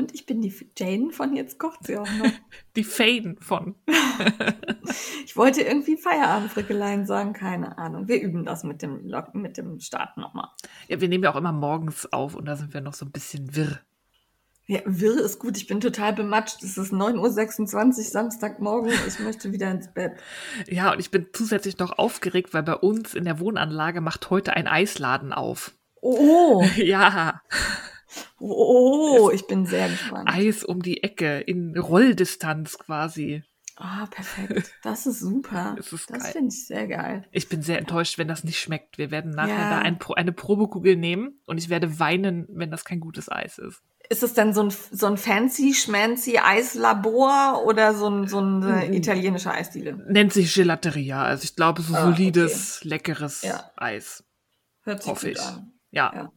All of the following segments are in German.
Und ich bin die Jane von Jetzt kocht sie auch noch. Die Fane von. ich wollte irgendwie Feierabendfrickeleien sagen, keine Ahnung. Wir üben das mit dem, Log mit dem Start nochmal. Ja, wir nehmen ja auch immer morgens auf und da sind wir noch so ein bisschen wirr. Ja, wirr ist gut. Ich bin total bematscht. Es ist 9.26 Uhr Samstagmorgen. Ich möchte wieder ins Bett. Ja, und ich bin zusätzlich noch aufgeregt, weil bei uns in der Wohnanlage macht heute ein Eisladen auf. Oh! Ja. Oh, ich bin sehr gespannt. Eis um die Ecke in Rolldistanz quasi. Ah, perfekt. Das ist super. Das das finde ich sehr geil. Ich bin sehr enttäuscht, wenn das nicht schmeckt. Wir werden nachher Ja. da ein, eine Probekugel nehmen und ich werde weinen, wenn das kein gutes Eis ist. Ist es dann so ein, so ein fancy, schmancy Eislabor oder so ein, so eine Mhm. italienische Eisdiele? Nennt sich Gelateria. Also ich glaube, so Ah, solides, leckeres Ja. Eis. Hört sich Hoffe gut ich. an. Ja, Ja.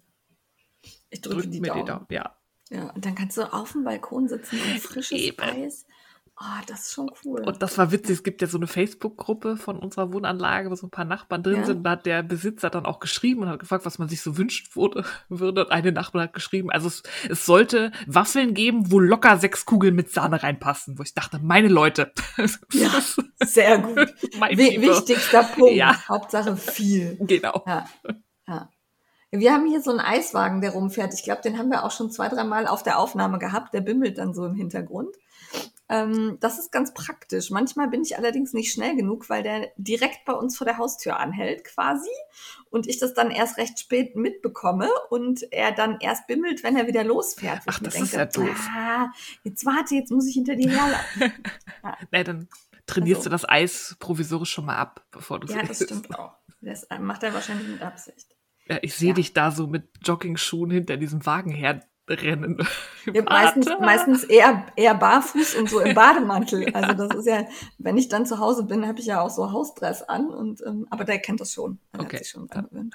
Ich drücke drückt die mir die Daumen. Daumen. Ja. Ja, und dann kannst du auf dem Balkon sitzen und frisches Eben. Eis. Oh, das ist schon cool. Und das war witzig, es gibt ja so eine Facebook-Gruppe von unserer Wohnanlage, wo so ein paar Nachbarn drin Ja. sind. Da hat der Besitzer dann auch geschrieben und hat gefragt, was man sich so wünscht wurde, würde. Und eine Nachbarin hat geschrieben, also es, es sollte Waffeln geben, wo locker sechs Kugeln mit Sahne reinpassen. Wo ich dachte, meine Leute. Ja, sehr gut. Mein wichtigster Punkt. Ja. Hauptsache viel. Genau. Ja. Ja. Wir haben hier so einen Eiswagen, der rumfährt. Ich glaube, den haben wir auch schon zwei, dreimal auf der Aufnahme gehabt. Der bimmelt dann so im Hintergrund. Ähm, das ist ganz praktisch. Manchmal bin ich allerdings nicht schnell genug, weil der direkt bei uns vor der Haustür anhält quasi und ich das dann erst recht spät mitbekomme und er dann erst bimmelt, wenn er wieder losfährt. Ach, das ist ja doof. Ah, jetzt warte, jetzt muss ich hinter dir herlaufen. Nee, dann trainierst Also. du das Eis provisorisch schon mal ab, bevor du ja, das stimmt auch. Das äh, macht er wahrscheinlich mit Absicht. Ja, ich sehe Ja. dich da so mit Joggingschuhen hinter diesem Wagen herrennen. Ja, meistens, meistens eher, eher barfuß und so im Bademantel. Also das ist ja, wenn ich dann zu Hause bin, habe ich ja auch so Hausdress an und ähm, aber der kennt das schon. Der Okay. Hat sich schon dran gewöhnt.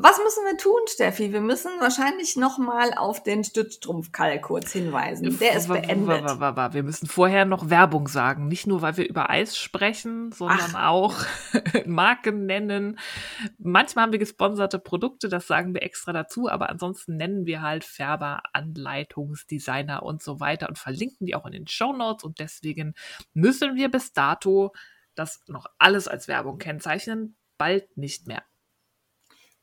Was müssen wir tun, Steffi? Wir müssen wahrscheinlich nochmal auf den Stützstrumpfkall kurz hinweisen. Der ist beendet. Wir müssen vorher noch Werbung sagen. Nicht nur, weil wir über Eis sprechen, sondern auch Marken nennen. Manchmal haben wir gesponserte Produkte, das sagen wir extra dazu, aber ansonsten nennen wir halt Färber, Anleitungsdesigner und so weiter und verlinken die auch in den Show Notes und deswegen müssen wir bis dato das noch alles als Werbung kennzeichnen, bald nicht mehr.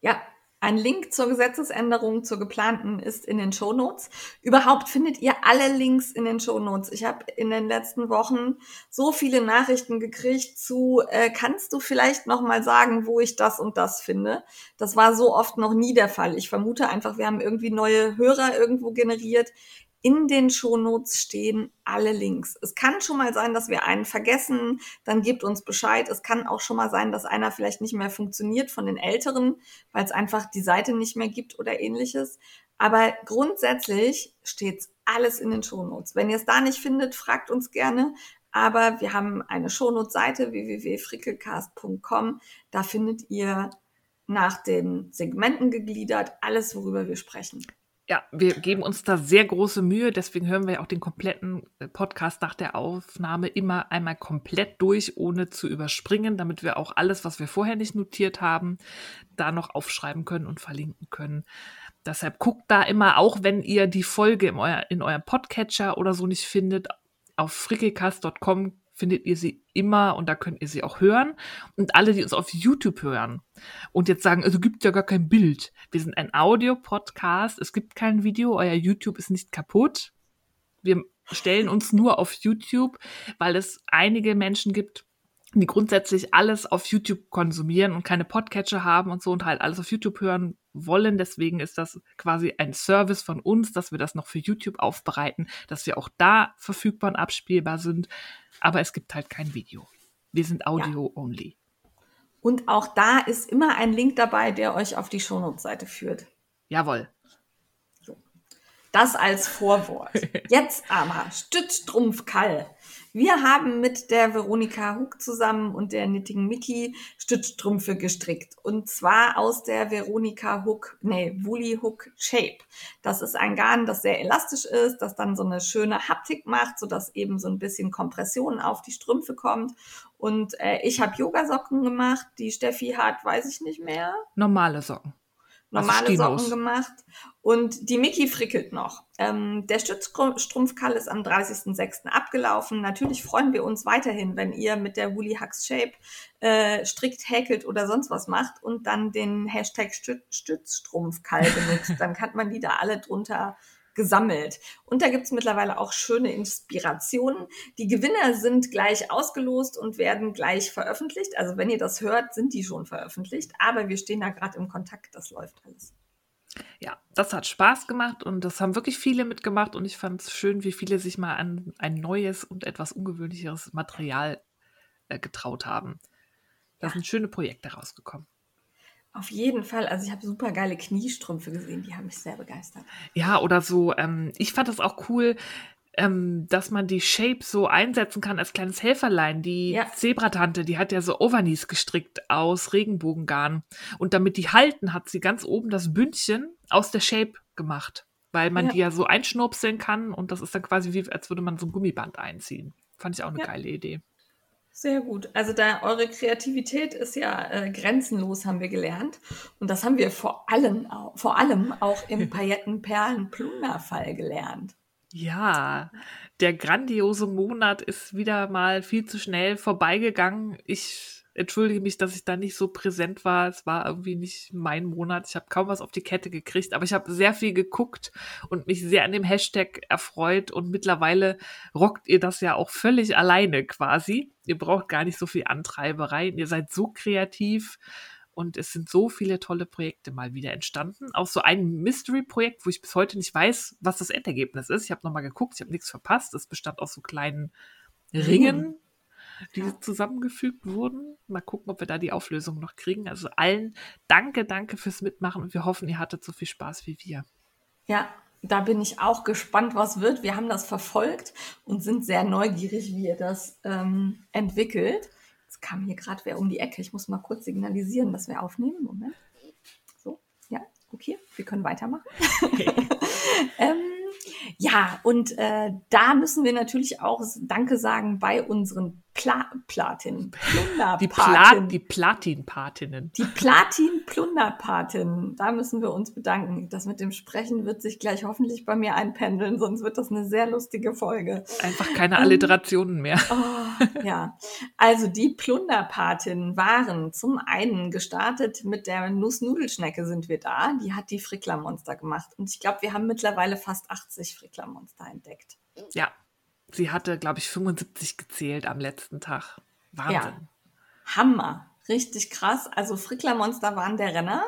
Ja, ein Link zur Gesetzesänderung, zur geplanten, ist in den Shownotes. Überhaupt findet ihr alle Links in den Shownotes. Ich habe in den letzten Wochen so viele Nachrichten gekriegt zu, äh, kannst du vielleicht noch mal sagen, wo ich das und das finde? Das war so oft noch nie der Fall. Ich vermute einfach, wir haben irgendwie neue Hörer irgendwo generiert. In den Shownotes stehen alle Links. Es kann schon mal sein, dass wir einen vergessen, dann gebt uns Bescheid. Es kann auch schon mal sein, dass einer vielleicht nicht mehr funktioniert von den Älteren, weil es einfach die Seite nicht mehr gibt oder ähnliches. Aber grundsätzlich steht alles in den Shownotes. Wenn ihr es da nicht findet, fragt uns gerne. Aber wir haben eine Shownotes-Seite www.frickelcast.com. Da findet ihr nach den Segmenten gegliedert alles, worüber wir sprechen. Ja, wir geben uns da sehr große Mühe, deswegen hören wir auch den kompletten äh, Podcast nach der Aufnahme immer einmal komplett durch, ohne zu überspringen, damit wir auch alles, was wir vorher nicht notiert haben, da noch aufschreiben können und verlinken können. Deshalb guckt da immer, auch wenn ihr die Folge in, euer, in eurem Podcatcher oder so nicht findet, auf frickelcast.com findet ihr sie immer und da könnt ihr sie auch hören. Und alle, die uns auf YouTube hören und jetzt sagen, also gibt ja gar kein Bild. Wir sind ein Audio-Podcast, es gibt kein Video, euer YouTube ist nicht kaputt. Wir stellen uns nur auf YouTube, weil es einige Menschen gibt, die grundsätzlich alles auf YouTube konsumieren und keine Podcatcher haben und so und halt alles auf YouTube hören wollen. Deswegen ist das quasi ein Service von uns, dass wir das noch für YouTube aufbereiten, dass wir auch da verfügbar und abspielbar sind. Aber es gibt halt kein Video. Wir sind Audio-only. Und auch da ist immer ein Link dabei, der euch auf die Shownotes-Seite führt. Jawohl. Das als Vorwort. Jetzt aber Stützstrumpfkall. Wir haben mit der Veronika Huck zusammen und der Knitting Mickey Stützstrümpfe gestrickt. Und zwar aus der Veronika Hook, nee, Woolly Hook Shape. Das ist ein Garn, das sehr elastisch ist, das dann so eine schöne Haptik macht, sodass eben so ein bisschen Kompression auf die Strümpfe kommt. Und äh, ich habe Yogasocken gemacht. Die Steffi hat, weiß ich nicht mehr. Normale Socken normale Socken gemacht. Und die Mickey frickelt noch. Ähm, der Stützstrumpfkall ist am 30.06. abgelaufen. Natürlich freuen wir uns weiterhin, wenn ihr mit der Woolly Hugs Shape äh, strickt, häkelt oder sonst was macht und dann den Hashtag Stützstrumpfkall benutzt. dann kann man die da alle drunter gesammelt. Und da gibt's mittlerweile auch schöne Inspirationen. Die Gewinner sind gleich ausgelost und werden gleich veröffentlicht. Also wenn ihr das hört, sind die schon veröffentlicht. Aber wir stehen da gerade im Kontakt. Das läuft alles. Ja, das hat Spaß gemacht und das haben wirklich viele mitgemacht und ich fand es schön, wie viele sich mal an ein neues und etwas ungewöhnlicheres Material äh, getraut haben. Da ja. sind schöne Projekte rausgekommen. Auf jeden Fall. Also ich habe super geile Kniestrümpfe gesehen, die haben mich sehr begeistert. Ja, oder so, ähm, ich fand das auch cool, ähm, dass man die Shape so einsetzen kann als kleines Helferlein. Die ja. Zebratante, die hat ja so Overknees gestrickt aus Regenbogengarn. Und damit die halten, hat sie ganz oben das Bündchen aus der Shape gemacht. Weil man ja. die ja so einschnurpseln kann und das ist dann quasi wie, als würde man so ein Gummiband einziehen. Fand ich auch eine ja. geile Idee. Sehr gut. Also da eure Kreativität ist ja äh, grenzenlos, haben wir gelernt. Und das haben wir vor allem, vor allem auch im Paillettenperlen-Plunder-Fall gelernt. Ja, der grandiose Monat ist wieder mal viel zu schnell vorbeigegangen. Ich entschuldige mich, dass ich da nicht so präsent war. Es war irgendwie nicht mein Monat. Ich habe kaum was auf die Kette gekriegt, aber ich habe sehr viel geguckt und mich sehr an dem Hashtag erfreut. Und mittlerweile rockt ihr das ja auch völlig alleine quasi. Ihr braucht gar nicht so viel Antreiberei. Ihr seid so kreativ. Und es sind so viele tolle Projekte mal wieder entstanden. Auch so ein Mystery-Projekt, wo ich bis heute nicht weiß, was das Endergebnis ist. Ich habe nochmal geguckt, ich habe nichts verpasst. Es bestand aus so kleinen Ringen, die zusammengefügt wurden. Mal gucken, ob wir da die Auflösung noch kriegen. Also allen danke, danke fürs Mitmachen und wir hoffen, ihr hattet so viel Spaß wie wir. Ja, da bin ich auch gespannt, was wird. Wir haben das verfolgt und sind sehr neugierig, wie ihr das ähm, entwickelt. Jetzt kam hier gerade wer um die Ecke. Ich muss mal kurz signalisieren, dass wir aufnehmen. Moment. So, ja, okay, wir können weitermachen. Okay. ähm, ja, und äh, da müssen wir natürlich auch Danke sagen bei unseren Pla Platin, Die, Pla die Platin-Patinnen. Die Platin-Plunderpatinnen. Da müssen wir uns bedanken. Das mit dem Sprechen wird sich gleich hoffentlich bei mir einpendeln, sonst wird das eine sehr lustige Folge. Einfach keine Alliterationen mehr. Oh, ja. Also die Plunderpatinnen waren zum einen gestartet mit der Nussnudelschnecke sind wir da. Die hat die Fricklermonster gemacht. Und ich glaube, wir haben mittlerweile fast 80 Fricklermonster entdeckt. Ja, Sie hatte, glaube ich, 75 gezählt am letzten Tag. Wahnsinn. Ja. Hammer. Richtig krass. Also Fricklermonster waren der Renner.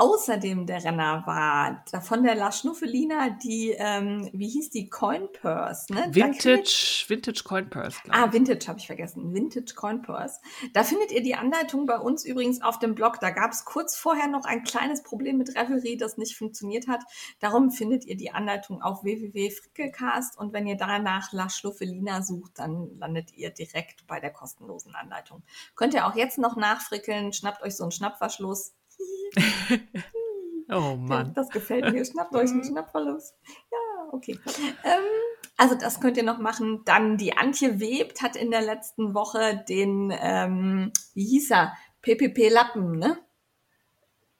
Außerdem der Renner war von der La Schnuffelina die, ähm, wie hieß die, Coin Purse, ne? Vintage, Vintage Coin Purse. Ah, Vintage habe ich vergessen. Vintage Coin Purse. Da findet ihr die Anleitung bei uns übrigens auf dem Blog. Da gab es kurz vorher noch ein kleines Problem mit Revelry, das nicht funktioniert hat. Darum findet ihr die Anleitung auf www.frickelcast und wenn ihr danach La Schnuffelina sucht, dann landet ihr direkt bei der kostenlosen Anleitung. Könnt ihr auch jetzt noch nachfrickeln, schnappt euch so einen Schnappverschluss oh Mann. Das gefällt mir. Schnappt euch einen Schnappverlust. Ja, okay. Ähm, also das könnt ihr noch machen. Dann die Antje Webt hat in der letzten Woche den, ähm, wie hieß er? PPP Lappen, ne?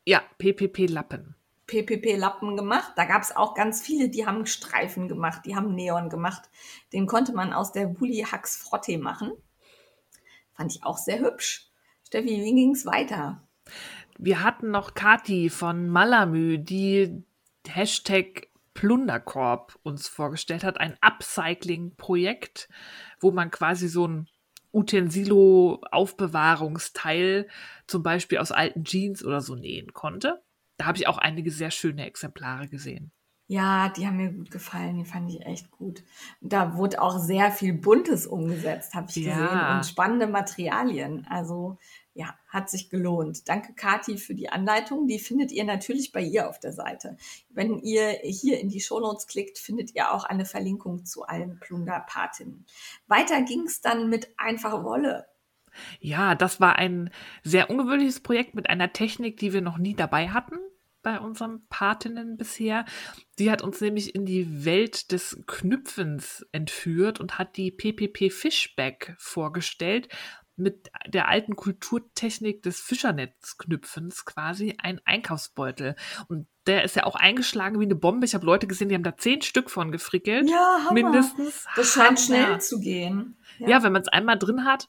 Ja, PPP Lappen. PPP Lappen gemacht. Da gab es auch ganz viele, die haben Streifen gemacht, die haben Neon gemacht. Den konnte man aus der Woolly Hacks Frotte machen. Fand ich auch sehr hübsch. Steffi, wie ging's weiter? Wir hatten noch Kati von Malamü, die Hashtag Plunderkorb uns vorgestellt hat, ein Upcycling-Projekt, wo man quasi so ein Utensilo-Aufbewahrungsteil zum Beispiel aus alten Jeans oder so nähen konnte. Da habe ich auch einige sehr schöne Exemplare gesehen. Ja, die haben mir gut gefallen, die fand ich echt gut. Da wurde auch sehr viel Buntes umgesetzt, habe ich gesehen, ja. und spannende Materialien. Also ja, hat sich gelohnt. Danke, Kati, für die Anleitung. Die findet ihr natürlich bei ihr auf der Seite. Wenn ihr hier in die Shownotes klickt, findet ihr auch eine Verlinkung zu allen Plunderpatinnen. Weiter ging es dann mit einfacher Wolle. Ja, das war ein sehr ungewöhnliches Projekt mit einer Technik, die wir noch nie dabei hatten bei unseren Patinnen bisher. Die hat uns nämlich in die Welt des Knüpfens entführt und hat die PPP Fishback vorgestellt mit der alten Kulturtechnik des Fischernetzknüpfens quasi ein Einkaufsbeutel. Und der ist ja auch eingeschlagen wie eine Bombe. Ich habe Leute gesehen, die haben da zehn Stück von gefrickelt. Ja, Hammer. mindestens. Das scheint schnell zu gehen. Ja, ja wenn man es einmal drin hat,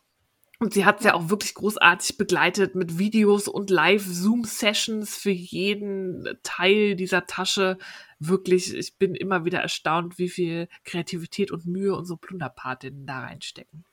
und sie hat es ja auch wirklich großartig begleitet mit Videos und Live-Zoom-Sessions für jeden Teil dieser Tasche. Wirklich, ich bin immer wieder erstaunt, wie viel Kreativität und Mühe unsere Plunderpatinnen da reinstecken.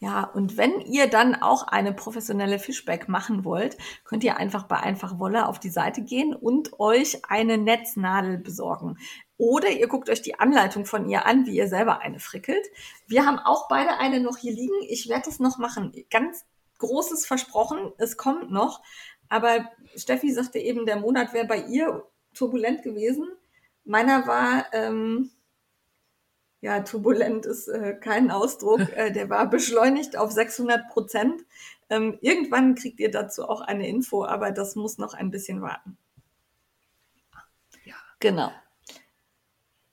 Ja, und wenn ihr dann auch eine professionelle Fishback machen wollt, könnt ihr einfach bei Einfach Wolle auf die Seite gehen und euch eine Netznadel besorgen. Oder ihr guckt euch die Anleitung von ihr an, wie ihr selber eine frickelt. Wir haben auch beide eine noch hier liegen. Ich werde es noch machen. Ganz großes versprochen, es kommt noch. Aber Steffi sagte eben, der Monat wäre bei ihr turbulent gewesen. Meiner war, ähm, ja, turbulent ist äh, kein Ausdruck. Äh, der war beschleunigt auf 600 Prozent. Ähm, irgendwann kriegt ihr dazu auch eine Info, aber das muss noch ein bisschen warten. Ja. Genau.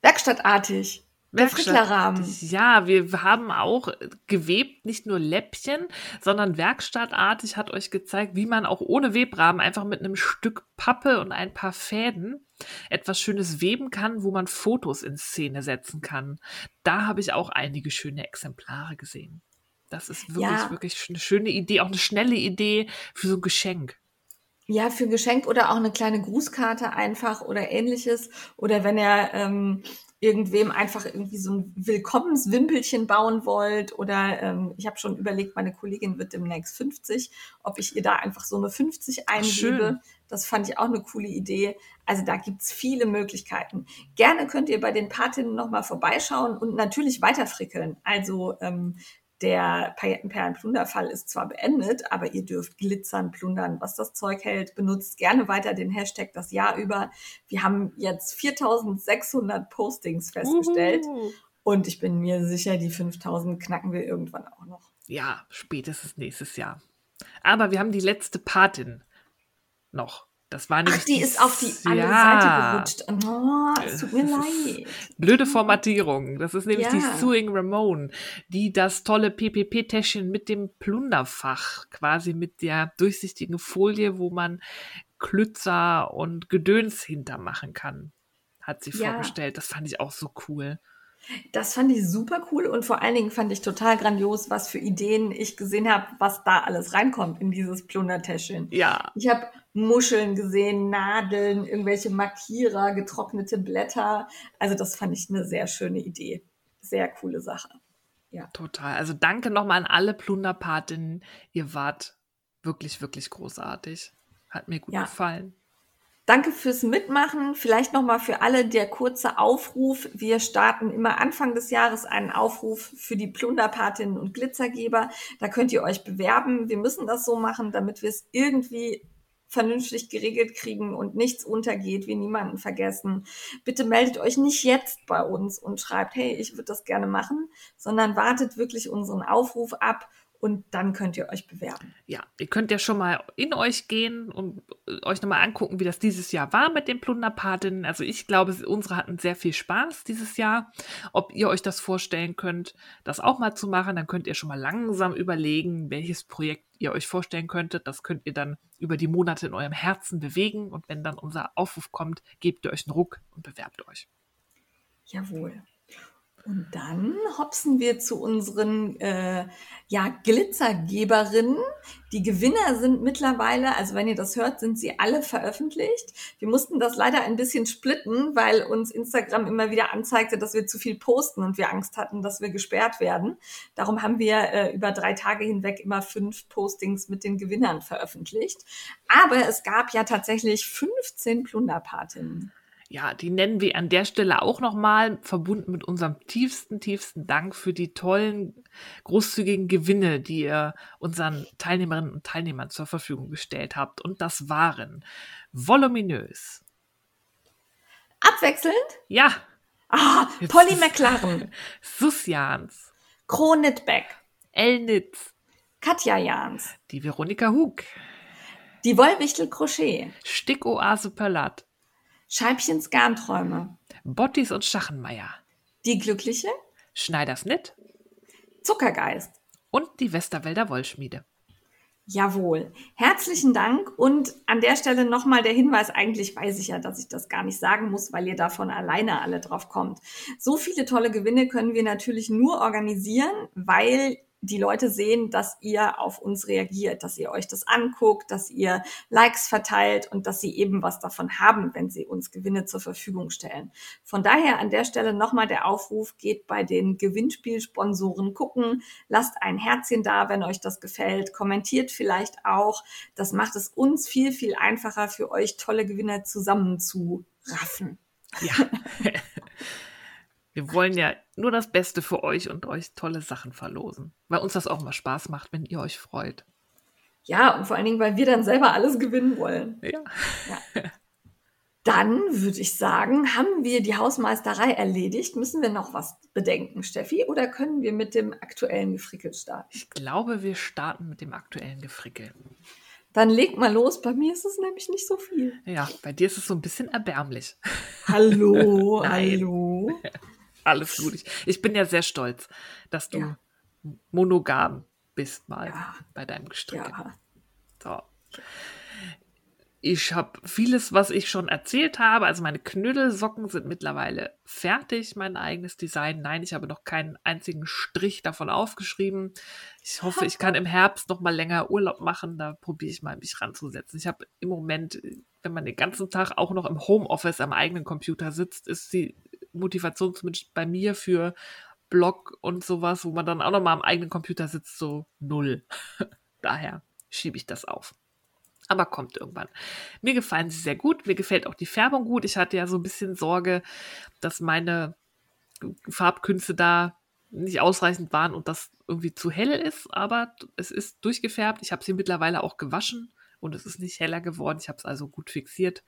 Werkstattartig. Der Fricklerrahmen. Ja, wir haben auch gewebt, nicht nur Läppchen, sondern werkstattartig hat euch gezeigt, wie man auch ohne Webrahmen einfach mit einem Stück Pappe und ein paar Fäden etwas Schönes weben kann, wo man Fotos in Szene setzen kann. Da habe ich auch einige schöne Exemplare gesehen. Das ist wirklich, ja. wirklich eine schöne Idee, auch eine schnelle Idee für so ein Geschenk. Ja, für Geschenk oder auch eine kleine Grußkarte einfach oder ähnliches. Oder wenn er ähm, irgendwem einfach irgendwie so ein Willkommenswimpelchen bauen wollt. Oder ähm, ich habe schon überlegt, meine Kollegin wird demnächst 50, ob ich ihr da einfach so eine 50 eingebe. Ach, das fand ich auch eine coole Idee. Also da gibt's viele Möglichkeiten. Gerne könnt ihr bei den Patinnen nochmal vorbeischauen und natürlich weiterfrickeln. Also ähm, der Paillettenperlen-Plunderfall ist zwar beendet, aber ihr dürft glitzern, plundern, was das Zeug hält. Benutzt gerne weiter den Hashtag das Jahr über. Wir haben jetzt 4600 Postings festgestellt. Uhu. Und ich bin mir sicher, die 5000 knacken wir irgendwann auch noch. Ja, spätestens nächstes Jahr. Aber wir haben die letzte Patin noch. Das war nämlich Ach, die, ist auf die andere ja. Seite gerutscht. Oh, es tut mir leid. Blöde Formatierung. Das ist nämlich ja. die Suing Ramon, die das tolle PPP-Täschchen mit dem Plunderfach, quasi mit der durchsichtigen Folie, wo man Klützer und Gedöns hintermachen kann, hat sie ja. vorgestellt. Das fand ich auch so cool. Das fand ich super cool und vor allen Dingen fand ich total grandios, was für Ideen ich gesehen habe, was da alles reinkommt in dieses Plundertäschchen. Ja. Ich habe Muscheln gesehen, Nadeln, irgendwelche Markierer, getrocknete Blätter. Also das fand ich eine sehr schöne Idee. Sehr coole Sache. Ja. Total. Also danke nochmal an alle Plunderpatinnen. Ihr wart wirklich, wirklich großartig. Hat mir gut ja. gefallen. Danke fürs Mitmachen. Vielleicht nochmal für alle der kurze Aufruf. Wir starten immer Anfang des Jahres einen Aufruf für die Plunderpatinnen und Glitzergeber. Da könnt ihr euch bewerben. Wir müssen das so machen, damit wir es irgendwie vernünftig geregelt kriegen und nichts untergeht, wir niemanden vergessen. Bitte meldet euch nicht jetzt bei uns und schreibt, hey, ich würde das gerne machen, sondern wartet wirklich unseren Aufruf ab und dann könnt ihr euch bewerben. Ja, ihr könnt ja schon mal in euch gehen und äh, euch nochmal angucken, wie das dieses Jahr war mit den Plunderpatinnen. Also ich glaube, unsere hatten sehr viel Spaß dieses Jahr. Ob ihr euch das vorstellen könnt, das auch mal zu machen, dann könnt ihr schon mal langsam überlegen, welches Projekt ihr euch vorstellen könntet. Das könnt ihr dann über die Monate in eurem Herzen bewegen und wenn dann unser Aufruf kommt, gebt ihr euch einen Ruck und bewerbt euch. Jawohl. Und dann hopsen wir zu unseren äh, ja, Glitzergeberinnen. Die Gewinner sind mittlerweile, also wenn ihr das hört, sind sie alle veröffentlicht. Wir mussten das leider ein bisschen splitten, weil uns Instagram immer wieder anzeigte, dass wir zu viel posten und wir Angst hatten, dass wir gesperrt werden. Darum haben wir äh, über drei Tage hinweg immer fünf Postings mit den Gewinnern veröffentlicht. Aber es gab ja tatsächlich 15 Plunderpatinnen. Ja, die nennen wir an der Stelle auch nochmal, verbunden mit unserem tiefsten, tiefsten Dank für die tollen, großzügigen Gewinne, die ihr unseren Teilnehmerinnen und Teilnehmern zur Verfügung gestellt habt. Und das waren voluminös. Abwechselnd? Ja. Ah, Polly McLaren. Sussians. Kronitbeck. Elnitz. Katja Jans. Die Veronika Hug. Die Wollwichtel Crochet. Stickoase Perlat. Scheibchens Garnträume. Bottis und Schachenmeier. Die Glückliche. Schneiders Nitt. Zuckergeist. Und die Westerwälder Wollschmiede. Jawohl. Herzlichen Dank und an der Stelle nochmal der Hinweis, eigentlich weiß ich ja, dass ich das gar nicht sagen muss, weil ihr davon alleine alle drauf kommt. So viele tolle Gewinne können wir natürlich nur organisieren, weil die Leute sehen, dass ihr auf uns reagiert, dass ihr euch das anguckt, dass ihr Likes verteilt und dass sie eben was davon haben, wenn sie uns Gewinne zur Verfügung stellen. Von daher an der Stelle nochmal der Aufruf, geht bei den Gewinnspielsponsoren gucken, lasst ein Herzchen da, wenn euch das gefällt, kommentiert vielleicht auch. Das macht es uns viel, viel einfacher für euch tolle Gewinne zusammenzuraffen. Ja. Wir wollen ja nur das Beste für euch und euch tolle Sachen verlosen. Weil uns das auch mal Spaß macht, wenn ihr euch freut. Ja, und vor allen Dingen, weil wir dann selber alles gewinnen wollen. Ja. ja. Dann würde ich sagen, haben wir die Hausmeisterei erledigt. Müssen wir noch was bedenken, Steffi? Oder können wir mit dem aktuellen Gefrickel starten? Ich glaube, wir starten mit dem aktuellen Gefrickel. Dann leg mal los. Bei mir ist es nämlich nicht so viel. Ja, bei dir ist es so ein bisschen erbärmlich. Hallo, hallo. Alles gut. Ich, ich bin ja sehr stolz, dass du ja. monogam bist mal ja. bei deinem Gestricke. Ja. So. Ich habe vieles, was ich schon erzählt habe. Also meine Knüddelsocken sind mittlerweile fertig, mein eigenes Design. Nein, ich habe noch keinen einzigen Strich davon aufgeschrieben. Ich hoffe, ich kann im Herbst noch mal länger Urlaub machen. Da probiere ich mal, mich ranzusetzen. Ich habe im Moment, wenn man den ganzen Tag auch noch im Homeoffice am eigenen Computer sitzt, ist die Motivation zumindest bei mir für Blog und sowas, wo man dann auch noch mal am eigenen Computer sitzt, so null. Daher schiebe ich das auf. Aber kommt irgendwann. Mir gefallen sie sehr gut. Mir gefällt auch die Färbung gut. Ich hatte ja so ein bisschen Sorge, dass meine Farbkünste da nicht ausreichend waren und das irgendwie zu hell ist, aber es ist durchgefärbt. Ich habe sie mittlerweile auch gewaschen und es ist nicht heller geworden. Ich habe es also gut fixiert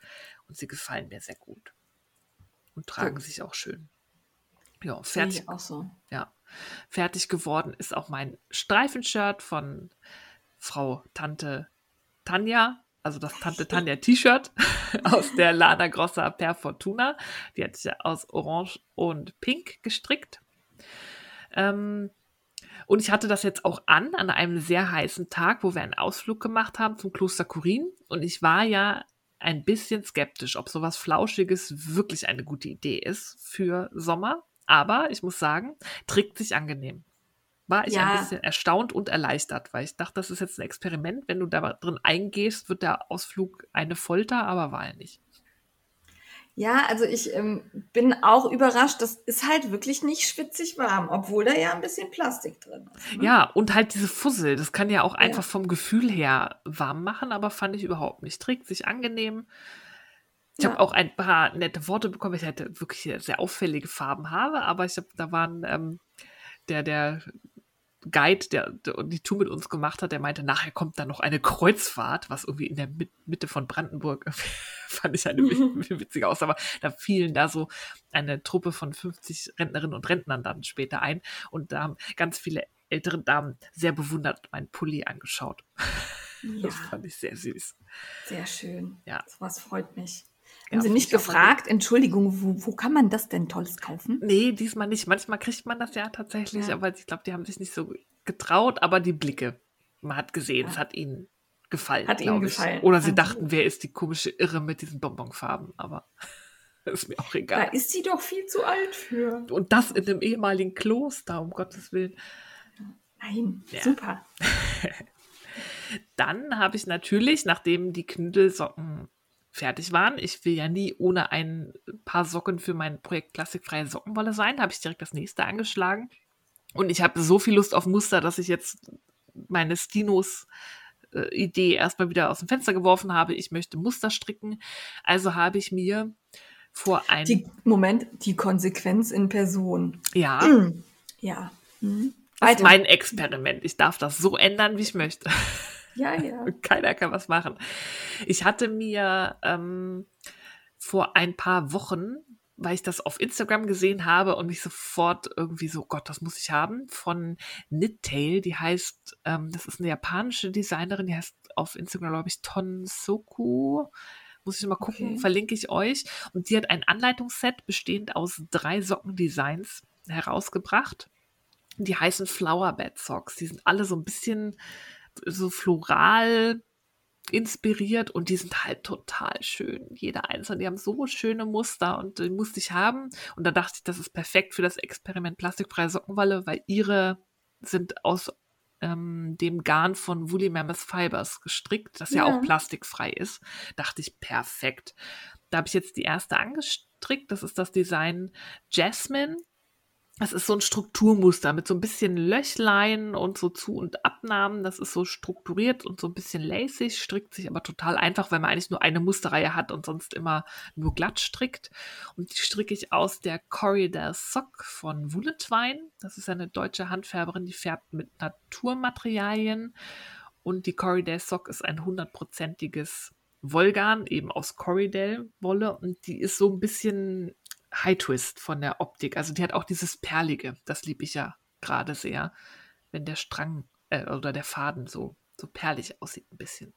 und sie gefallen mir sehr gut und tragen sich auch schön. Ja, fertig. auch so. Ja, fertig geworden ist auch mein Streifenshirt von Frau Tante Tanja, also das Tante Tanja T-Shirt aus der Lana Grossa per Fortuna. Die hat sich ja aus Orange und Pink gestrickt. Ähm, und ich hatte das jetzt auch an, an einem sehr heißen Tag, wo wir einen Ausflug gemacht haben zum Kloster Kurin. Und ich war ja ein bisschen skeptisch, ob sowas Flauschiges wirklich eine gute Idee ist für Sommer. Aber ich muss sagen, trägt sich angenehm. War ich ja. ein bisschen erstaunt und erleichtert, weil ich dachte, das ist jetzt ein Experiment. Wenn du da drin eingehst, wird der Ausflug eine Folter, aber war er nicht. Ja, also ich ähm, bin auch überrascht. Das ist halt wirklich nicht schwitzig warm, obwohl da ja ein bisschen Plastik drin ist. Ne? Ja, und halt diese Fussel, das kann ja auch ja. einfach vom Gefühl her warm machen, aber fand ich überhaupt nicht. Trägt sich angenehm. Ich ja. habe auch ein paar nette Worte bekommen. Ich hatte wirklich sehr auffällige Farben habe, aber ich habe, da waren ähm, der, der Guide, der, der die Tour mit uns gemacht hat, der meinte, nachher kommt dann noch eine Kreuzfahrt, was irgendwie in der Mitte von Brandenburg fand ich eine witzige aus, aber da fielen da so eine Truppe von 50 Rentnerinnen und Rentnern dann später ein und da haben ganz viele ältere Damen sehr bewundert meinen Pulli angeschaut. Ja. Das fand ich sehr süß. Sehr schön. Ja. was freut mich. Haben Sie mich gefragt, Entschuldigung, wo, wo, kann man das denn Tolles kaufen? Nee, diesmal nicht. Manchmal kriegt man das ja tatsächlich, ja. aber ich glaube, die haben sich nicht so getraut, aber die Blicke, man hat gesehen, ja. es hat ihnen gefallen. Hat ihnen gefallen. Oder sie dachten, wer ist die komische Irre mit diesen Bonbonfarben, aber ist mir auch egal. Da ist sie doch viel zu alt für. Und das in dem ehemaligen Kloster, um Gottes Willen. Nein, ja. super. Dann habe ich natürlich, nachdem die Knüdelsocken fertig waren. Ich will ja nie ohne ein paar Socken für mein Projekt Klassikfreie Sockenwolle sein. Da habe ich direkt das nächste angeschlagen. Und ich habe so viel Lust auf Muster, dass ich jetzt meine Stinos äh, Idee erstmal wieder aus dem Fenster geworfen habe. Ich möchte Muster stricken. Also habe ich mir vor ein. Die, Moment, die Konsequenz in Person. ja, Ja. Mhm. das ist mein Experiment. Ich darf das so ändern, wie ich möchte. Ja, ja. Keiner kann was machen. Ich hatte mir ähm, vor ein paar Wochen, weil ich das auf Instagram gesehen habe und mich sofort irgendwie so, Gott, das muss ich haben, von Knittail, die heißt, ähm, das ist eine japanische Designerin, die heißt auf Instagram, glaube ich, Tonsoku. Muss ich mal gucken, Okay. verlinke ich euch. Und die hat ein Anleitungsset bestehend aus drei Sockendesigns herausgebracht. Die heißen Flowerbed Socks. Die sind alle so ein bisschen so floral inspiriert und die sind halt total schön. Jeder einzelne, die haben so schöne Muster und die musste ich haben. Und da dachte ich, das ist perfekt für das Experiment plastikfreie Sockenwolle, weil ihre sind aus ähm, dem Garn von Woolly Mammoth Fibers gestrickt, das ja. Ja. auch plastikfrei ist. Dachte ich, perfekt. Da habe ich jetzt die erste angestrickt. Das ist das Design Jasmine. Das ist so ein Strukturmuster mit so ein bisschen Löchlein und so Zu- und Abnahmen. Das ist so strukturiert und so ein bisschen lacig, strickt sich aber total einfach, weil man eigentlich nur eine Musterreihe hat und sonst immer nur glatt strickt. Und die stricke ich aus der Corridor Sock von Woolentwine. Das ist eine deutsche Handfärberin, die färbt mit Naturmaterialien. Und die Corridor Sock ist ein hundertprozentiges Wollgarn, eben aus Corridel-Wolle. Und die ist so ein bisschen High Twist von der Optik. Also die hat auch dieses Perlige. Das liebe ich ja gerade sehr, wenn der Strang äh, oder der Faden so, so perlig aussieht ein bisschen.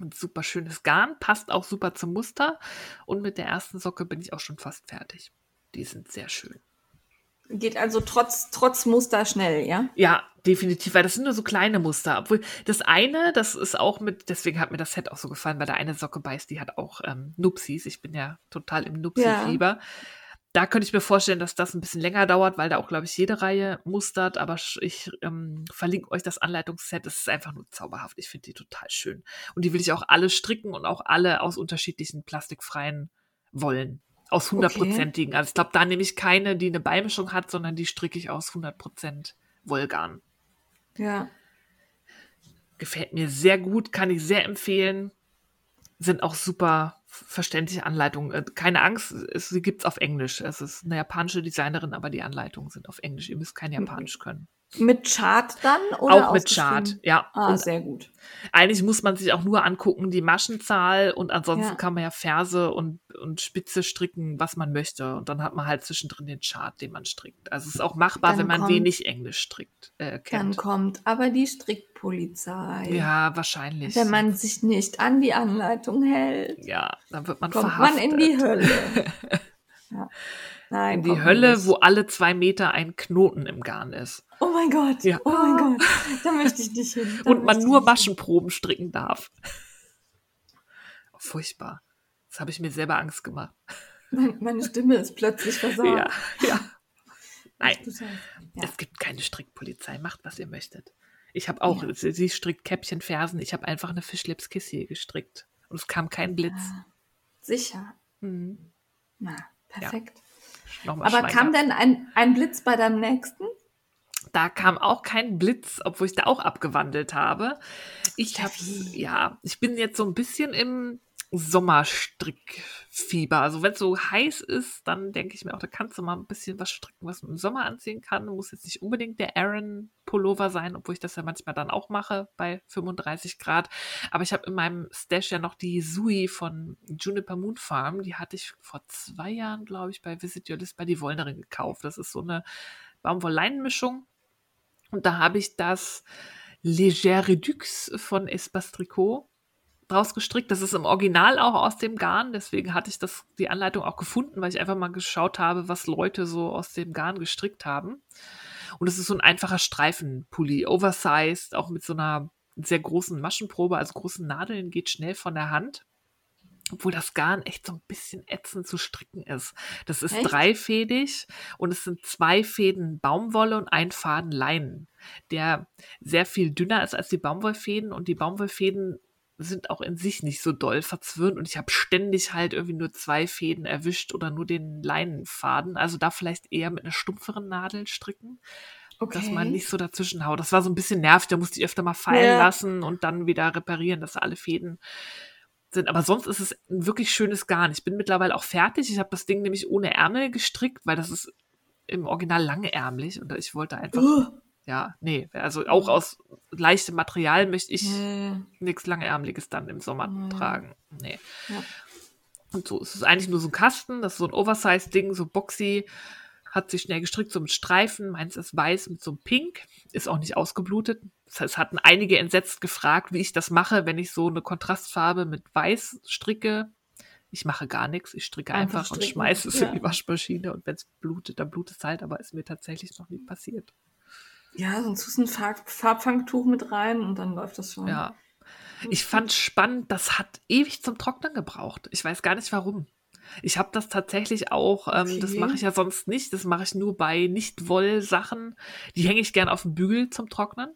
Und super schönes Garn, passt auch super zum Muster. Und mit der ersten Socke bin ich auch schon fast fertig. Die sind sehr schön. Geht also trotz, trotz Muster schnell, ja? Ja, definitiv, weil das sind nur so kleine Muster. Obwohl das eine, das ist auch mit, deswegen hat mir das Set auch so gefallen, weil der eine Socke beißt, die hat auch ähm, Nupsis. Ich bin ja total im Nupsi-Fieber. Da könnte ich mir vorstellen, dass das ein bisschen länger dauert, weil da auch, glaube ich, jede Reihe mustert. Aber ich ähm, verlinke euch das Anleitungsset. Es ist einfach nur zauberhaft. Ich finde die total schön. Und die will ich auch alle stricken und auch alle aus unterschiedlichen plastikfreien Wollen. Aus hundertprozentigen. Also ich glaube, da nehme ich keine, die eine Beimischung hat, sondern die stricke ich aus 100% Wollgarn. Ja. Gefällt mir sehr gut, kann ich sehr empfehlen. Sind auch super verständliche Anleitungen. Äh, Keine Angst, es, sie gibt es auf Englisch. Es ist eine japanische Designerin, aber die Anleitungen sind auf Englisch. Ihr müsst kein Japanisch können. Mit Chart dann? Oder auch mit Chart, ja. Ah, Und sehr gut. eigentlich muss man sich auch nur angucken, die Maschenzahl und ansonsten Ja. kann man ja Ferse und, und Spitze stricken, was man möchte. Und dann hat man halt zwischendrin den Chart, den man strickt. Also es ist auch machbar, Dann wenn man kommt- wenig Englisch strickt, äh, Dann kennt. kommt aber die Strickpolizei. Ja, wahrscheinlich. Wenn man sich nicht an die Anleitung hält, ja, dann wird man kommt verhaftet. man in die Hölle. ja. Nein, in die Hölle, nicht. wo alle zwei Meter ein Knoten im Garn ist. Oh mein Gott, Ja. oh mein Gott, da möchte ich nicht hin. Da Und man nur Maschenproben stricken darf. Furchtbar. Das habe ich mir selber Angst gemacht. Meine, meine Stimme ist plötzlich versagt. Ja, ja. Nein, ja. es gibt keine Strickpolizei. Macht, was ihr möchtet. Ich habe auch, Ja. sie, sie strickt Käppchen, Fersen. Ich habe einfach eine Fischlips Kissie gestrickt. Und es kam kein Blitz. Ah, Sicher. Hm. Na, perfekt. Aber Schweine. kam denn ein, ein Blitz bei deinem nächsten? Da kam auch kein Blitz, obwohl ich da auch abgewandelt habe. Ich habe, Steffi. ja, ich bin jetzt so ein bisschen im Sommerstrickfieber. Also wenn es so heiß ist, dann denke ich mir auch, da kannst du mal ein bisschen was stricken, was man im Sommer anziehen kann. Muss jetzt nicht unbedingt der Aaron Pullover sein, obwohl ich das ja manchmal dann auch mache bei 35 Grad. Aber ich habe in meinem Stash ja noch die Sui von Juniper Moon Farm. Die hatte ich vor zwei Jahren, glaube ich, bei Visit Your List bei die Wollnerin gekauft. Das ist so eine Baumwoll-Leinenmischung. Und da habe ich das Leger Redux von Espace Tricot draus gestrickt. Das ist im Original auch aus dem Garn. Deswegen hatte ich das, die Anleitung auch gefunden, weil ich einfach mal geschaut habe, was Leute so aus dem Garn gestrickt haben. Und es ist so ein einfacher Streifenpulli, oversized, auch mit so einer sehr großen Maschenprobe, also großen Nadeln, geht schnell von der Hand. Obwohl das Garn echt so ein bisschen ätzend zu stricken ist. Das ist Echt? dreifädig und es sind zwei Fäden Baumwolle und ein Faden Leinen, der sehr viel dünner ist als die Baumwollfäden und die Baumwollfäden sind auch in sich nicht so doll verzwirnt und ich habe ständig halt irgendwie nur zwei Fäden erwischt oder nur den Leinenfaden. Also da vielleicht eher mit einer stumpferen Nadel stricken, Okay. dass man nicht so dazwischen haut. Das war so ein bisschen nervig, da musste ich öfter mal fallen Ja. lassen und dann wieder reparieren, dass alle Fäden sind. Aber sonst ist es ein wirklich schönes Garn. Ich bin mittlerweile auch fertig. Ich habe das Ding nämlich ohne Ärmel gestrickt, weil das ist im Original langärmlich und ich wollte einfach. Uh. Ja, nee, also auch aus leichtem Material möchte ich Nee. nichts langärmeliges dann im Sommer Nee. tragen. Nee. Ja. Und so, es ist eigentlich nur so ein Kasten, das ist so ein Oversize-Ding, so boxy, hat sich schnell gestrickt, so mit Streifen. Meins ist weiß mit so einem Pink, ist auch nicht ausgeblutet. Das heißt, es hatten einige entsetzt gefragt, wie ich das mache, wenn ich so eine Kontrastfarbe mit weiß stricke. Ich mache gar nichts, ich stricke Einfach einfach, und schmeiße es ja. in die Waschmaschine und wenn es blutet, dann blutet es halt, aber ist mir tatsächlich noch nie passiert. Ja, sonst tust du ein Farb Farbfangtuch mit rein und dann läuft das schon. Ja. Ich fand spannend, das hat ewig zum Trocknen gebraucht. Ich weiß gar nicht warum. Ich habe das tatsächlich auch, ähm, das Okay. mache ich ja sonst nicht, das mache ich nur bei Nicht-Woll-Sachen. Die hänge ich gern auf dem Bügel zum Trocknen,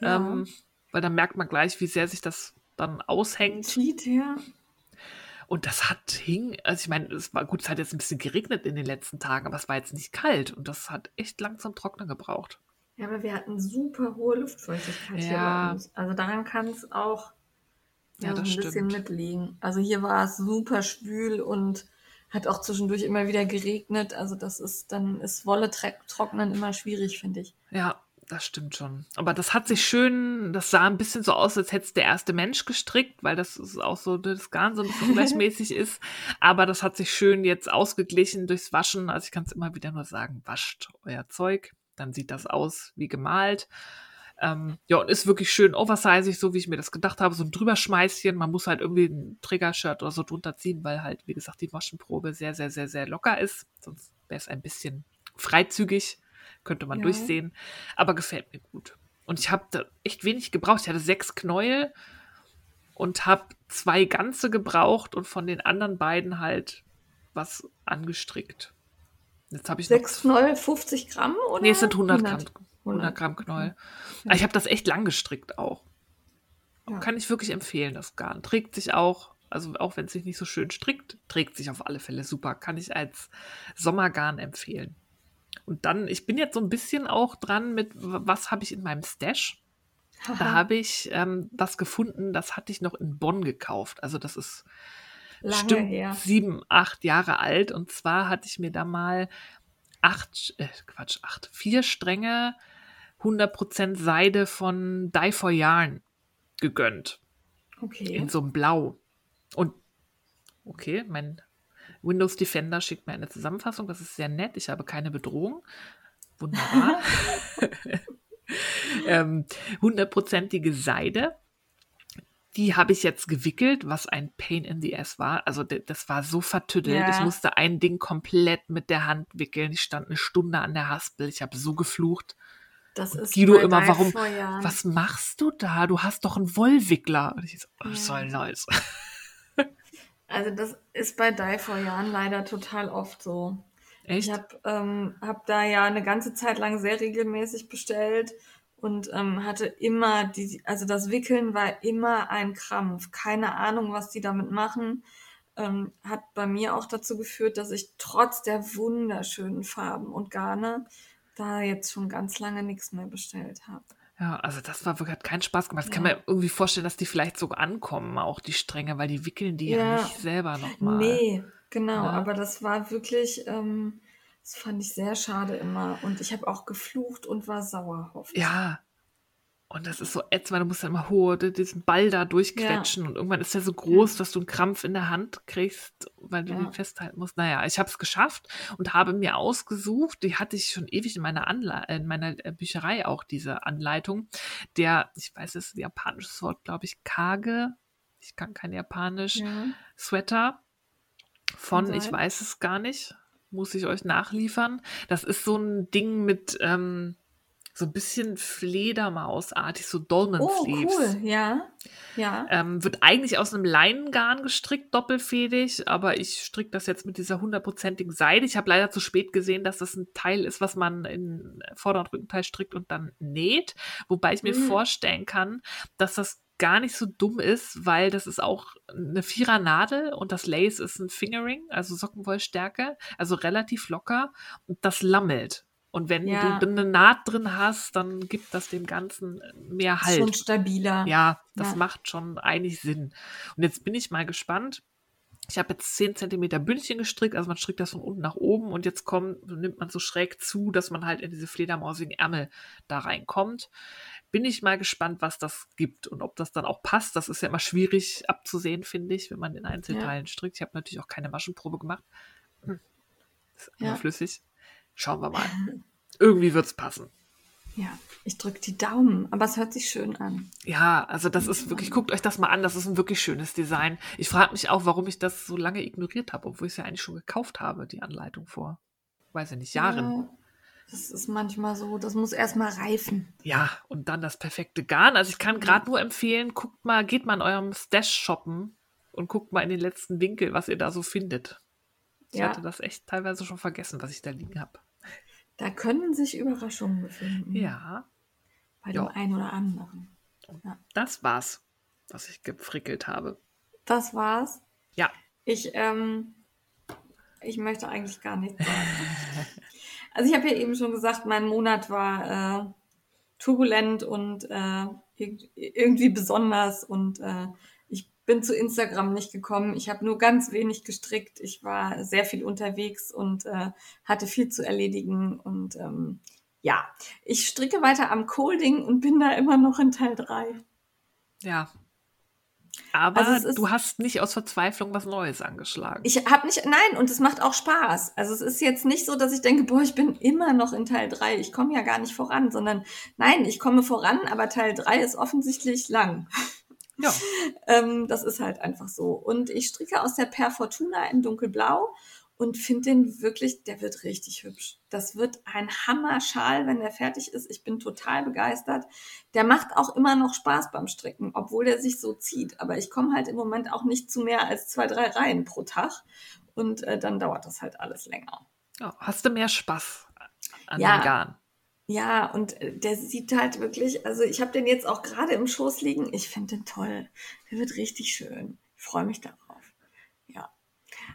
Ja. ähm, weil dann merkt man gleich, wie sehr sich das dann aushängt. Cheat, ja. Und das hat hing, also ich meine, es war gut, es hat jetzt ein bisschen geregnet in den letzten Tagen, aber es war jetzt nicht kalt und das hat echt lang zum Trocknen gebraucht. Ja, aber wir hatten super hohe Luftfeuchtigkeit hier Ja. bei uns. Also daran kann es auch Ja, das ein bisschen stimmt. mitliegen. Also hier war es super schwül und hat auch zwischendurch immer wieder geregnet. Also das ist, dann ist Wolle trocknen immer schwierig, finde ich. Ja, das stimmt schon. Aber das hat sich schön, das sah ein bisschen so aus, als hätte es der erste Mensch gestrickt, weil das ist auch so, das Garn so ein bisschen ungleichmäßig ist. Aber das hat sich schön jetzt ausgeglichen durchs Waschen. Also ich kann es immer wieder nur sagen, wascht euer Zeug. Dann sieht das aus wie gemalt. Ähm, ja, und ist wirklich schön oversizig, so wie ich mir das gedacht habe. So ein Drüberschmeißchen. Man muss halt irgendwie ein Trigger-Shirt oder so drunter ziehen, weil halt, wie gesagt, die Waschenprobe sehr, sehr, sehr, sehr locker ist. Sonst wäre es ein bisschen freizügig. Könnte man Ja. durchsehen. Aber gefällt mir gut. Und ich habe da echt wenig gebraucht. Ich hatte sechs Knäuel und habe zwei ganze gebraucht und von den anderen beiden halt was angestrickt. Jetzt habe ich noch Sechs Knoll, 50 Gramm oder? Nee, es sind 100 Gramm, 100. 100 Gramm Knäuel. Ja. Ich habe das echt lang gestrickt auch. Ja. Kann ich wirklich empfehlen, das Garn. Trägt sich auch, also auch wenn es sich nicht so schön strickt, trägt sich auf alle Fälle super. Kann ich als Sommergarn empfehlen. Und dann, ich bin jetzt so ein bisschen auch dran mit, was habe ich in meinem Stash? Da Haha, habe ich ähm, was gefunden, das hatte ich noch in Bonn gekauft. Also das ist lange bestimmt her. sieben, acht Jahre alt. Und zwar hatte ich mir da mal acht, äh, Quatsch, acht, vier Stränge, 100% Seide von Dye for Yarn gegönnt. Okay. In so einem Blau. Und, okay, mein Windows Defender schickt mir eine Zusammenfassung. Das ist sehr nett. Ich habe keine Bedrohung. Wunderbar. ähm, hundertprozentige Seide. Die habe ich jetzt gewickelt, was ein Pain in the Ass war. Also das war so vertüttelt. Ja. Ich musste ein Ding komplett mit der Hand wickeln. Ich stand eine Stunde an der Haspel. Ich habe so geflucht. Das ist Guido immer, warum-. Was machst du da? Du hast doch einen Wollwickler. Und ich so, was Ja. soll das? Also das ist bei Die for Jahren leider total oft so. Echt? Ich habe ähm, hab da ja eine ganze Zeit lang sehr regelmäßig bestellt und ähm, hatte immer die, also das Wickeln war immer ein Krampf. Keine Ahnung, was die damit machen. Ähm, hat bei mir auch dazu geführt, dass ich trotz der wunderschönen Farben und Garne da jetzt schon ganz lange nichts mehr bestellt habe. Ja, also das war wirklich, hat keinen Spaß gemacht. Ich kann Ja. mir irgendwie vorstellen, dass die vielleicht so ankommen, auch die Stränge, weil die wickeln die ja, Ja. nicht selber nochmal. Nee, genau, Ne? aber das war wirklich, ähm, das fand ich sehr schade immer. Und ich habe auch geflucht und war sauer oft. Ja. Und das ist so ätzend, weil du musst dann immer hohe, diesen Ball da durchquetschen und irgendwann ist der so groß, dass du einen Krampf in der Hand kriegst, weil du Ja. den festhalten musst. Naja, ich habe es geschafft und habe mir ausgesucht, die hatte ich schon ewig in meiner, Anle in meiner äh, Bücherei auch, diese Anleitung, der, ich weiß es ist ein japanisches Wort, glaube ich, Kage, ich kann kein Japanisch, Ja. Sweater von, ich weiß es gar nicht, muss ich euch nachliefern. Das ist so ein Ding mit ähm, so ein bisschen Fledermausartig, so Dolman Oh, cool, ja. Ja. Ähm, wird eigentlich aus einem Leinengarn gestrickt, doppelfädig, aber ich stricke das jetzt mit dieser hundertprozentigen Seide. Ich habe leider zu spät gesehen, dass das ein Teil ist, was man in Vorder- und Rückenteil strickt und dann näht. Wobei ich mir Mhm. vorstellen kann, dass das gar nicht so dumm ist, weil das ist auch eine Vierer-Nadel und das Lace ist ein Fingering, also Sockenwollstärke, also relativ locker und das lammelt. Und wenn Ja. du eine Naht drin hast, dann gibt das dem Ganzen mehr Ist Halt. schon stabiler. Ja, das Ja. macht schon eigentlich Sinn. Und jetzt bin ich mal gespannt. Ich habe jetzt 10 cm Bündchen gestrickt, also man strickt das von unten nach oben und jetzt kommt, nimmt man so schräg zu, dass man halt in diese fledermausigen Ärmel da reinkommt. Bin ich mal gespannt, was das gibt und ob das dann auch passt. Das ist ja immer schwierig abzusehen, finde ich, wenn man in Einzelteilen strickt. Ich habe natürlich auch keine Maschenprobe gemacht. Hm. Ist Ja. überflüssig. Schauen wir mal. Irgendwie wird es passen. Ja, ich drücke die Daumen, aber es hört sich schön an. Ja, also das ist wirklich, guckt euch das mal an, das ist ein wirklich schönes Design. Ich frage mich auch, warum ich das so lange ignoriert habe, obwohl ich es ja eigentlich schon gekauft habe, die Anleitung vor, weiß ich nicht, Jahren. Ja, das ist manchmal so, das muss erstmal reifen. Ja, und dann das perfekte Garn. Also ich kann gerade nur empfehlen, guckt mal, geht mal in eurem Stash shoppen und guckt mal in den letzten Winkel, was ihr da so findet. Ich Ja. hatte das echt teilweise schon vergessen, was ich da liegen habe. Da können sich Überraschungen befinden. Ja, Bei dem Ja. einen oder anderen. das war's, was ich gefrickelt habe. Das war's. Ja, Ich, ähm, ich möchte eigentlich gar nichts sagen. also ich habe ja eben schon gesagt, mein Monat war äh, turbulent und äh, irg- irgendwie besonders und äh, bin zu Instagram nicht gekommen. Ich habe nur ganz wenig gestrickt. Ich war sehr viel unterwegs und äh, hatte viel zu erledigen und ähm, ja, ich stricke weiter am Colding und bin da immer noch in Teil 3. ja. Aber Also ist- du hast nicht aus Verzweiflung was Neues angeschlagen. Ich habe nicht, nein, und es macht auch Spaß. Also es ist jetzt nicht so, dass ich denke, boah, ich bin immer noch in Teil 3. Ich komme ja gar nicht voran, sondern nein, ich komme voran, aber Teil 3 ist offensichtlich lang. Ja. Ähm, das ist halt einfach so. Und ich stricke aus der Per Fortuna in dunkelblau und finde den wirklich, der wird richtig hübsch. Das wird ein Hammer-Schal, wenn der fertig ist. Ich bin total begeistert. Der macht auch immer noch Spaß beim Stricken, obwohl der sich so zieht. Aber ich komme halt im Moment auch nicht zu mehr als zwei, drei Reihen pro Tag. Und äh, dann dauert das halt alles länger. ja. Hast du mehr Spaß an Ja. dem Garn? Ja, und äh, der sieht halt wirklich, also ich habe den jetzt auch gerade im Schoß liegen. Ich finde den toll. Der wird richtig schön. Ich freue mich darauf. Ja.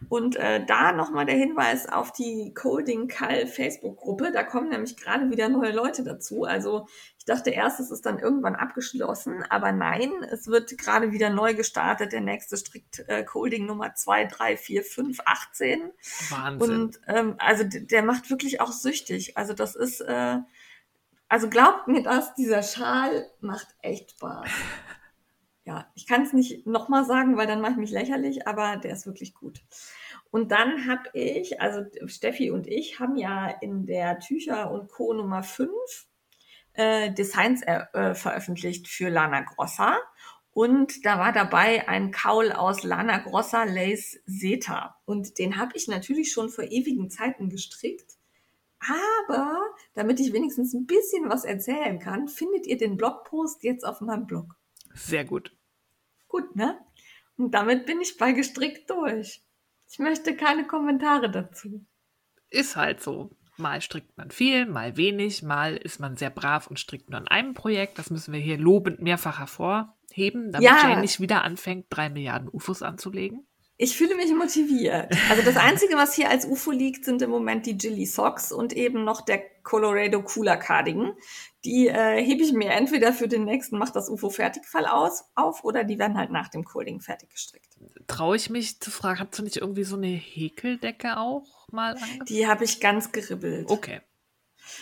Und äh, da nochmal der Hinweis auf die Colding Call Facebook-Gruppe. Da kommen nämlich gerade wieder neue Leute dazu. Also ich dachte erst, es ist dann irgendwann abgeschlossen, aber nein, es wird gerade wieder neu gestartet. Der nächste strickt äh, Colding Nummer 2, 3, 4, 5, 18. Wahnsinn. Und ähm, also der macht wirklich auch süchtig. Also das ist, äh, also glaubt mir das, dieser Schal macht echt Spaß. Ja, ich kann es nicht nochmal sagen, weil dann mache ich mich lächerlich, aber der ist wirklich gut. Und dann habe ich, also Steffi und ich haben ja in der Tücher und Co. Nummer 5 äh, Designs äh, veröffentlicht für Lana Grossa. Und da war dabei ein Kaul aus Lana Grossa Lace Seta. Und den habe ich natürlich schon vor ewigen Zeiten gestrickt. Aber damit ich wenigstens ein bisschen was erzählen kann, findet ihr den Blogpost jetzt auf meinem Blog. Sehr gut. Gut, ne? Und damit bin ich bei gestrickt durch. Ich möchte keine Kommentare dazu. Ist halt so. Mal strickt man viel, mal wenig, mal ist man sehr brav und strickt nur an einem Projekt. Das müssen wir hier lobend mehrfach hervorheben, damit Ja. Jane nicht wieder anfängt, drei Milliarden UFOs anzulegen. Ich fühle mich motiviert. Also das Einzige, was hier als UFO liegt, sind im Moment die Jilly Socks und eben noch der Colorado Cooler Cardigan. Die äh, hebe ich mir entweder für den nächsten Macht das UFO Fertigfall aus, auf oder die werden halt nach dem Coding fertig gestrickt. Traue ich mich zu fragen, hast du nicht irgendwie so eine Häkeldecke auch mal angefangen? Die habe ich ganz geribbelt. Okay.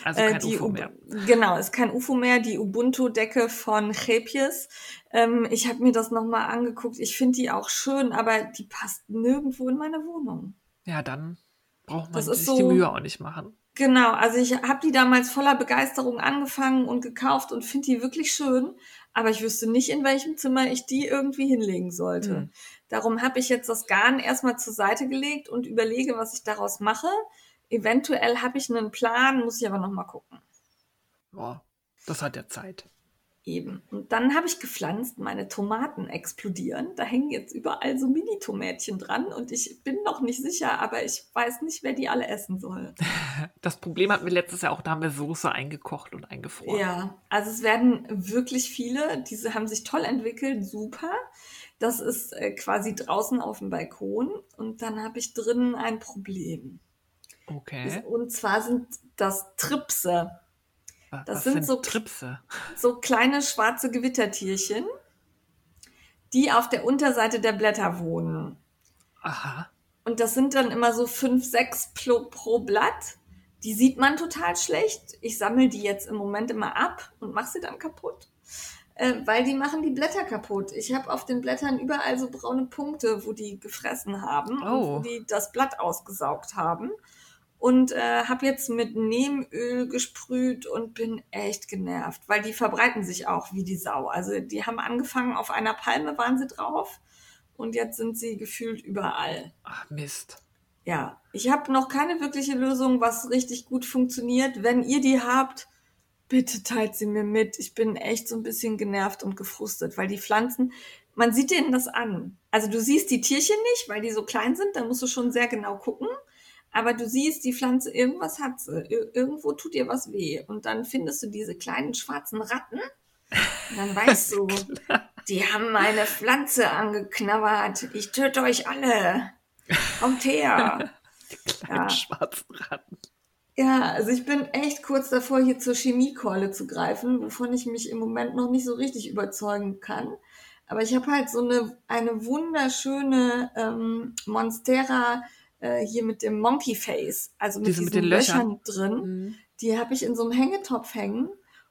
Also Äh, kein die UFO mehr. Genau, ist kein UFO mehr, die Ubuntu-Decke von Chepies. Ähm, ich habe mir das nochmal angeguckt. Ich finde die auch schön, aber die passt nirgendwo in meine Wohnung. Ja, dann braucht man sich die so- Mühe auch nicht machen. Genau, also ich habe die damals voller Begeisterung angefangen und gekauft und finde die wirklich schön, aber ich wüsste nicht, in welchem Zimmer ich die irgendwie hinlegen sollte. Hm. Darum habe ich jetzt das Garn erstmal zur Seite gelegt und überlege, was ich daraus mache. Eventuell habe ich einen Plan, muss ich aber nochmal gucken. Boah, das hat ja Zeit. Eben. Und dann habe ich gepflanzt, meine Tomaten explodieren. Da hängen jetzt überall so Mini-Tomätchen dran und ich bin noch nicht sicher, aber ich weiß nicht, wer die alle essen soll. Das Problem hatten wir letztes Jahr auch, da haben wir Soße eingekocht und eingefroren. Ja, also es werden wirklich viele. Diese haben sich toll entwickelt, super. Das ist äh, quasi draußen auf dem Balkon und dann habe ich drinnen ein Problem. Okay. Und zwar sind das Tripse. Was Das sind so- Tripse. So kleine schwarze Gewittertierchen, die auf der Unterseite der Blätter wohnen. Aha. Und das sind dann immer so fünf, sechs pro, pro Blatt. Die sieht man total schlecht. Ich sammle die jetzt im Moment immer ab und mache sie dann kaputt. Äh, weil die machen die Blätter kaputt. Ich habe auf den Blättern überall so braune Punkte, wo die gefressen haben und Oh. wo die das Blatt ausgesaugt haben. Und äh, habe jetzt mit Neemöl gesprüht und bin echt genervt, weil die verbreiten sich auch wie die Sau. Also die haben angefangen, auf einer Palme waren sie drauf und jetzt sind sie gefühlt überall. Ach, Mist. Ja, ich habe noch keine wirkliche Lösung, was richtig gut funktioniert. Wenn ihr die habt, bitte teilt sie mir mit. Ich bin echt so ein bisschen genervt und gefrustet, weil die Pflanzen, man sieht denen das an. Also du siehst die Tierchen nicht, weil die so klein sind, dann musst du schon sehr genau gucken. Aber du siehst, die Pflanze, irgendwas hat sie, Ir- irgendwo tut ihr was weh. Und dann findest du diese kleinen schwarzen Ratten. Und dann weißt du, die haben meine Pflanze angeknabbert. Ich töte euch alle. Kommt her. Kleine Ja. schwarzen Ratten. Ja, also ich bin echt kurz davor, hier zur Chemiekeule zu greifen, wovon ich mich im Moment noch nicht so richtig überzeugen kann. Aber ich habe halt so eine, eine wunderschöne ähm, Monstera äh, hier mit dem Monkey Face, also mit Diese diesen mit den Löchern. Löchern drin. Mhm. Die habe ich in so einem Hängetopf hängen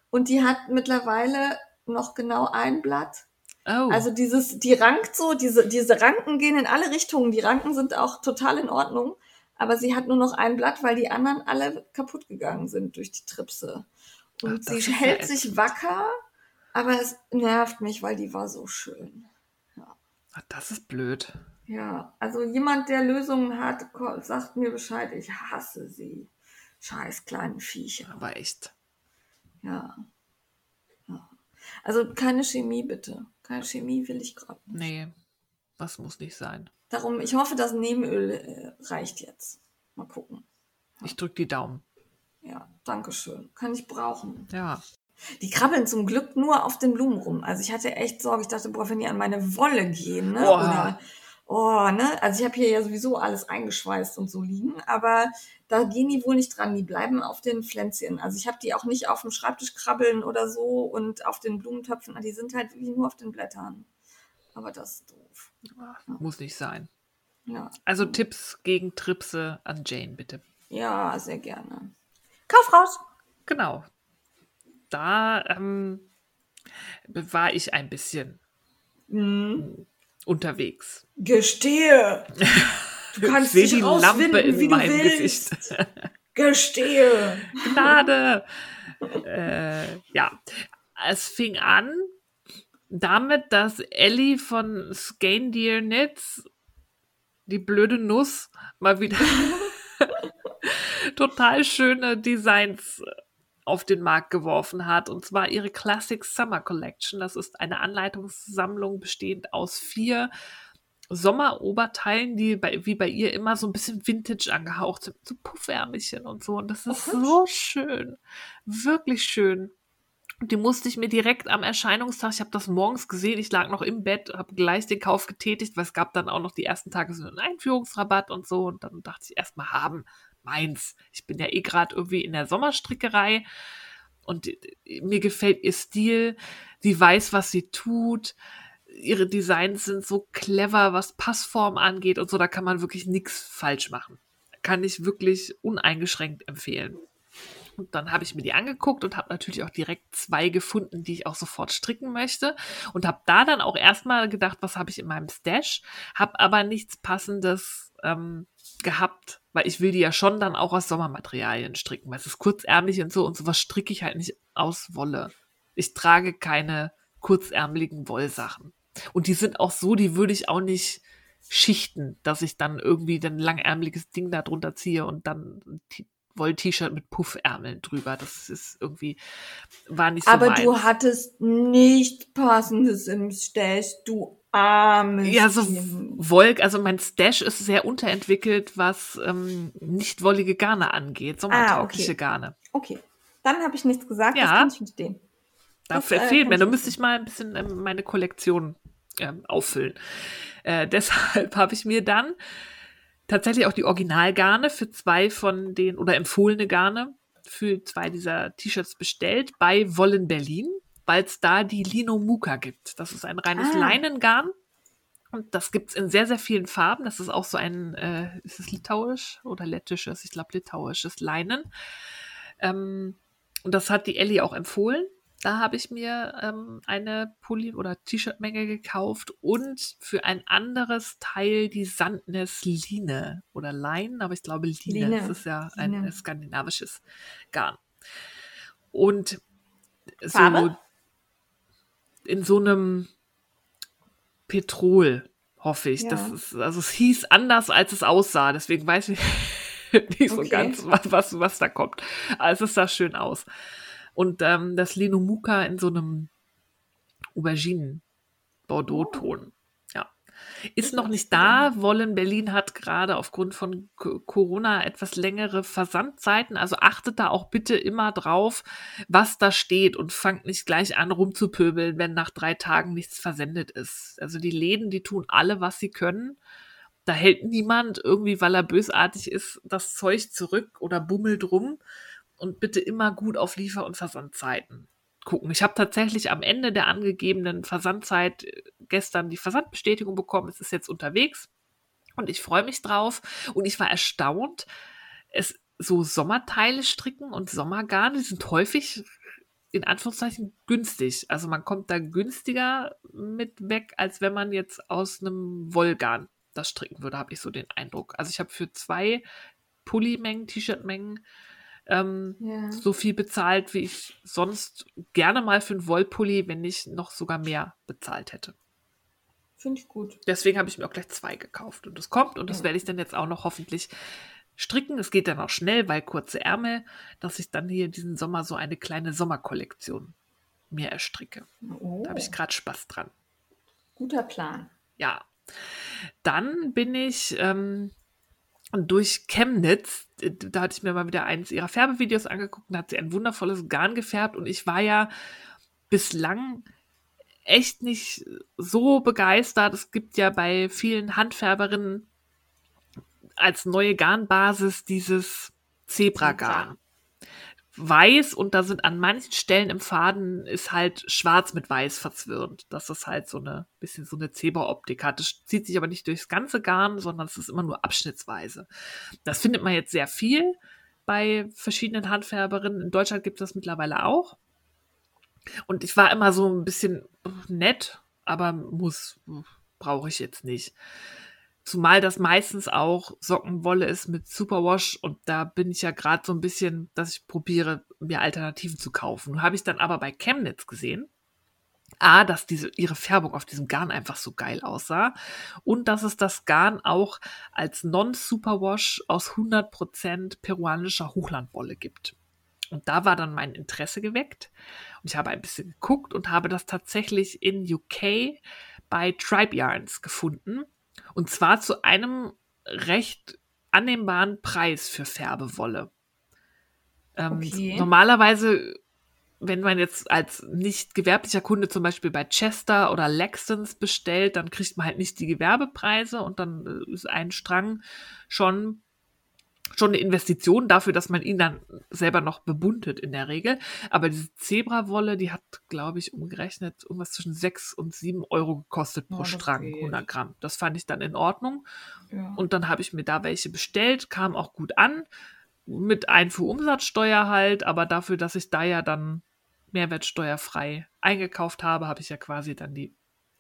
und die hat mittlerweile noch genau ein Blatt. Oh. Also dieses, die rankt so, diese, diese Ranken gehen in alle Richtungen. Die Ranken sind auch total in Ordnung. Aber sie hat nur noch ein Blatt, weil die anderen alle kaputt gegangen sind durch die Tripse. Und Ach, sie ja hält sich wacker, aber es nervt mich, weil die war so schön. Ach, das ist blöd. Ja, also jemand, der Lösungen hat, sagt mir Bescheid. Ich hasse sie. Scheiß kleinen Viecher. Aber echt. Ja. ja. Also keine Chemie bitte. Keine Chemie will ich gerade nicht. Nee, das muss nicht sein. Darum, ich hoffe, das Nebenöl äh, reicht jetzt. Mal gucken. Ich drück die Daumen. Ja, danke schön. Kann ich brauchen. Ja. Die krabbeln zum Glück nur auf den Blumen rum. Also ich hatte echt Sorge. Ich dachte, boah, wenn die an meine Wolle gehen, ne? Boah. Oder, oh, ne? Also ich habe hier ja sowieso alles eingeschweißt und so liegen. Aber da gehen die wohl nicht dran. Die bleiben auf den Pflänzchen. Also ich habe die auch nicht auf dem Schreibtisch krabbeln oder so und auf den Blumentöpfen. Die sind halt wirklich nur auf den Blättern. Aber das ist doof. Muss nicht sein. Ja. Also Tipps gegen Tripse an Jane, bitte. Ja, sehr gerne. Kauf raus! Genau. Da ähm, war ich ein bisschen Mhm. Unterwegs. Gestehe! Du kannst ich dich die Lampe in wie meinem. Gesicht. Gestehe! Gnade! äh, ja, es fing an damit, dass Ellie von Scandier Knits, die blöde Nuss, mal wieder total schöne Designs auf den Markt geworfen hat. Und zwar ihre Classic Summer Collection. Das ist eine Anleitungssammlung bestehend aus vier Sommeroberteilen, die bei, wie bei ihr immer so ein bisschen Vintage angehaucht sind. So Puffärmelchen und so. Und das ist hübsch. so schön. Wirklich schön. Und die musste ich mir direkt am Erscheinungstag, ich habe das morgens gesehen, ich lag noch im Bett, habe gleich den Kauf getätigt, weil es gab dann auch noch die ersten Tage so einen Einführungsrabatt und so. Und dann dachte ich erstmal haben, meins. Ich bin ja eh gerade irgendwie in der Sommerstrickerei und äh, mir gefällt ihr Stil. Sie weiß, was sie tut. Ihre Designs sind so clever, was Passform angeht und so. Da kann man wirklich nichts falsch machen. Kann ich wirklich uneingeschränkt empfehlen. Und dann habe ich mir die angeguckt und habe natürlich auch direkt zwei gefunden, die ich auch sofort stricken möchte. Und habe da dann auch erstmal gedacht, was habe ich in meinem Stash, habe aber nichts Passendes ähm, gehabt, weil ich will die ja schon dann auch aus Sommermaterialien stricken, weil es ist kurzärmlich und so und sowas stricke ich halt nicht aus Wolle. Ich trage keine kurzärmeligen Wollsachen. Und die sind auch so, die würde ich auch nicht schichten, dass ich dann irgendwie ein langärmeliges Ding da drunter ziehe und dann Woll-T-Shirt mit Puffärmeln drüber. Das ist irgendwie, war nicht so Aber meins. du hattest nicht passendes im Stash, du armes Ja, so. Wolk, also mein Stash ist sehr unterentwickelt, was ähm, nicht wollige Garne angeht, sommertaugliche Ah, okay. Garne. Okay, dann habe ich nichts gesagt, Ja. das kann ich verstehen. Da Das, äh, fehlt mir, da müsste ich mal ein bisschen ähm, meine Kollektion ähm, auffüllen. Äh, deshalb habe ich mir dann tatsächlich auch die Originalgarne für zwei von den, oder empfohlene Garne für zwei dieser T-Shirts bestellt bei Wollen Berlin, weil es da die Lino Muka gibt. Das ist ein reines Ah. Leinengarn. Und das gibt's in sehr, sehr vielen Farben. Das ist auch so ein, äh, ist es litauisch oder lettisches? Ich glaube litauisches Leinen. Ähm, und das hat die Ellie auch empfohlen. Da habe ich mir ähm, eine Pulli- oder T-Shirt-Menge gekauft und für ein anderes Teil die Sandnes Line oder Lein, aber ich glaube Line. Line. Das ist ja ein Line. skandinavisches Garn. Und so Farbe? In so einem Petrol, hoffe ich. Ja. Das ist, also es hieß anders, als es aussah. Deswegen weiß ich nicht so Okay. ganz, was, was, was da kommt. Also es sah schön aus. Und ähm, das Linomuka in so einem Auberginen-Bordeaux-Ton. Ist noch nicht da. Wollen Berlin hat gerade aufgrund von Co- Corona etwas längere Versandzeiten. Also achtet da auch bitte immer drauf, was da steht und fangt nicht gleich an rumzupöbeln, wenn nach drei Tagen nichts versendet ist. Also die Läden, die tun alle, was sie können. Da hält niemand irgendwie, weil er bösartig ist, das Zeug zurück oder bummelt rum. Und bitte immer gut auf Liefer- und Versandzeiten gucken. Ich habe tatsächlich am Ende der angegebenen Versandzeit äh, gestern die Versandbestätigung bekommen. Es ist jetzt unterwegs und ich freue mich drauf. Und ich war erstaunt, es so Sommerteile stricken und Sommergarn, die sind häufig in Anführungszeichen günstig. Also man kommt da günstiger mit weg, als wenn man jetzt aus einem Wollgarn das stricken würde, habe ich so den Eindruck. Also ich habe für zwei Pulli-Mengen, T-Shirt-Mengen ähm, Ja. so viel bezahlt, wie ich sonst gerne mal für einen Wollpulli, wenn ich noch sogar mehr bezahlt hätte. Finde ich gut. Deswegen habe ich mir auch gleich zwei gekauft und es kommt und das Ja. werde ich dann jetzt auch noch hoffentlich stricken. Es geht dann auch schnell, weil kurze Ärmel, dass ich dann hier diesen Sommer so eine kleine Sommerkollektion mir erstricke. Oh, Da habe ich gerade Spaß dran. guter Plan. Ja. Dann bin ich ähm, durch Chemnitz, da hatte ich mir mal wieder eins ihrer Färbevideos angeguckt und hat sie ein wundervolles Garn gefärbt und ich war ja bislang echt nicht so begeistert. Es gibt ja bei vielen Handfärberinnen als neue Garnbasis dieses Zebragarn. Weiß und da sind an manchen Stellen im Faden ist halt schwarz mit weiß verzwirnt, dass es halt so eine bisschen so eine Zebra-Optik hat. Das zieht sich aber nicht durchs ganze Garn, sondern es ist immer nur abschnittsweise. Das findet man jetzt sehr viel bei verschiedenen Handfärberinnen. In Deutschland gibt es das mittlerweile auch. Und ich war immer so ein bisschen nett, aber muss, brauche ich jetzt nicht. Zumal das meistens auch Sockenwolle ist mit Superwash und da bin ich ja gerade so ein bisschen, dass ich probiere, mir Alternativen zu kaufen. Habe ich dann aber bei Chemnitz gesehen, A, dass diese, ihre Färbung auf diesem Garn einfach so geil aussah und dass es das Garn auch als Non-Superwash aus 100% peruanischer Hochlandwolle gibt. Und da war dann mein Interesse geweckt. Und ich habe ein bisschen geguckt und habe das tatsächlich in UK bei Tribe Yarns gefunden. Und zwar zu einem recht annehmbaren Preis für Färbewolle. Ähm, Okay. Normalerweise, wenn man jetzt als nicht gewerblicher Kunde zum Beispiel bei Chester oder Lextons bestellt, dann kriegt man halt nicht die Gewerbepreise und dann äh, ist ein Strang schon schon eine Investition dafür, dass man ihn dann selber noch bebuntet in der Regel. Aber diese Zebrawolle, die hat, glaube ich, umgerechnet irgendwas zwischen 6 und 7 Euro gekostet pro Ja, das Strang, geht. 100 Gramm. Das fand ich dann in Ordnung. Ja. Und dann habe ich mir da welche bestellt, kam auch gut an, mit Einfuhrumsatzsteuer halt, aber dafür, dass ich da ja dann mehrwertsteuerfrei eingekauft habe, habe ich ja quasi dann die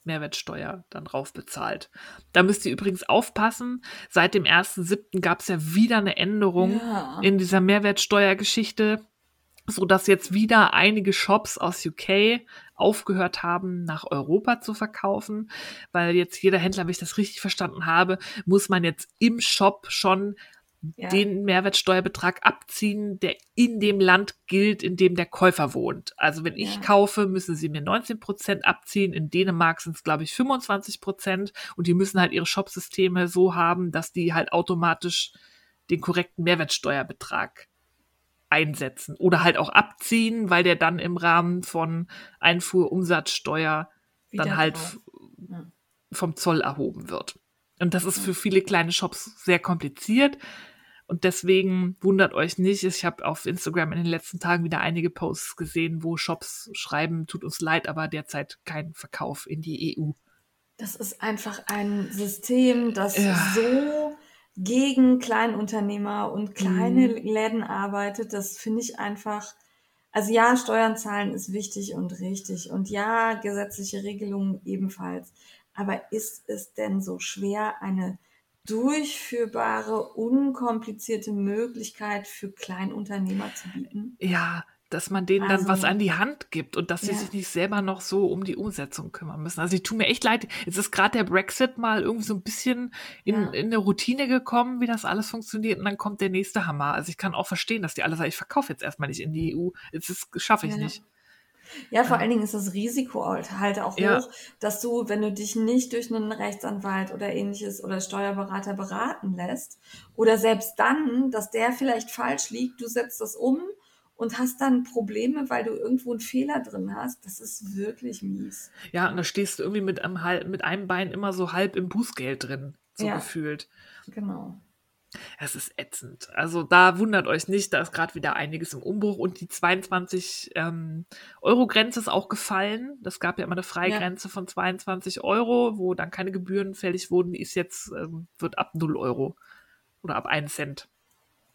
Mehrwertsteuer dann drauf bezahlt. Da müsst ihr übrigens aufpassen, seit dem 1.7. gab es ja wieder eine Änderung Ja. in dieser Mehrwertsteuergeschichte, so dass jetzt wieder einige Shops aus UK aufgehört haben, nach Europa zu verkaufen, weil jetzt jeder Händler, wenn ich das richtig verstanden habe, muss man jetzt im Shop schon Ja. den Mehrwertsteuerbetrag abziehen, der in dem Land gilt, in dem der Käufer wohnt. Also wenn ich Ja. kaufe, müssen sie mir 19 Prozent abziehen. In Dänemark sind es, glaube ich, 25 Prozent. Und die müssen halt ihre Shopsysteme so haben, dass die halt automatisch den korrekten Mehrwertsteuerbetrag einsetzen oder halt auch abziehen, weil der dann im Rahmen von Einfuhrumsatzsteuer Wieder dann halt. Ja. vom Zoll erhoben wird. Und das ist für viele kleine Shops sehr kompliziert. Und deswegen wundert euch nicht. Ich habe auf Instagram in den letzten Tagen wieder einige Posts gesehen, wo Shops schreiben, tut uns leid, aber derzeit kein Verkauf in die EU. Das ist einfach ein System, das ja. so gegen Kleinunternehmer und kleine mhm. Läden arbeitet. Das finde ich einfach. Also ja, Steuern zahlen ist wichtig und richtig. Und ja, gesetzliche Regelungen ebenfalls. Aber ist es denn so schwer, eine durchführbare, unkomplizierte Möglichkeit für Kleinunternehmer zu bieten? Ja, dass man denen also, dann was an die Hand gibt und dass sie ja. sich nicht selber noch so um die Umsetzung kümmern müssen. Also ich tue mir echt leid. Jetzt ist gerade der Brexit mal irgendwie so ein bisschen in, ja. in eine Routine gekommen, wie das alles funktioniert und dann kommt der nächste Hammer. Also ich kann auch verstehen, dass die alle sagen, ich verkaufe jetzt erstmal nicht in die EU. Das schaffe ich ja. nicht. Ja, vor allen Dingen ist das Risiko halt auch ja. hoch, dass du, wenn du dich nicht durch einen Rechtsanwalt oder ähnliches oder Steuerberater beraten lässt oder selbst dann, dass der vielleicht falsch liegt, du setzt das um und hast dann Probleme, weil du irgendwo einen Fehler drin hast. Das ist wirklich mies. Ja, und da stehst du irgendwie mit einem, mit einem Bein immer so halb im Bußgeld drin, so ja, gefühlt. Genau. Es ist ätzend. Also da wundert euch nicht, da ist gerade wieder einiges im Umbruch und die 22 ähm, Euro Grenze ist auch gefallen. Das gab ja immer eine Freigrenze ja. von 22 Euro, wo dann keine Gebühren fällig wurden. Die ist jetzt, ähm, wird ab 0 Euro oder ab 1 Cent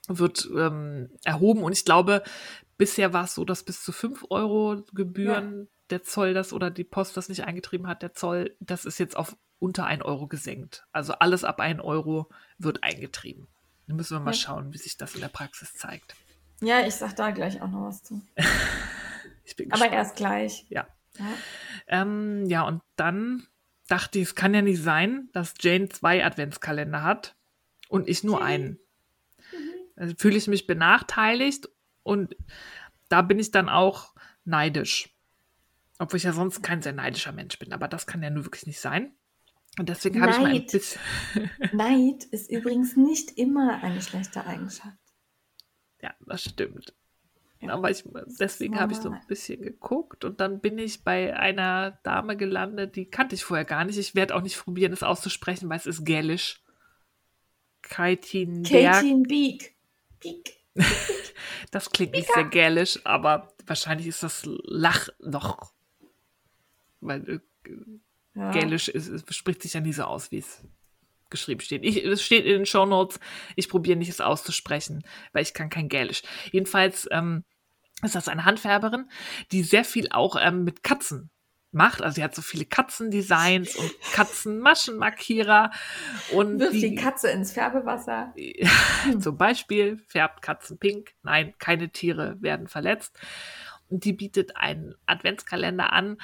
wird ähm, erhoben und ich glaube, bisher war es so, dass bis zu 5 Euro Gebühren ja. der Zoll das oder die Post das nicht eingetrieben hat, der Zoll, das ist jetzt auf unter 1 Euro gesenkt. Also alles ab 1 Euro wird eingetrieben. Dann müssen wir mal ja. schauen, wie sich das in der Praxis zeigt. Ja, ich sag da gleich auch noch was zu. ich bin Aber erst gleich. Ja. Ja. Ähm, ja, und dann dachte ich, es kann ja nicht sein, dass Jane zwei Adventskalender hat und ich nur einen. Mhm. Also fühle ich mich benachteiligt und da bin ich dann auch neidisch. Obwohl ich ja sonst kein sehr neidischer Mensch bin, aber das kann ja nur wirklich nicht sein. Und deswegen habe ich mal ein bisschen. Neid ist übrigens nicht immer eine schlechte Eigenschaft. Ja, das stimmt. Ja, Aber ich, deswegen habe ich so ein bisschen geguckt und dann bin ich bei einer Dame gelandet, die kannte ich vorher gar nicht. Ich werde auch nicht probieren, es auszusprechen, weil es ist gälisch. Kaitin Kaitin Beek. Beek. das klingt Beek. nicht sehr gälisch, aber wahrscheinlich ist das Lach noch. Weil äh, ja. Gälisch ist, es spricht sich ja nie so aus, wie es geschrieben steht. Ich, es steht in den Show Notes. Ich probiere nicht, es auszusprechen, weil ich kann kein Gälisch. Jedenfalls ähm, ist das eine Handfärberin, die sehr viel auch ähm, mit Katzen macht. Also sie hat so viele Katzendesigns und Katzenmaschenmarkierer und wirft die, die Katze ins Färbewasser. zum Beispiel färbt Katzen pink. Nein, keine Tiere werden verletzt. Und die bietet einen Adventskalender an,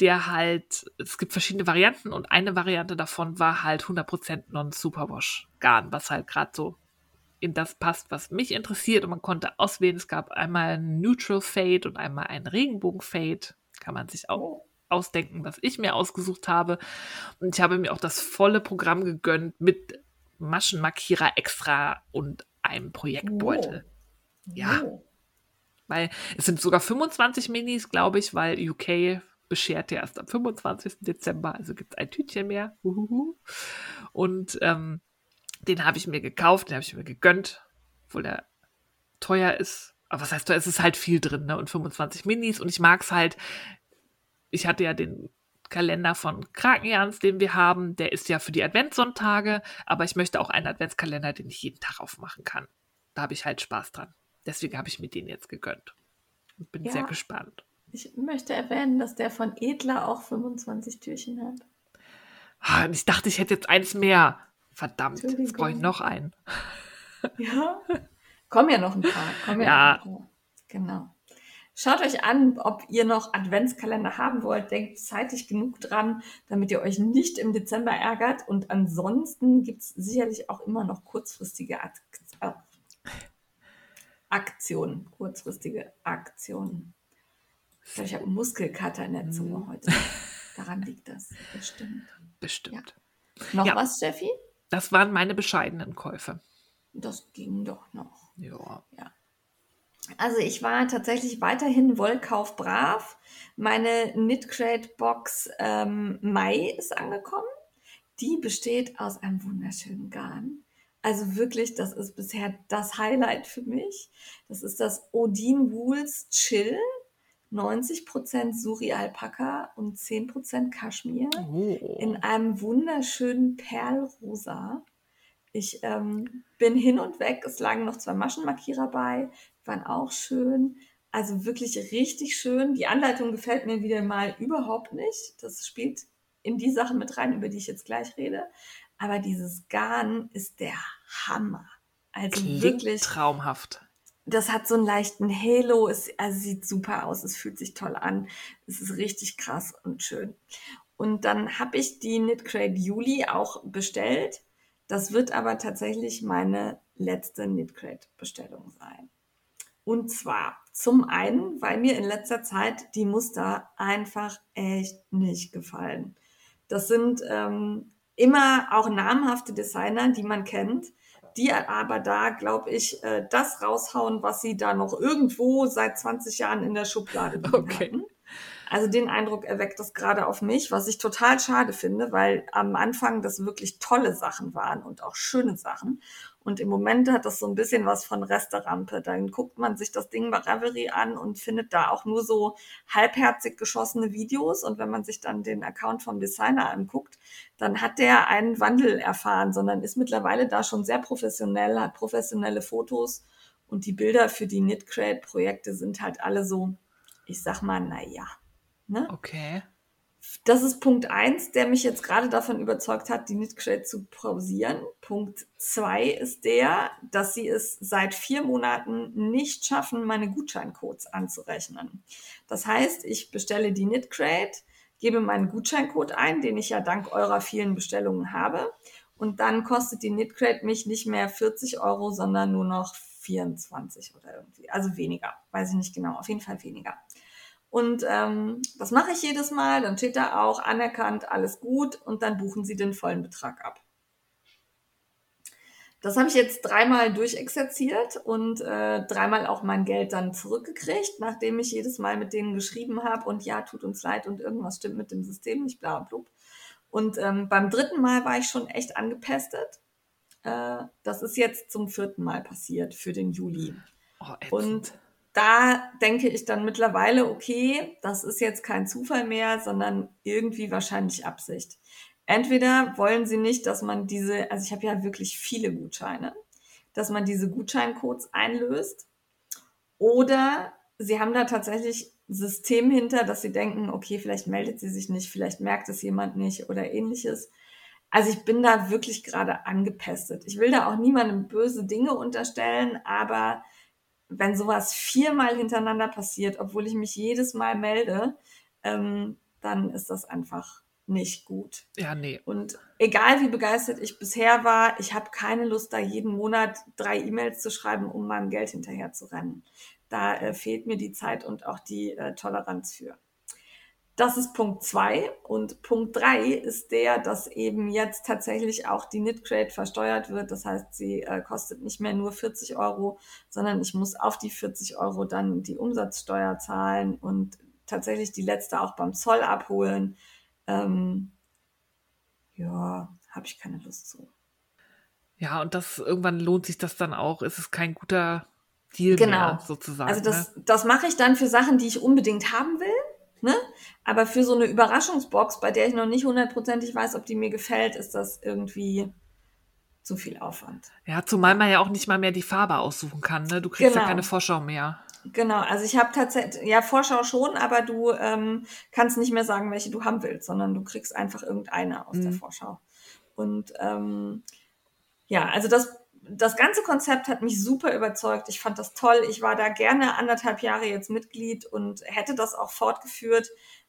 der halt, es gibt verschiedene Varianten und eine Variante davon war halt 100% Non-Superwash Garn, was halt gerade so in das passt, was mich interessiert und man konnte auswählen, es gab einmal ein Neutral Fade und einmal ein Regenbogen Fade, kann man sich auch ausdenken, was ich mir ausgesucht habe und ich habe mir auch das volle Programm gegönnt mit Maschenmarkierer extra und einem Projektbeutel. Oh. Ja. Oh. Weil es sind sogar 25 Minis, glaube ich, weil UK beschert ja erst am 25. Dezember, also gibt es ein Tütchen mehr. Uhuhu. Und ähm, den habe ich mir gekauft, den habe ich mir gegönnt, obwohl der teuer ist. Aber was heißt teuer? Es ist halt viel drin, ne? Und 25 Minis. Und ich mag es halt. Ich hatte ja den Kalender von Krakenjans, den wir haben. Der ist ja für die Adventssonntage, aber ich möchte auch einen Adventskalender, den ich jeden Tag aufmachen kann. Da habe ich halt Spaß dran. Deswegen habe ich mir den jetzt gegönnt. Und bin ja. sehr gespannt. Ich möchte erwähnen, dass der von Edler auch 25 Türchen hat. Ah, ich dachte, ich hätte jetzt eins mehr. Verdammt, jetzt brauche ich noch einen. Ja, kommen ja noch ein paar. Kommen ja, ja. Paar. Genau. Schaut euch an, ob ihr noch Adventskalender haben wollt. Denkt zeitig genug dran, damit ihr euch nicht im Dezember ärgert. Und ansonsten gibt es sicherlich auch immer noch kurzfristige äh, Aktionen. Kurzfristige Aktionen. Ich glaube, ich habe Muskelkater in der Zunge mhm. heute. Daran liegt das. Bestimmt. Bestimmt. Ja. Noch ja. was, Steffi? Das waren meine bescheidenen Käufe. Das ging doch noch. Ja. ja. Also ich war tatsächlich weiterhin Wollkauf brav. Meine Knit Crate Box ähm, Mai ist angekommen. Die besteht aus einem wunderschönen Garn, Also wirklich, das ist bisher das Highlight für mich. Das ist das Odin Wools Chill. 90% Suri Alpaka und 10% Kaschmir Oh. in einem wunderschönen Perlrosa. Ich ähm, bin hin und weg. Es lagen noch zwei Maschenmarkierer bei, waren auch schön. Also wirklich richtig schön. Die Anleitung gefällt mir wieder mal überhaupt nicht. Das spielt in die Sachen mit rein, über die ich jetzt gleich rede. Aber dieses Garn ist der Hammer. Also Klingt wirklich, traumhaft. Das hat so einen leichten Halo. Es also sieht super aus. Es fühlt sich toll an. Es ist richtig krass und schön. Und dann habe ich die Knit Crate Juli auch bestellt. Das wird aber tatsächlich meine letzte Knit Crate Bestellung sein. Und zwar zum einen, weil mir in letzter Zeit die Muster einfach echt nicht gefallen. Das sind ähm, immer auch namhafte Designer, die man kennt, die aber da, glaube ich, äh, das raushauen, was sie da noch irgendwo seit 20 Jahren in der Schublade Okay. hatten. Also den Eindruck erweckt das gerade auf mich, was ich total schade finde, weil am Anfang das wirklich tolle Sachen waren und auch schöne Sachen. Und im Moment hat das so ein bisschen was von Resterampe. Dann guckt man sich das Ding bei Ravelry an und findet da auch nur so halbherzig geschossene Videos. Und wenn man sich dann den Account vom Designer anguckt, dann hat der einen Wandel erfahren, sondern ist mittlerweile da schon sehr professionell, hat professionelle Fotos. Und die Bilder für die Knitcrate-Projekte sind halt alle so, ich sag mal, naja. Ne? Okay. Das ist Punkt eins, der mich jetzt gerade davon überzeugt hat, die Knitcrate zu pausieren. Punkt zwei ist der, dass sie es seit vier Monaten nicht schaffen, meine Gutscheincodes anzurechnen. Das heißt, ich bestelle die Knitcrate, gebe meinen Gutscheincode ein, den ich ja dank eurer vielen Bestellungen habe. Und dann kostet die Knitcrate mich nicht mehr 40 Euro, sondern nur noch 24 oder irgendwie. Also weniger. Weiß ich nicht genau. Auf jeden Fall weniger. Und ähm, das mache ich jedes Mal. Dann steht da auch anerkannt, alles gut. Und dann buchen Sie den vollen Betrag ab. Das habe ich jetzt dreimal durchexerziert und äh, dreimal auch mein Geld dann zurückgekriegt, nachdem ich jedes Mal mit denen geschrieben habe und ja, tut uns leid und irgendwas stimmt mit dem System nicht, bla blub. Und ähm, beim dritten Mal war ich schon echt angepestet. Äh, das ist jetzt zum vierten Mal passiert für den Juli. Oh. Und da denke ich dann mittlerweile, okay, das ist jetzt kein Zufall mehr, sondern irgendwie wahrscheinlich Absicht. Entweder wollen sie nicht, dass man diese, also ich habe ja wirklich viele Gutscheine, dass man diese Gutscheincodes einlöst, oder sie haben da tatsächlich System hinter, dass sie denken, okay, vielleicht meldet sie sich nicht, vielleicht merkt es jemand nicht oder ähnliches. Also ich bin da wirklich gerade angepestet. Ich will da auch niemandem böse Dinge unterstellen, aber wenn sowas viermal hintereinander passiert, obwohl ich mich jedes Mal melde, ähm, dann ist das einfach nicht gut. ja, nee. Und egal wie begeistert ich bisher war, ich habe keine Lust, da jeden Monat drei E-Mails zu schreiben, um meinem Geld hinterher zu rennen. Da äh, fehlt mir die Zeit und auch die äh, Toleranz für. Das ist Punkt zwei Und Punkt drei ist der, dass eben jetzt tatsächlich auch die Knitcrate versteuert wird. Das heißt, sie äh, kostet nicht mehr nur 40 Euro, sondern ich muss auf die 40 Euro dann die Umsatzsteuer zahlen und tatsächlich die letzte auch beim Zoll abholen. Ähm, ja, habe ich keine Lust zu. Ja, und das irgendwann lohnt sich das dann auch. Es ist kein guter Deal Genau. mehr, sozusagen. Also das, ne? das mache ich dann für Sachen, die ich unbedingt haben will. Ne? Aber für so eine Überraschungsbox, bei der ich noch nicht hundertprozentig weiß, ob die mir gefällt, ist das irgendwie zu viel Aufwand. Ja, zumal man ja auch nicht mal mehr die Farbe aussuchen kann. Ne? Du kriegst ja Genau. keine Vorschau mehr. Genau, also ich habe tatsächlich, ja, Vorschau schon, aber du ähm, kannst nicht mehr sagen, welche du haben willst, sondern du kriegst einfach irgendeine aus der Mhm. Vorschau. Und ähm, ja, also das, das ganze Konzept hat mich super überzeugt. Ich fand das toll. Ich war da gerne anderthalb Jahre jetzt Mitglied und hätte das auch fortgeführt.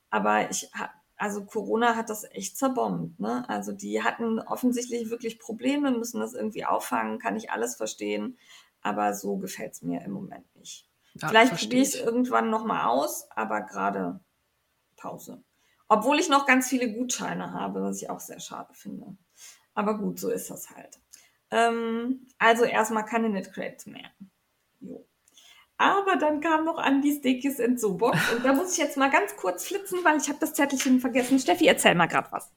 Aber ich, also Corona hat das echt zerbombt. Ne? Also die hatten offensichtlich wirklich Probleme, müssen das irgendwie auffangen, kann ich alles verstehen. Aber so gefällt's mir im Moment nicht. Ja, Vielleicht probiere ich es irgendwann nochmal aus, aber gerade Pause. Obwohl ich noch ganz viele Gutscheine habe, was ich auch sehr schade finde. Aber gut, so ist das halt. Ähm, also erstmal keine Knitcrates mehr. Jo. Aber dann kam noch an die Stickies in Sobox und da muss ich jetzt mal ganz kurz flitzen, weil ich habe das Zettelchen vergessen. Steffi, erzähl mal gerade was.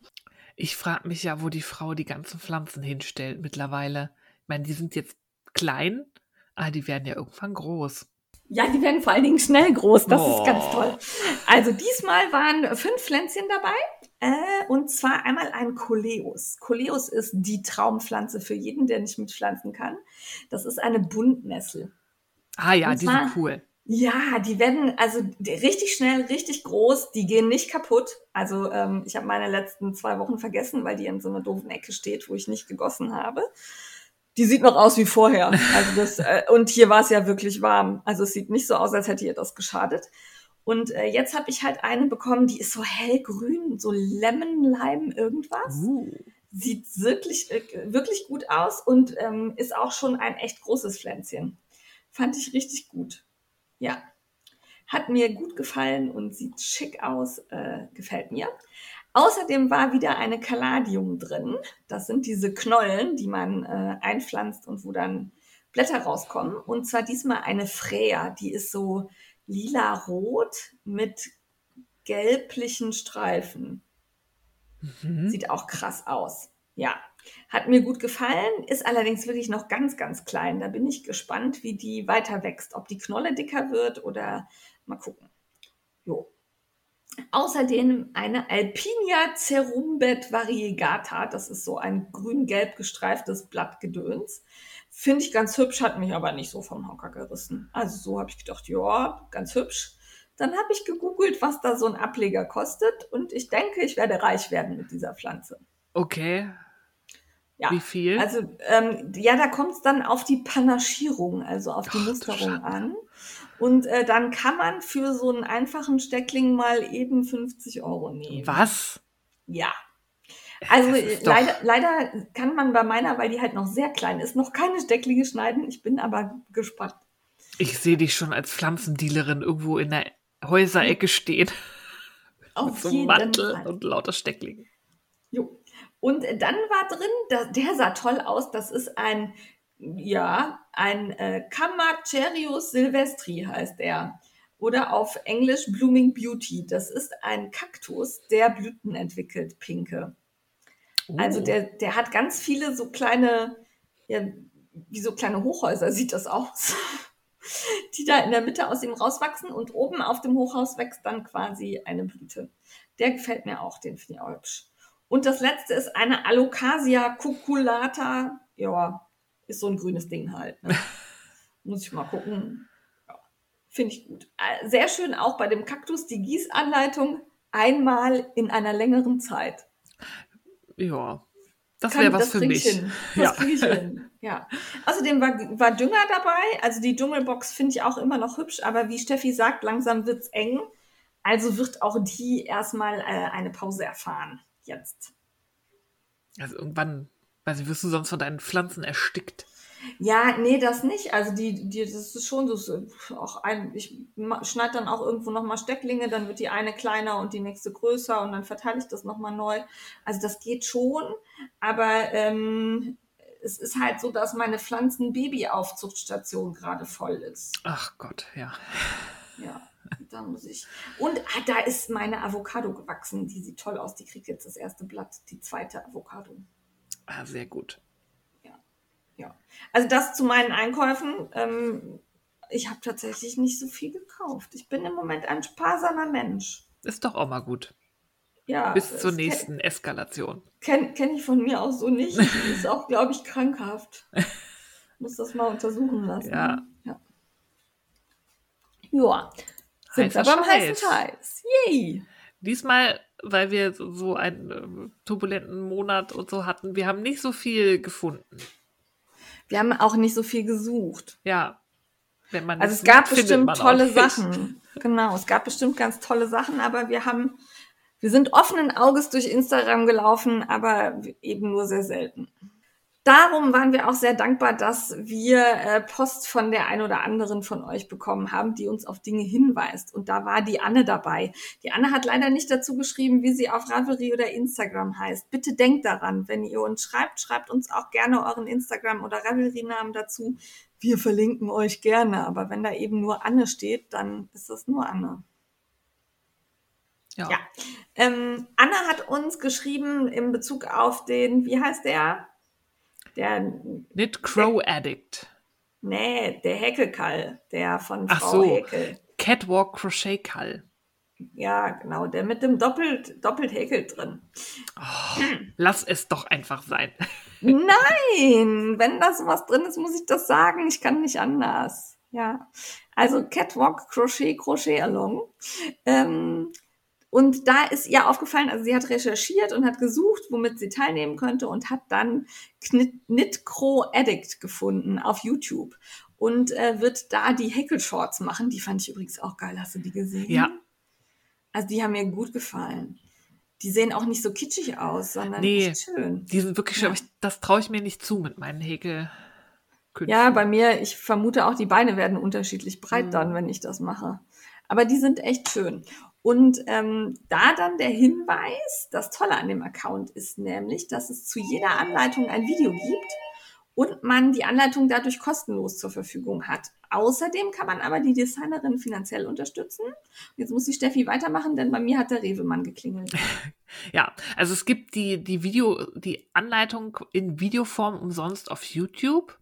Ich frage mich ja, wo die Frau die ganzen Pflanzen hinstellt mittlerweile. meine, die sind jetzt klein, aber die werden ja irgendwann groß. Ja, die werden vor allen Dingen schnell groß. Das Oh. ist ganz toll. Also diesmal waren fünf Pflänzchen dabei. Äh, und zwar einmal ein Coleus. Coleus ist die Traumpflanze für jeden, der nicht mitpflanzen kann. Das ist eine Buntnessel. Ah ja, Und die zwar- sind cool. Ja, die werden also die- richtig schnell, richtig groß. Die gehen nicht kaputt. Also ähm, ich habe meine letzten zwei Wochen vergessen, weil die in so einer doofen Ecke steht, wo ich nicht gegossen habe. Die sieht noch aus wie vorher. Also das, äh, und hier war es ja wirklich warm. Also es sieht nicht so aus, als hätte ihr das geschadet. Und äh, jetzt habe ich halt eine bekommen, die ist so hellgrün, so Lemon Lime irgendwas. Uh. Sieht wirklich, äh, wirklich gut aus und ähm, ist auch schon ein echt großes Pflänzchen. Fand ich richtig gut. Ja. Hat mir gut gefallen und sieht schick aus, äh, gefällt mir. Außerdem war wieder eine Caladium drin. Das sind diese Knollen, die man äh, einpflanzt und wo dann Blätter rauskommen. Und zwar diesmal eine Freya, die ist so lila-rot mit gelblichen Streifen. Mhm. Sieht auch krass aus. Ja, hat mir gut gefallen, ist allerdings wirklich noch ganz, ganz klein. Da bin ich gespannt, wie die weiter wächst. Ob die Knolle dicker wird oder mal gucken. Jo. Außerdem eine Alpinia cerumbet variegata. Das ist so ein grün-gelb gestreiftes Blattgedöns. Finde ich ganz hübsch, hat mich aber nicht so vom Hocker gerissen. Also so habe ich gedacht, ja, ganz hübsch. Dann habe ich gegoogelt, was da so ein Ableger kostet und ich denke, ich werde reich werden mit dieser Pflanze. Okay. Ja. Wie viel? Also ähm, ja, da kommt es dann auf die Panaschierung, also auf die Ach, Musterung an. Und äh, dann kann man für so einen einfachen Steckling mal eben 50 Euro nehmen. Was? Ja. Also Das äh, leider, leider kann man bei meiner, weil die halt noch sehr klein ist, noch keine Stecklinge schneiden. Ich bin aber gespannt. Ich sehe dich schon als Pflanzendealerin irgendwo in der Häuserecke stehen. Auf Mit so einem Mantel Fall. und lauter Stecklingen. Jo. Und dann war drin, da, der sah toll aus, das ist ein, ja, ein äh, Camacherius silvestri heißt er. Oder auf Englisch Blooming Beauty. Das ist ein Kaktus, der Blüten entwickelt, pinke. Also Oh. der, der hat ganz viele so kleine, ja, wie so kleine Hochhäuser sieht das aus, die da in der Mitte aus ihm rauswachsen und oben auf dem Hochhaus wächst dann quasi eine Blüte. Der gefällt mir auch, den finde ich auch hübsch. Und das letzte ist eine Alocasia cuculata. Ja, ist so ein grünes Ding halt. Ne? Muss ich mal gucken. Ja, finde ich gut. Äh, Sehr schön auch bei dem Kaktus die Gießanleitung einmal in einer längeren Zeit. Ja. Das wäre was für mich. ich Hin. Das Ja. ich hin. Ja. Außerdem war, war Dünger dabei. Also die Dschungelbox finde ich auch immer noch hübsch, aber wie Steffi sagt, langsam wird's eng. Also wird auch die erstmal äh, eine Pause erfahren. Jetzt. Also irgendwann, weiß ich, wirst du sonst von deinen Pflanzen erstickt. Ja, nee, das nicht. Also die, die, das ist schon so, auch ein, ich schneide dann auch irgendwo nochmal Stecklinge, dann wird die eine kleiner und die nächste größer und dann verteile ich das nochmal neu. Also das geht schon, aber ähm, es ist halt so, dass meine Pflanzen-Baby-Aufzuchtstation gerade voll ist. Ach Gott, ja. Ja, da muss ich. Und ah, da ist meine Avocado gewachsen. Die sieht toll aus. Die kriegt jetzt das erste Blatt, die zweite Avocado. Ah, sehr gut. Ja. Also das zu meinen Einkäufen. Ähm, ich habe tatsächlich nicht so viel gekauft. Ich bin im Moment ein sparsamer Mensch. Ist doch auch mal gut. Ja, Bis zur nächsten Eskalation. Kenne kenn ich von mir aus so nicht. Ist auch, glaube ich, krankhaft. Muss das mal untersuchen lassen. Ja. Ja. Ja. Sind wir beim heißen Scheiß. Yay. Diesmal, weil wir so- so einen äh, turbulenten Monat und so hatten, wir haben nicht so viel gefunden. Wir haben auch nicht so viel gesucht. Ja. Wenn man Also es gab findet bestimmt tolle. Sachen. Genau, es gab bestimmt ganz tolle Sachen, aber wir haben, wir sind offenen Auges durch Instagram gelaufen, aber eben nur sehr selten. Darum waren wir auch sehr dankbar, dass wir äh, Post von der ein oder anderen von euch bekommen haben, die uns auf Dinge hinweist. Und da war die Anne dabei. Die Anne hat leider nicht dazu geschrieben, wie sie auf Ravelry oder Instagram heißt. Bitte denkt daran, wenn ihr uns schreibt, schreibt uns auch gerne euren Instagram- oder Ravelry-Namen dazu. Wir verlinken euch gerne, aber wenn da eben nur Anne steht, dann ist das nur Anne. Ja. Ja. Ähm, Anne hat uns geschrieben in Bezug auf den, wie heißt der? Der Knit Crow Addict. Nee, der Häkelkall, der von Ach Frau so. Häkel. Catwalk Crochet Kall. Ja, genau, der mit dem doppelt, doppelt Häkel drin. Lass es doch einfach sein. Nein, wenn da sowas drin ist, muss ich das sagen. Ich kann nicht anders. Ja, also Catwalk, Crochet, Crochet Along. Ähm, und da ist ihr aufgefallen, also sie hat recherchiert und hat gesucht, womit sie teilnehmen könnte und hat dann Knit, Knit Crow Addict gefunden auf YouTube und äh, wird da die Häkelshorts machen. Die fand ich übrigens auch geil. Hast du die gesehen? Ja. Also die haben mir gut gefallen. Die sehen auch nicht so kitschig aus, sondern Nee. echt schön. Die sind wirklich schön, aber ich, das traue ich mir nicht zu mit meinen Häkel. Ja, bei mir, ich vermute auch, die Beine werden unterschiedlich breit Mhm. dann, wenn ich das mache. Aber die sind echt schön. Und ähm, da dann der Hinweis, das Tolle an dem Account ist nämlich, dass es zu jeder Anleitung ein Video gibt und man die Anleitung dadurch kostenlos zur Verfügung hat. Außerdem kann man aber die Designerin finanziell unterstützen. Jetzt muss die Steffi weitermachen, denn bei mir hat der Rewemann geklingelt. Ja, also es gibt die, die Video, die Anleitung in Videoform umsonst auf YouTube.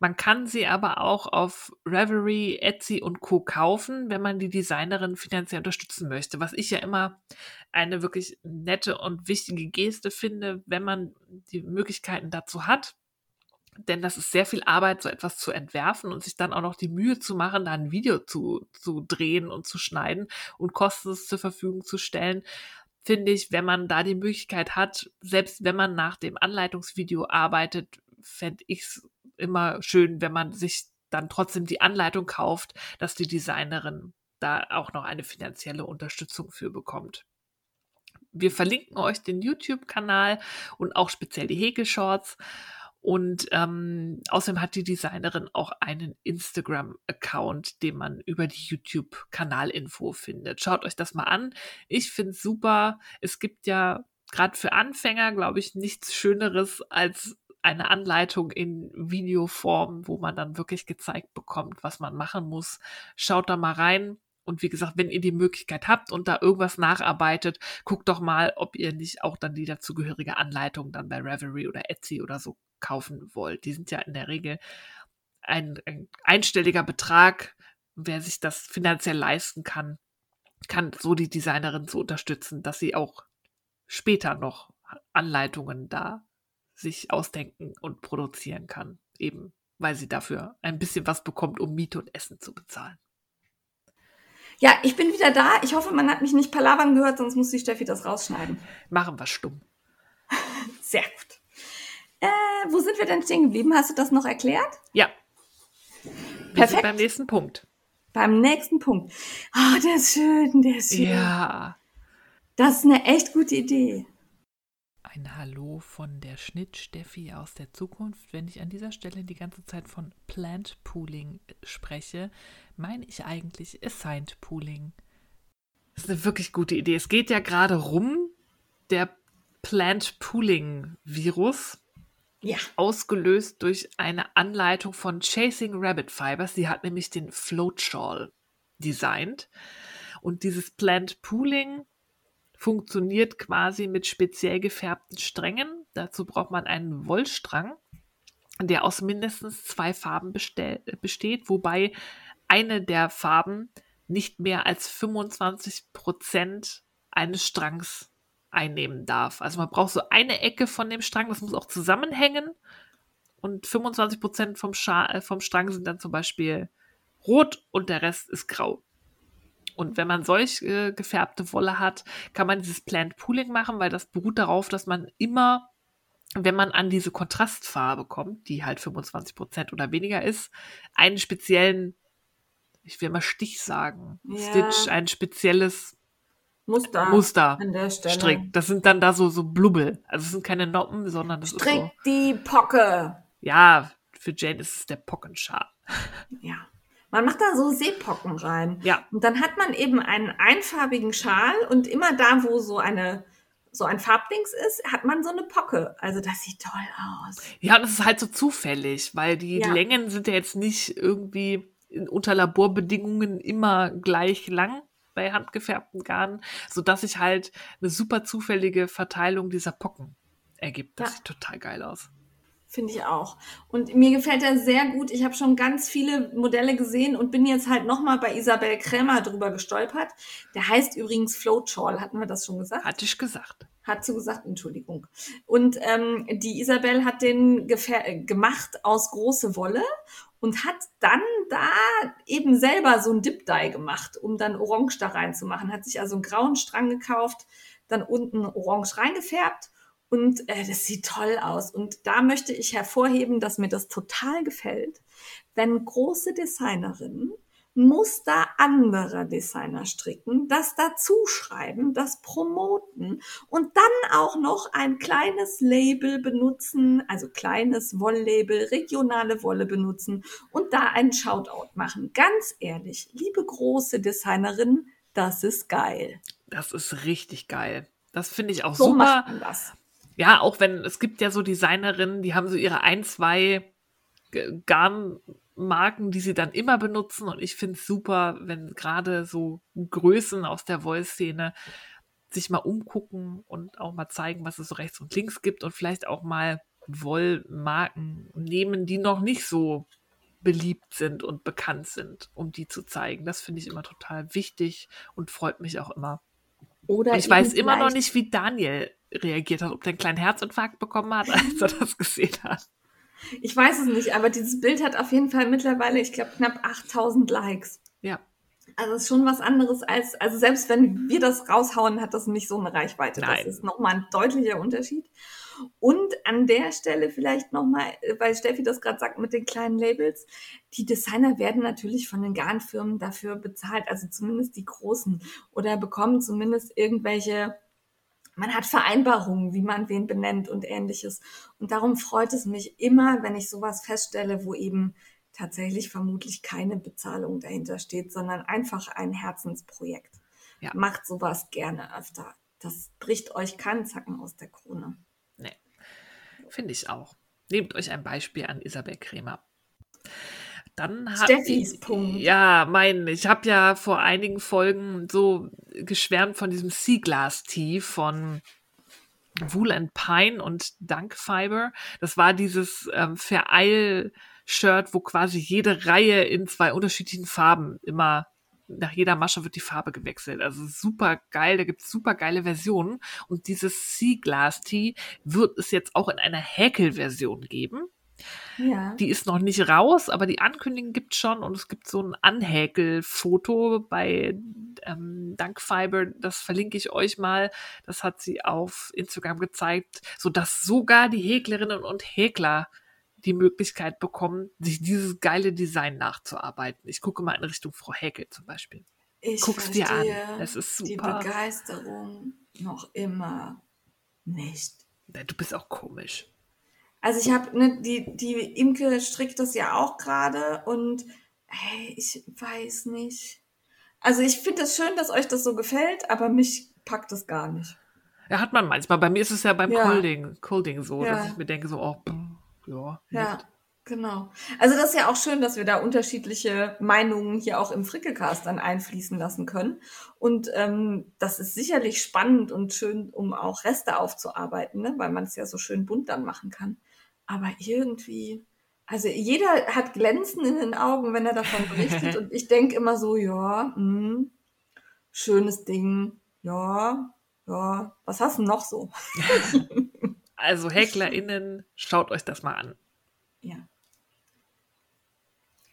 Man kann sie aber auch auf Reverie, Etsy und Co. kaufen, wenn man die Designerin finanziell unterstützen möchte. Was ich ja immer eine wirklich nette und wichtige Geste finde, wenn man die Möglichkeiten dazu hat. Denn das ist sehr viel Arbeit, so etwas zu entwerfen und sich dann auch noch die Mühe zu machen, da ein Video zu, zu drehen und zu schneiden und kostenlos zur Verfügung zu stellen finde ich, wenn man da die Möglichkeit hat, selbst wenn man nach dem Anleitungsvideo arbeitet, fände ich es immer schön, wenn man sich dann trotzdem die Anleitung kauft, dass die Designerin da auch noch eine finanzielle Unterstützung für bekommt. Wir verlinken euch den YouTube-Kanal und auch speziell die Häkelshorts. Und ähm, außerdem hat die Designerin auch einen Instagram-Account, den man über die YouTube-Kanalinfo findet. Schaut euch das mal an. Ich finde es super. Es gibt ja gerade für Anfänger, glaube ich, nichts Schöneres als eine Anleitung in Videoform, wo man dann wirklich gezeigt bekommt, was man machen muss. Schaut da mal rein. Und wie gesagt, wenn ihr die Möglichkeit habt und da irgendwas nacharbeitet, guckt doch mal, ob ihr nicht auch dann die dazugehörige Anleitung dann bei Reverie oder Etsy oder so kaufen wollt. Die sind ja in der Regel ein, ein einstelliger Betrag. Wer sich das finanziell leisten kann, kann so die Designerin so unterstützen, dass sie auch später noch Anleitungen da sich ausdenken und produzieren kann. Eben, weil sie dafür ein bisschen was bekommt, um Miete und Essen zu bezahlen. Ja, ich bin wieder da. Ich hoffe, man hat mich nicht palavern gehört, sonst muss die Steffi das rausschneiden. Machen wir stumm. Sehr gut. Äh, wo sind wir denn stehen geblieben? Hast du das noch erklärt? Ja. Perfekt. beim nächsten Punkt. Beim nächsten Punkt. Ah, der ist schön, der ist schön. Ja. Das ist eine echt gute Idee. Ein Hallo von der Schnitt-Steffi aus der Zukunft. Wenn ich an dieser Stelle die ganze Zeit von Plant Pooling spreche, meine ich eigentlich Assigned Pooling. Das ist eine wirklich gute Idee. Es geht ja gerade rum, der Plant Pooling Virus, Ja. ausgelöst durch eine Anleitung von Chasing Rabbit Fibers. Sie hat nämlich den Float Shawl designt. Und dieses Plant Pooling funktioniert quasi mit speziell gefärbten Strängen. Dazu braucht man einen Wollstrang, der aus mindestens zwei Farben besteht, wobei eine der Farben nicht mehr als 25 Prozent eines Strangs einnehmen darf. Also man braucht so eine Ecke von dem Strang, das muss auch zusammenhängen. Und 25 Prozent vom, äh, vom Strang sind dann zum Beispiel rot und der Rest ist grau. Und wenn man solch äh, gefärbte Wolle hat, kann man dieses Plant Pooling machen, weil das beruht darauf, dass man immer, wenn man an diese Kontrastfarbe kommt, die halt 25% oder weniger ist, einen speziellen, ich will mal Stich sagen, Ja. Stitch, ein spezielles Muster. Muster An der Stelle. strickt. Das sind dann da so, so Blubbel. Also es sind keine Noppen, sondern das ist Strick so, die Pocke. ja, für Jane ist es der Pockenschal. Ja. Man macht da so Seepocken rein. Ja. Und dann hat man eben einen einfarbigen Schal und immer da, wo so eine so ein Farbdings ist, hat man so eine Pocke. Also das sieht toll aus. Ja, es ist halt so zufällig, weil die Ja. Längen sind ja jetzt nicht irgendwie unter Laborbedingungen immer gleich lang bei handgefärbten Garnen, sodass sich halt eine super zufällige Verteilung dieser Pocken ergibt. Das Ja. sieht total geil aus. Finde ich auch. Und mir gefällt er sehr gut. Ich habe schon ganz viele Modelle gesehen und bin jetzt halt nochmal bei Isabel Krämer drüber gestolpert. Der heißt übrigens Floatshawl. Hatten wir das schon gesagt? Hatte ich gesagt. Hat sie gesagt, Entschuldigung. Und ähm, die Isabel hat den gemacht aus große Wolle und hat dann da eben selber so ein Dip Dye gemacht, um dann Orange da reinzumachen. Hat sich also einen grauen Strang gekauft, dann unten Orange reingefärbt und äh, das sieht toll aus. Und da möchte ich hervorheben, dass mir das total gefällt, wenn große Designerinnen Muster anderer Designer stricken, das dazuschreiben, das promoten und dann auch noch ein kleines Label benutzen, also kleines Wolllabel, regionale Wolle benutzen und da einen Shoutout machen. Ganz ehrlich, liebe große Designerin, das ist geil. Das ist richtig geil. Das finde ich auch so super. Macht man das ja, auch wenn es gibt ja so Designerinnen, die haben so ihre ein, zwei Garnmarken, die sie dann immer benutzen. Und ich finde es super, wenn gerade so Größen aus der Wollszene sich mal umgucken und auch mal zeigen, was es so rechts und links gibt und vielleicht auch mal Wollmarken nehmen, die noch nicht so beliebt sind und bekannt sind, um die zu zeigen. Das finde ich immer total wichtig und freut mich auch immer. Oder und ich weiß immer noch nicht, wie Daniel reagiert hat, ob der einen kleinen Herzinfarkt bekommen hat, als er das gesehen hat. Ich weiß es nicht, aber dieses Bild hat auf jeden Fall mittlerweile, ich glaube, knapp 8000 Likes. Ja. Also es ist schon was anderes als, also selbst wenn wir das raushauen, hat das nicht so eine Reichweite. Nein. Das ist nochmal ein deutlicher Unterschied. Und an der Stelle vielleicht nochmal, weil Steffi das gerade sagt mit den kleinen Labels, die Designer werden natürlich von den Garnfirmen dafür bezahlt, also zumindest die großen, oder bekommen zumindest irgendwelche man hat Vereinbarungen, wie man wen benennt und ähnliches. Und darum freut es mich immer, wenn ich sowas feststelle, wo eben tatsächlich vermutlich keine Bezahlung dahinter steht, sondern einfach ein Herzensprojekt. Ja. Macht sowas gerne öfter. Das bricht euch keinen Zacken aus der Krone. Nee, finde ich auch. Nehmt euch ein Beispiel an Isabel Kremer. Dann Steffis Punkt. Ja, mein, ich habe ja vor einigen Folgen so geschwärmt von diesem Sea Glass Tea von Wool and Pine und Dunk Fiber. Das war dieses ähm, Vereil-Shirt, wo quasi jede Reihe in zwei unterschiedlichen Farben immer nach jeder Masche wird die Farbe gewechselt. Also super geil, da gibt es super geile Versionen. Und dieses Sea Glass Tea wird es jetzt auch in einer Häkel-Version geben. Ja. Die ist noch nicht raus, aber die Ankündigung gibt schon und es gibt so ein Anhäkelfoto bei ähm, Dankfiber, das verlinke ich euch mal. Das hat sie auf Instagram gezeigt, sodass sogar die Häklerinnen und Häkler die Möglichkeit bekommen, sich dieses geile Design nachzuarbeiten. Ich gucke mal in Richtung Frau Häkel zum Beispiel. Ich Guck's dir an. Es ist super. Die Begeisterung noch immer nicht. Du bist auch komisch. Also ich habe, ne, die, die Imke strickt das ja auch gerade und hey, ich weiß nicht. Also ich finde es schön, dass euch das so gefällt, aber mich packt es gar nicht. Ja, hat man manchmal. Bei mir ist es ja beim ja. Colding, Colding so, ja. dass ich mir denke so, oh, ja. Ja. Genau. Also das ist ja auch schön, dass wir da unterschiedliche Meinungen hier auch im Frickelcast dann einfließen lassen können. Und ähm, das ist sicherlich spannend und schön, um auch Reste aufzuarbeiten, ne? weil man es ja so schön bunt dann machen kann. Aber irgendwie, also jeder hat Glänzen in den Augen, wenn er davon berichtet. und ich denke immer so, ja, mh, hm, schönes Ding, ja, ja, was hast du noch so? also HäklerInnen, schaut euch das mal an. Ja.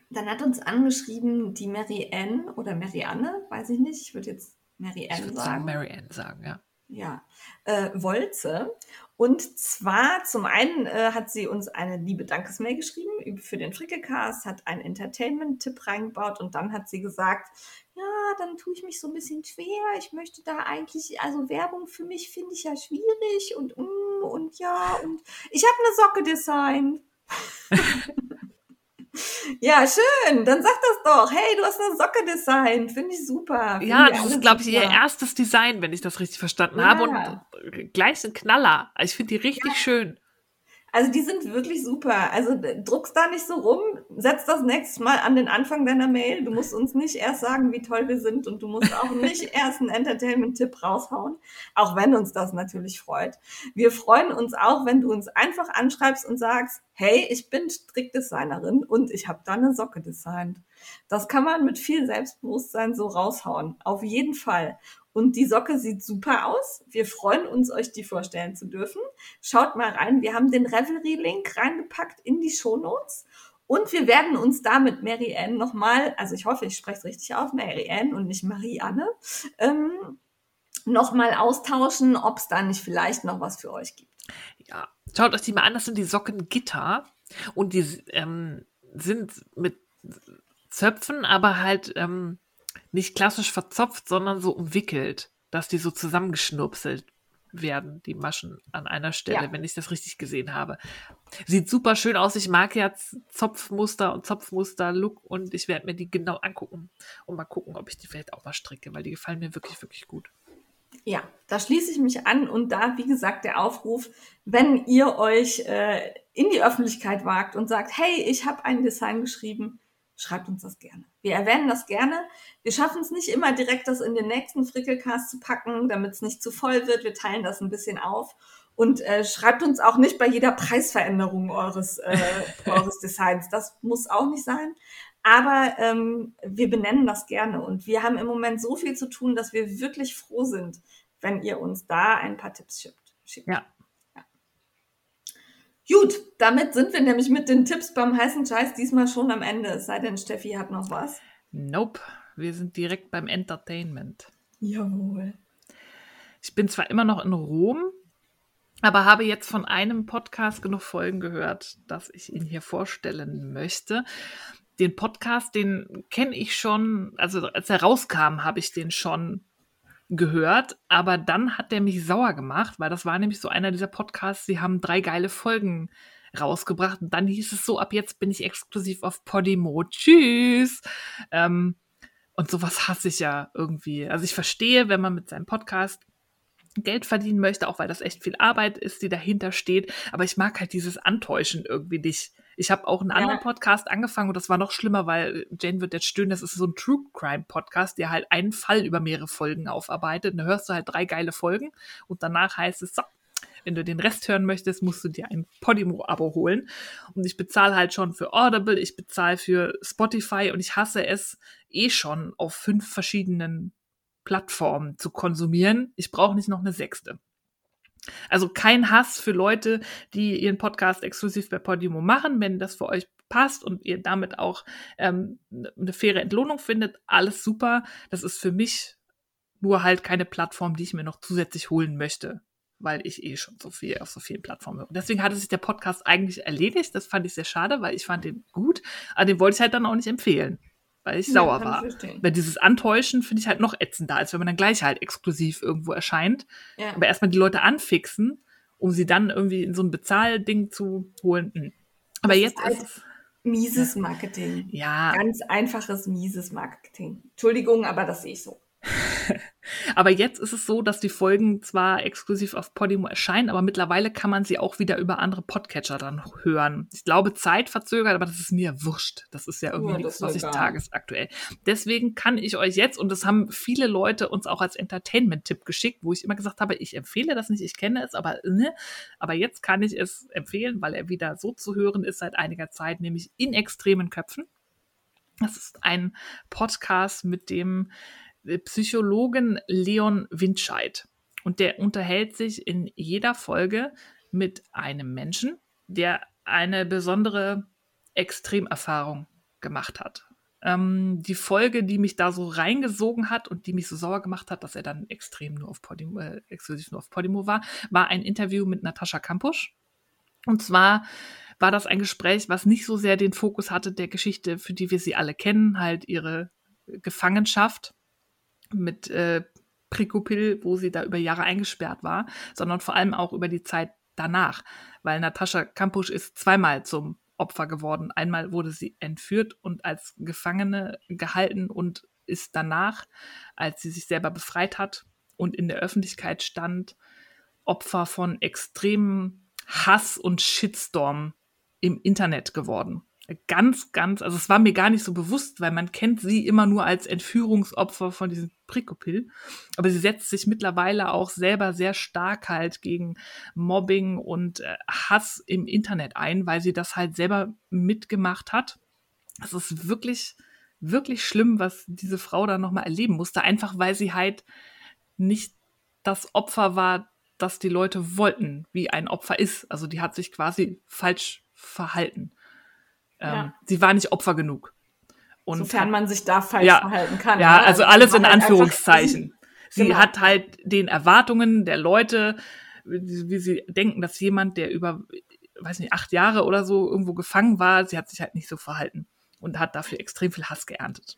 Dann hat uns angeschrieben die Mary Ann oder Mary Anne, weiß ich nicht, ich würde jetzt Mary Ann sagen. sagen. Mary Ann sagen, ja. Ja, äh, Wolze. Und zwar zum einen äh, hat sie uns eine liebe Dankesmail geschrieben für den Frickecast, hat einen Entertainment-Tipp reingebaut und dann hat sie gesagt, ja, dann tue ich mich so ein bisschen schwer. Ich möchte da eigentlich, also Werbung für mich finde ich ja schwierig und mm, und ja und ich habe eine Socke designt. Ja, schön. Dann sag das doch. Hey, du hast eine Socke designt. Finde ich super. Find ja, das ist, glaube ich, ihr erstes Design, wenn ich das richtig verstanden ja. habe. Und gleich ein Knaller. Ich finde die richtig ja. schön. Also die sind wirklich super. Also druckst da nicht so rum, setz das nächste Mal an den Anfang deiner Mail. Du musst uns nicht erst sagen, wie toll wir sind und du musst auch nicht erst einen Entertainment-Tipp raushauen, auch wenn uns das natürlich freut. Wir freuen uns auch, wenn du uns einfach anschreibst und sagst, hey, ich bin Strickdesignerin und ich habe da eine Socke designt. Das kann man mit viel Selbstbewusstsein so raushauen. Auf jeden Fall. Und die Socke sieht super aus. Wir freuen uns, euch die vorstellen zu dürfen. Schaut mal rein. Wir haben den Revelry-Link reingepackt in die Show Notes. Und wir werden uns da mit Mary Ann nochmal, also ich hoffe, ich spreche es richtig auf, Mary Ann und nicht Marianne, ähm, nochmal austauschen, ob es da nicht vielleicht noch was für euch gibt. Ja, schaut euch die mal an. Das sind die Socken Gitter. Und die ähm, sind mit Zöpfen, aber halt ähm, nicht klassisch verzopft, sondern so umwickelt, dass die so zusammengeschnurpselt werden, die Maschen an einer Stelle, ja. wenn ich das richtig gesehen habe. Sieht super schön aus. Ich mag ja Zopfmuster und Zopfmuster-Look und ich werde mir die genau angucken und mal gucken, ob ich die vielleicht auch mal stricke, weil die gefallen mir wirklich, wirklich gut. Ja, da schließe ich mich an und da, wie gesagt, der Aufruf, wenn ihr euch äh, in die Öffentlichkeit wagt und sagt, hey, ich habe ein Design geschrieben, schreibt uns das gerne. Wir erwähnen das gerne. Wir schaffen es nicht immer direkt, das in den nächsten Frickelcast zu packen, damit es nicht zu voll wird. Wir teilen das ein bisschen auf. Und äh, schreibt uns auch nicht bei jeder Preisveränderung eures, äh, eures Designs. Das muss auch nicht sein. Aber ähm, wir benennen das gerne. Und wir haben im Moment so viel zu tun, dass wir wirklich froh sind, wenn ihr uns da ein paar Tipps schickt. Ja, Gut, damit sind wir nämlich mit den Tipps beim heißen Scheiß diesmal schon am Ende. Es sei denn, Steffi hat noch was. Nope, wir sind direkt beim Entertainment. Jawohl. Ich bin zwar immer noch in Rom, aber habe jetzt von einem Podcast genug Folgen gehört, dass ich ihn hier vorstellen möchte. Den Podcast, den kenne ich schon, also als er rauskam, habe ich den schon gehört, aber dann hat der mich sauer gemacht, weil das war nämlich so einer dieser Podcasts, sie haben drei geile Folgen rausgebracht und dann hieß es so, ab jetzt bin ich exklusiv auf Podimo. Tschüss. Ähm, und sowas hasse ich ja irgendwie. Also ich verstehe, wenn man mit seinem Podcast Geld verdienen möchte, auch weil das echt viel Arbeit ist, die dahinter steht. Aber ich mag halt dieses Antäuschen irgendwie nicht. Ich habe auch einen anderen ja. Podcast angefangen und das war noch schlimmer, weil Jane wird jetzt stöhnen, das ist so ein True Crime Podcast, der halt einen Fall über mehrere Folgen aufarbeitet. Und da hörst du halt drei geile Folgen und danach heißt es, so, wenn du den Rest hören möchtest, musst du dir ein Podimo-Abo holen. Und ich bezahle halt schon für Audible, ich bezahle für Spotify und ich hasse es eh schon auf fünf verschiedenen Plattformen zu konsumieren. Ich brauche nicht noch eine sechste. Also kein Hass für Leute, die ihren Podcast exklusiv bei Podimo machen. Wenn das für euch passt und ihr damit auch ähm, eine faire Entlohnung findet, alles super. Das ist für mich nur halt keine Plattform, die ich mir noch zusätzlich holen möchte, weil ich eh schon so viel auf so vielen Plattformen höre. Deswegen hatte sich der Podcast eigentlich erledigt. Das fand ich sehr schade, weil ich fand den gut, aber den wollte ich halt dann auch nicht empfehlen weil ich ja, sauer war. Ich weil dieses Antäuschen finde ich halt noch ätzender, als wenn man dann gleich halt exklusiv irgendwo erscheint. Ja. Aber erstmal die Leute anfixen, um sie dann irgendwie in so ein Bezahlding zu holen. Hm. Aber das jetzt ist, halt ist mieses Marketing. Ja. Ganz einfaches mieses Marketing. Entschuldigung, aber das sehe ich so. aber jetzt ist es so, dass die Folgen zwar exklusiv auf Podimo erscheinen, aber mittlerweile kann man sie auch wieder über andere Podcatcher dann hören. Ich glaube, zeitverzögert, aber das ist mir wurscht. Das ist ja irgendwie ja, nichts, was ich tagesaktuell. Deswegen kann ich euch jetzt, und das haben viele Leute uns auch als Entertainment-Tipp geschickt, wo ich immer gesagt habe, ich empfehle das nicht, ich kenne es, aber ne, aber jetzt kann ich es empfehlen, weil er wieder so zu hören ist seit einiger Zeit, nämlich in extremen Köpfen. Das ist ein Podcast, mit dem Psychologen Leon Windscheid. Und der unterhält sich in jeder Folge mit einem Menschen, der eine besondere Extremerfahrung gemacht hat. Ähm, die Folge, die mich da so reingesogen hat und die mich so sauer gemacht hat, dass er dann extrem nur auf Podimo, äh, exklusiv nur auf Podimo war, war ein Interview mit Natascha Kampusch. Und zwar war das ein Gespräch, was nicht so sehr den Fokus hatte der Geschichte, für die wir sie alle kennen, halt ihre Gefangenschaft mit äh, Prikopil, wo sie da über Jahre eingesperrt war, sondern vor allem auch über die Zeit danach, weil Natascha Kampusch ist zweimal zum Opfer geworden. Einmal wurde sie entführt und als Gefangene gehalten und ist danach, als sie sich selber befreit hat und in der Öffentlichkeit stand, Opfer von extremen Hass und Shitstorm im Internet geworden. Ganz, ganz, also es war mir gar nicht so bewusst, weil man kennt sie immer nur als Entführungsopfer von diesem Prikopil. Aber sie setzt sich mittlerweile auch selber sehr stark halt gegen Mobbing und äh, Hass im Internet ein, weil sie das halt selber mitgemacht hat. Es ist wirklich, wirklich schlimm, was diese Frau da nochmal erleben musste, einfach weil sie halt nicht das Opfer war, das die Leute wollten, wie ein Opfer ist. Also die hat sich quasi falsch verhalten. Ähm, ja. Sie war nicht Opfer genug. Und Sofern man sich da falsch ja, verhalten kann. Ja, ne? also, also alles in halt Anführungszeichen. sie genau. hat halt den Erwartungen der Leute, wie, wie sie denken, dass jemand, der über, weiß nicht, acht Jahre oder so irgendwo gefangen war, sie hat sich halt nicht so verhalten und hat dafür extrem viel Hass geerntet.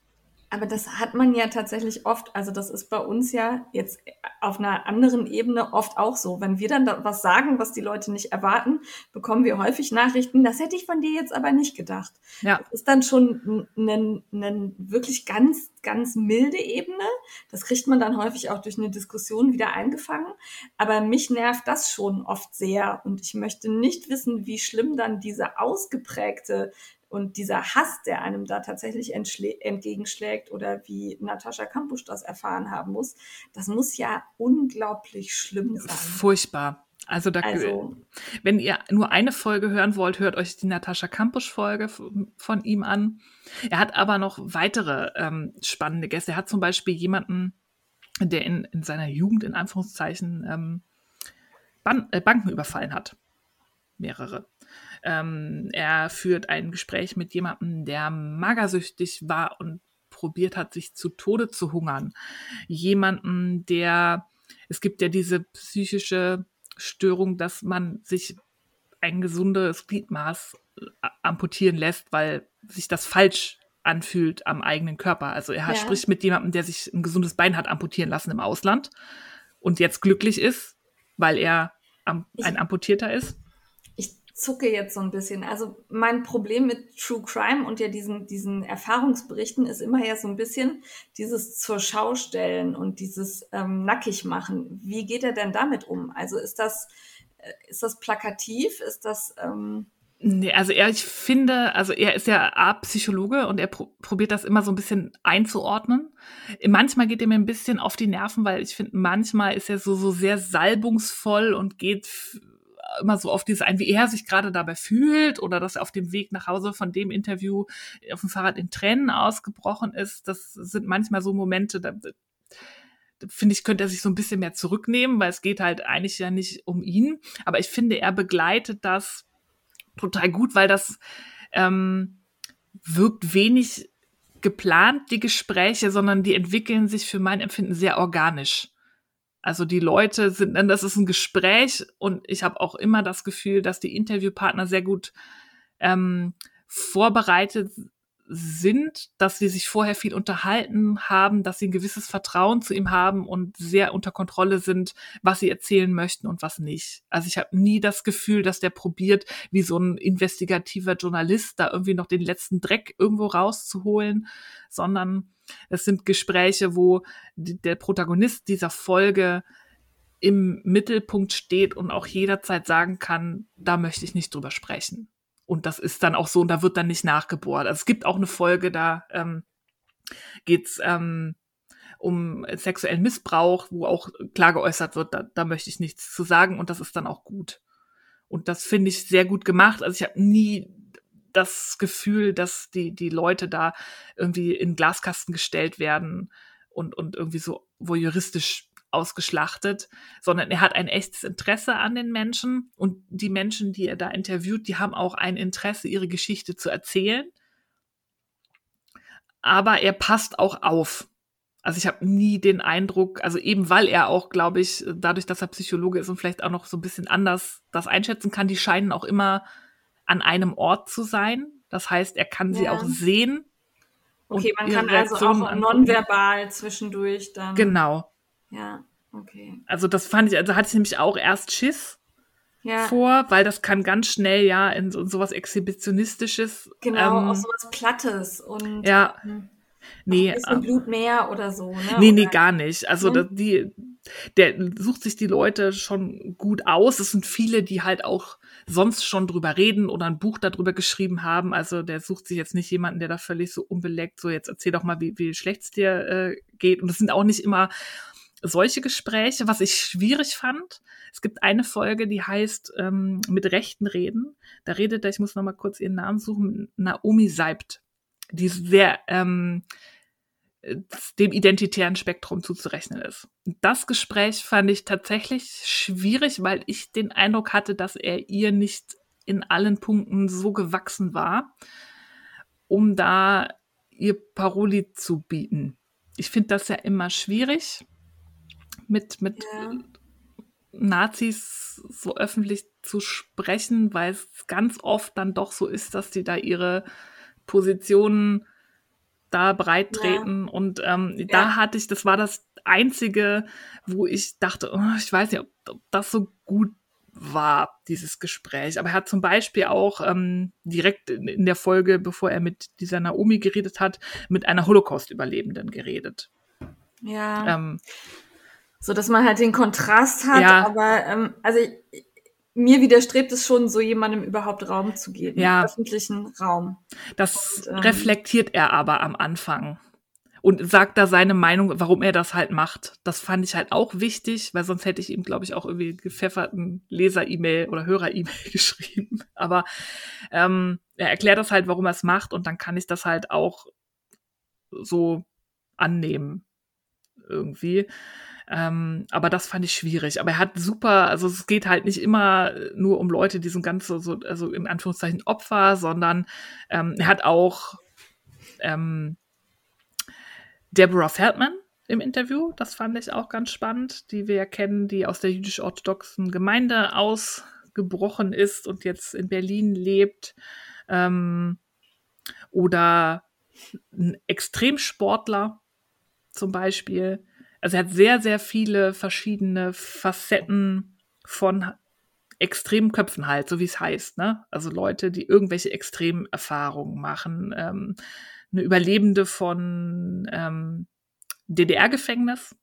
Aber das hat man ja tatsächlich oft, also das ist bei uns ja jetzt auf einer anderen Ebene oft auch so. Wenn wir dann da was sagen, was die Leute nicht erwarten, bekommen wir häufig Nachrichten, das hätte ich von dir jetzt aber nicht gedacht. Ja. Das ist dann schon eine, eine wirklich ganz, ganz milde Ebene. Das kriegt man dann häufig auch durch eine Diskussion wieder eingefangen. Aber mich nervt das schon oft sehr und ich möchte nicht wissen, wie schlimm dann diese ausgeprägte und dieser Hass, der einem da tatsächlich entgegenschlägt oder wie Natascha Kampusch das erfahren haben muss, das muss ja unglaublich schlimm sein. Furchtbar. Also, da, also, wenn ihr nur eine Folge hören wollt, hört euch die Natascha Kampusch-Folge von ihm an. Er hat aber noch weitere ähm, spannende Gäste. Er hat zum Beispiel jemanden, der in, in seiner Jugend in Anführungszeichen ähm, Ban äh, Banken überfallen hat. Mehrere. Ähm, er führt ein Gespräch mit jemandem, der magersüchtig war und probiert hat, sich zu Tode zu hungern. Jemanden, der, es gibt ja diese psychische Störung, dass man sich ein gesundes Gliedmaß äh, amputieren lässt, weil sich das falsch anfühlt am eigenen Körper. Also er ja. spricht mit jemandem, der sich ein gesundes Bein hat amputieren lassen im Ausland und jetzt glücklich ist, weil er ein Amputierter ist zucke jetzt so ein bisschen. Also mein Problem mit True Crime und ja diesen, diesen Erfahrungsberichten ist immer ja so ein bisschen dieses zur Schau stellen und dieses ähm, nackig machen. Wie geht er denn damit um? Also ist das, äh, ist das plakativ? Ist das, ähm Nee, also er, ich finde, also er ist ja A-Psychologe und er pro probiert das immer so ein bisschen einzuordnen. Manchmal geht er mir ein bisschen auf die Nerven, weil ich finde, manchmal ist er so, so sehr salbungsvoll und geht immer so auf dieses ein, wie er sich gerade dabei fühlt oder dass er auf dem Weg nach Hause von dem Interview auf dem Fahrrad in Tränen ausgebrochen ist. Das sind manchmal so Momente, da, finde ich, könnte er sich so ein bisschen mehr zurücknehmen, weil es geht halt eigentlich ja nicht um ihn. Aber ich finde, er begleitet das total gut, weil das ähm, wirkt wenig geplant, die Gespräche, sondern die entwickeln sich für mein Empfinden sehr organisch. Also die Leute sind, das ist ein Gespräch und ich habe auch immer das Gefühl, dass die Interviewpartner sehr gut ähm, vorbereitet sind, dass sie sich vorher viel unterhalten haben, dass sie ein gewisses Vertrauen zu ihm haben und sehr unter Kontrolle sind, was sie erzählen möchten und was nicht. Also ich habe nie das Gefühl, dass der probiert, wie so ein investigativer Journalist da irgendwie noch den letzten Dreck irgendwo rauszuholen, sondern es sind Gespräche, wo der Protagonist dieser Folge im Mittelpunkt steht und auch jederzeit sagen kann, da möchte ich nicht drüber sprechen. Und das ist dann auch so, und da wird dann nicht nachgebohrt. Also es gibt auch eine Folge, da ähm, geht es ähm, um sexuellen Missbrauch, wo auch klar geäußert wird, da, da möchte ich nichts zu sagen und das ist dann auch gut. Und das finde ich sehr gut gemacht. Also ich habe nie das Gefühl, dass die, die Leute da irgendwie in Glaskasten gestellt werden und, und irgendwie so wo juristisch ausgeschlachtet, sondern er hat ein echtes Interesse an den Menschen und die Menschen, die er da interviewt, die haben auch ein Interesse, ihre Geschichte zu erzählen. Aber er passt auch auf. Also ich habe nie den Eindruck, also eben weil er auch, glaube ich, dadurch, dass er Psychologe ist und vielleicht auch noch so ein bisschen anders das einschätzen kann, die scheinen auch immer an einem Ort zu sein. Das heißt, er kann ja. sie auch sehen. Okay, man kann also auch nonverbal zwischendurch dann. Genau. Ja, okay. Also das fand ich, also hatte ich nämlich auch erst Schiss ja. vor, weil das kann ganz schnell ja in so, sowas Exhibitionistisches. Genau, ähm, auch sowas Plattes und ja. Ähm, nee, ein ähm, Blut mehr oder so, ne? Nee, nee, gar nicht. Also mhm. die, der sucht sich die Leute schon gut aus. Es sind viele, die halt auch sonst schon drüber reden oder ein Buch darüber geschrieben haben. Also der sucht sich jetzt nicht jemanden, der da völlig so unbeleckt, so jetzt erzähl doch mal, wie, wie schlecht es dir äh, geht. Und es sind auch nicht immer solche Gespräche, was ich schwierig fand. Es gibt eine Folge, die heißt ähm, Mit Rechten reden. Da redet er, ich muss noch mal kurz ihren Namen suchen, Naomi Seibt. Die sehr ähm, dem identitären Spektrum zuzurechnen ist. Das Gespräch fand ich tatsächlich schwierig, weil ich den Eindruck hatte, dass er ihr nicht in allen Punkten so gewachsen war, um da ihr Paroli zu bieten. Ich finde das ja immer schwierig, mit, mit ja. Nazis so öffentlich zu sprechen, weil es ganz oft dann doch so ist, dass die da ihre Positionen da breit treten. Ja. Und ähm, ja. da hatte ich, das war das Einzige, wo ich dachte, oh, ich weiß nicht, ob, ob, das so gut war, dieses Gespräch. Aber er hat zum Beispiel auch ähm, direkt in, in der Folge, bevor er mit dieser Naomi geredet hat, mit einer Holocaust-Überlebenden geredet. Ja. Ähm, so dass man halt den Kontrast hat, ja. aber ähm, also ich, mir widerstrebt es schon, so jemandem überhaupt Raum zu geben, ja. öffentlichen Raum. Das und, ähm, reflektiert er aber am Anfang und sagt da seine Meinung, warum er das halt macht. Das fand ich halt auch wichtig, weil sonst hätte ich ihm, glaube ich, auch irgendwie gepfefferten Leser-E-Mail oder Hörer-E-Mail geschrieben. Aber ähm, er erklärt das halt, warum er es macht und dann kann ich das halt auch so annehmen irgendwie. Ähm, aber das fand ich schwierig. Aber er hat super, also es geht halt nicht immer nur um Leute, die sind ganz so, so also in Anführungszeichen Opfer, sondern ähm, er hat auch ähm, Deborah Feldman im Interview. Das fand ich auch ganz spannend, die wir ja kennen, die aus der jüdisch-orthodoxen Gemeinde ausgebrochen ist und jetzt in Berlin lebt. Ähm, oder ein Extremsportler zum Beispiel, also er hat sehr, sehr viele verschiedene Facetten von extremen Köpfen halt, so wie es heißt, ne? Also Leute, die irgendwelche extremen Erfahrungen machen. Ähm, eine Überlebende von ähm, DDR-Gefängnis,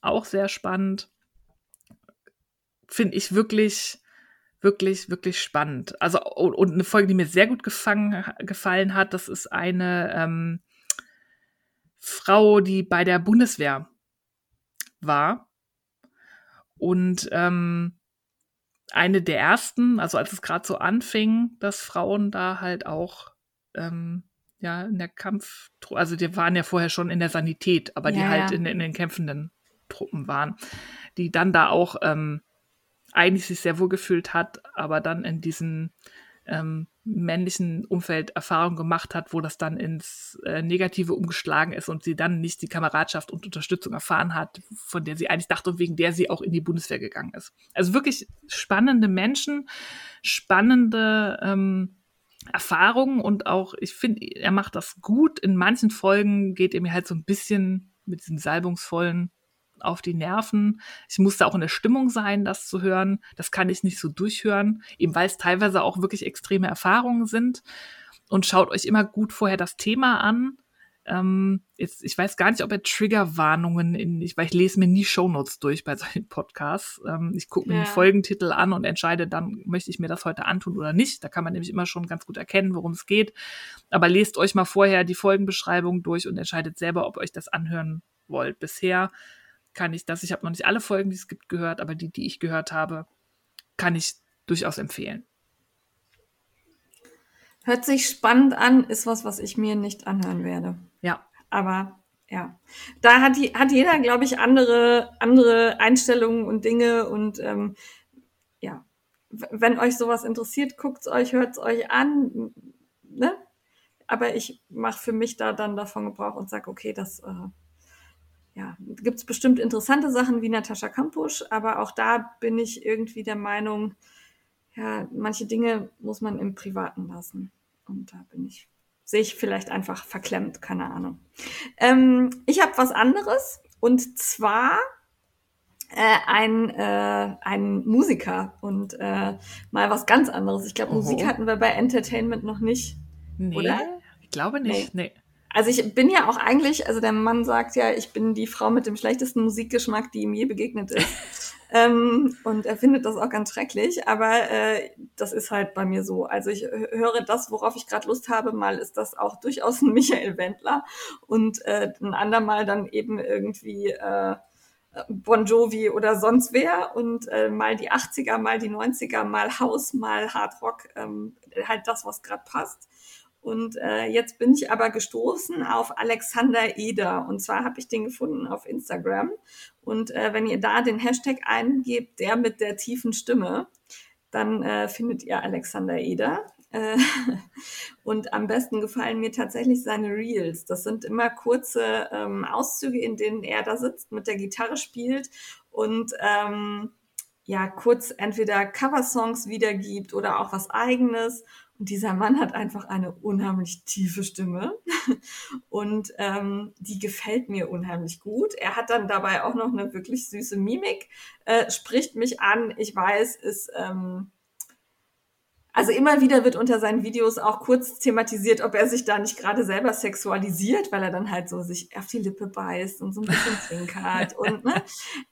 auch sehr spannend. Finde ich wirklich, wirklich, wirklich spannend. Also, und, und, eine Folge, die mir sehr gut gefangen, gefallen hat, das ist eine ähm, Frau, die bei der Bundeswehr war. Und ähm, eine der ersten, also als es gerade so anfing, dass Frauen da halt auch ähm, ja in der Kampf, also die waren ja vorher schon in der Sanität, aber ja, die halt in, in, den kämpfenden Truppen waren, die dann da auch ähm, eigentlich sich sehr wohl gefühlt hat, aber dann in diesen ähm, männlichen Umfeld Erfahrung gemacht hat, wo das dann ins äh, Negative umgeschlagen ist und sie dann nicht die Kameradschaft und Unterstützung erfahren hat, von der sie eigentlich dachte und wegen der sie auch in die Bundeswehr gegangen ist. Also wirklich spannende Menschen, spannende ähm, Erfahrungen und auch, ich finde, er macht das gut. In manchen Folgen geht er mir halt so ein bisschen mit diesen salbungsvollen auf die Nerven. Ich musste auch in der Stimmung sein, das zu hören. Das kann ich nicht so durchhören, eben weil es teilweise auch wirklich extreme Erfahrungen sind. Und schaut euch immer gut vorher das Thema an. Ähm, jetzt, ich weiß gar nicht, ob er Triggerwarnungen in, ich, weil ich lese mir nie Shownotes durch bei solchen Podcasts. Ähm, ich gucke mir ja. den Folgentitel an und entscheide dann, möchte ich mir das heute antun oder nicht. Da kann man nämlich immer schon ganz gut erkennen, worum es geht. Aber lest euch mal vorher die Folgenbeschreibung durch und entscheidet selber, ob euch das anhören wollt. Bisher kann ich das, ich habe noch nicht alle Folgen, die es gibt, gehört, aber die, die ich gehört habe, kann ich durchaus empfehlen. Hört sich spannend an, ist was, was ich mir nicht anhören werde. Ja. Aber ja, da hat, hat jeder, glaube ich, andere, andere Einstellungen und Dinge und ähm, ja, wenn euch sowas interessiert, guckt es euch, hört es euch an, ne? Aber ich mache für mich da dann davon Gebrauch und sage, okay, das äh, ja, gibt es bestimmt interessante Sachen wie Natascha Kampusch, aber auch da bin ich irgendwie der Meinung, ja, manche Dinge muss man im Privaten lassen. Und da bin ich, sehe ich vielleicht einfach verklemmt, keine Ahnung. Ähm, ich habe was anderes und zwar äh, ein, äh, ein Musiker und äh, mal was ganz anderes. Ich glaube, Musik hatten wir bei Entertainment noch nicht. Nee, oder? Ich glaube nicht. Nee. nee Also ich bin ja auch eigentlich, also der Mann sagt ja, ich bin die Frau mit dem schlechtesten Musikgeschmack, die ihm je begegnet ist. ähm, und er findet das auch ganz schrecklich, aber äh, das ist halt bei mir so. Also ich höre das, worauf ich gerade Lust habe. Mal ist das auch durchaus ein Michael Wendler und äh, ein andermal dann eben irgendwie äh, Bon Jovi oder sonst wer und äh, mal die 80er, mal die 90er, mal House, mal Hard Rock, ähm, halt das, was gerade passt. Und äh, jetzt bin ich aber gestoßen auf Alexander Eder. Und zwar habe ich den gefunden auf Instagram. Und äh, wenn ihr da den Hashtag eingebt, der mit der tiefen Stimme, dann äh, findet ihr Alexander Eder. Äh, und am besten gefallen mir tatsächlich seine Reels. Das sind immer kurze ähm, Auszüge, in denen er da sitzt, mit der Gitarre spielt und ähm, ja, kurz entweder Coversongs wiedergibt oder auch was eigenes. Dieser Mann hat einfach eine unheimlich tiefe Stimme und ähm, die gefällt mir unheimlich gut. Er hat dann dabei auch noch eine wirklich süße Mimik, äh, spricht mich an. Ich weiß, ist ähm, also immer wieder wird unter seinen Videos auch kurz thematisiert, ob er sich da nicht gerade selber sexualisiert, weil er dann halt so sich auf die Lippe beißt und so ein bisschen zwinkert und ne.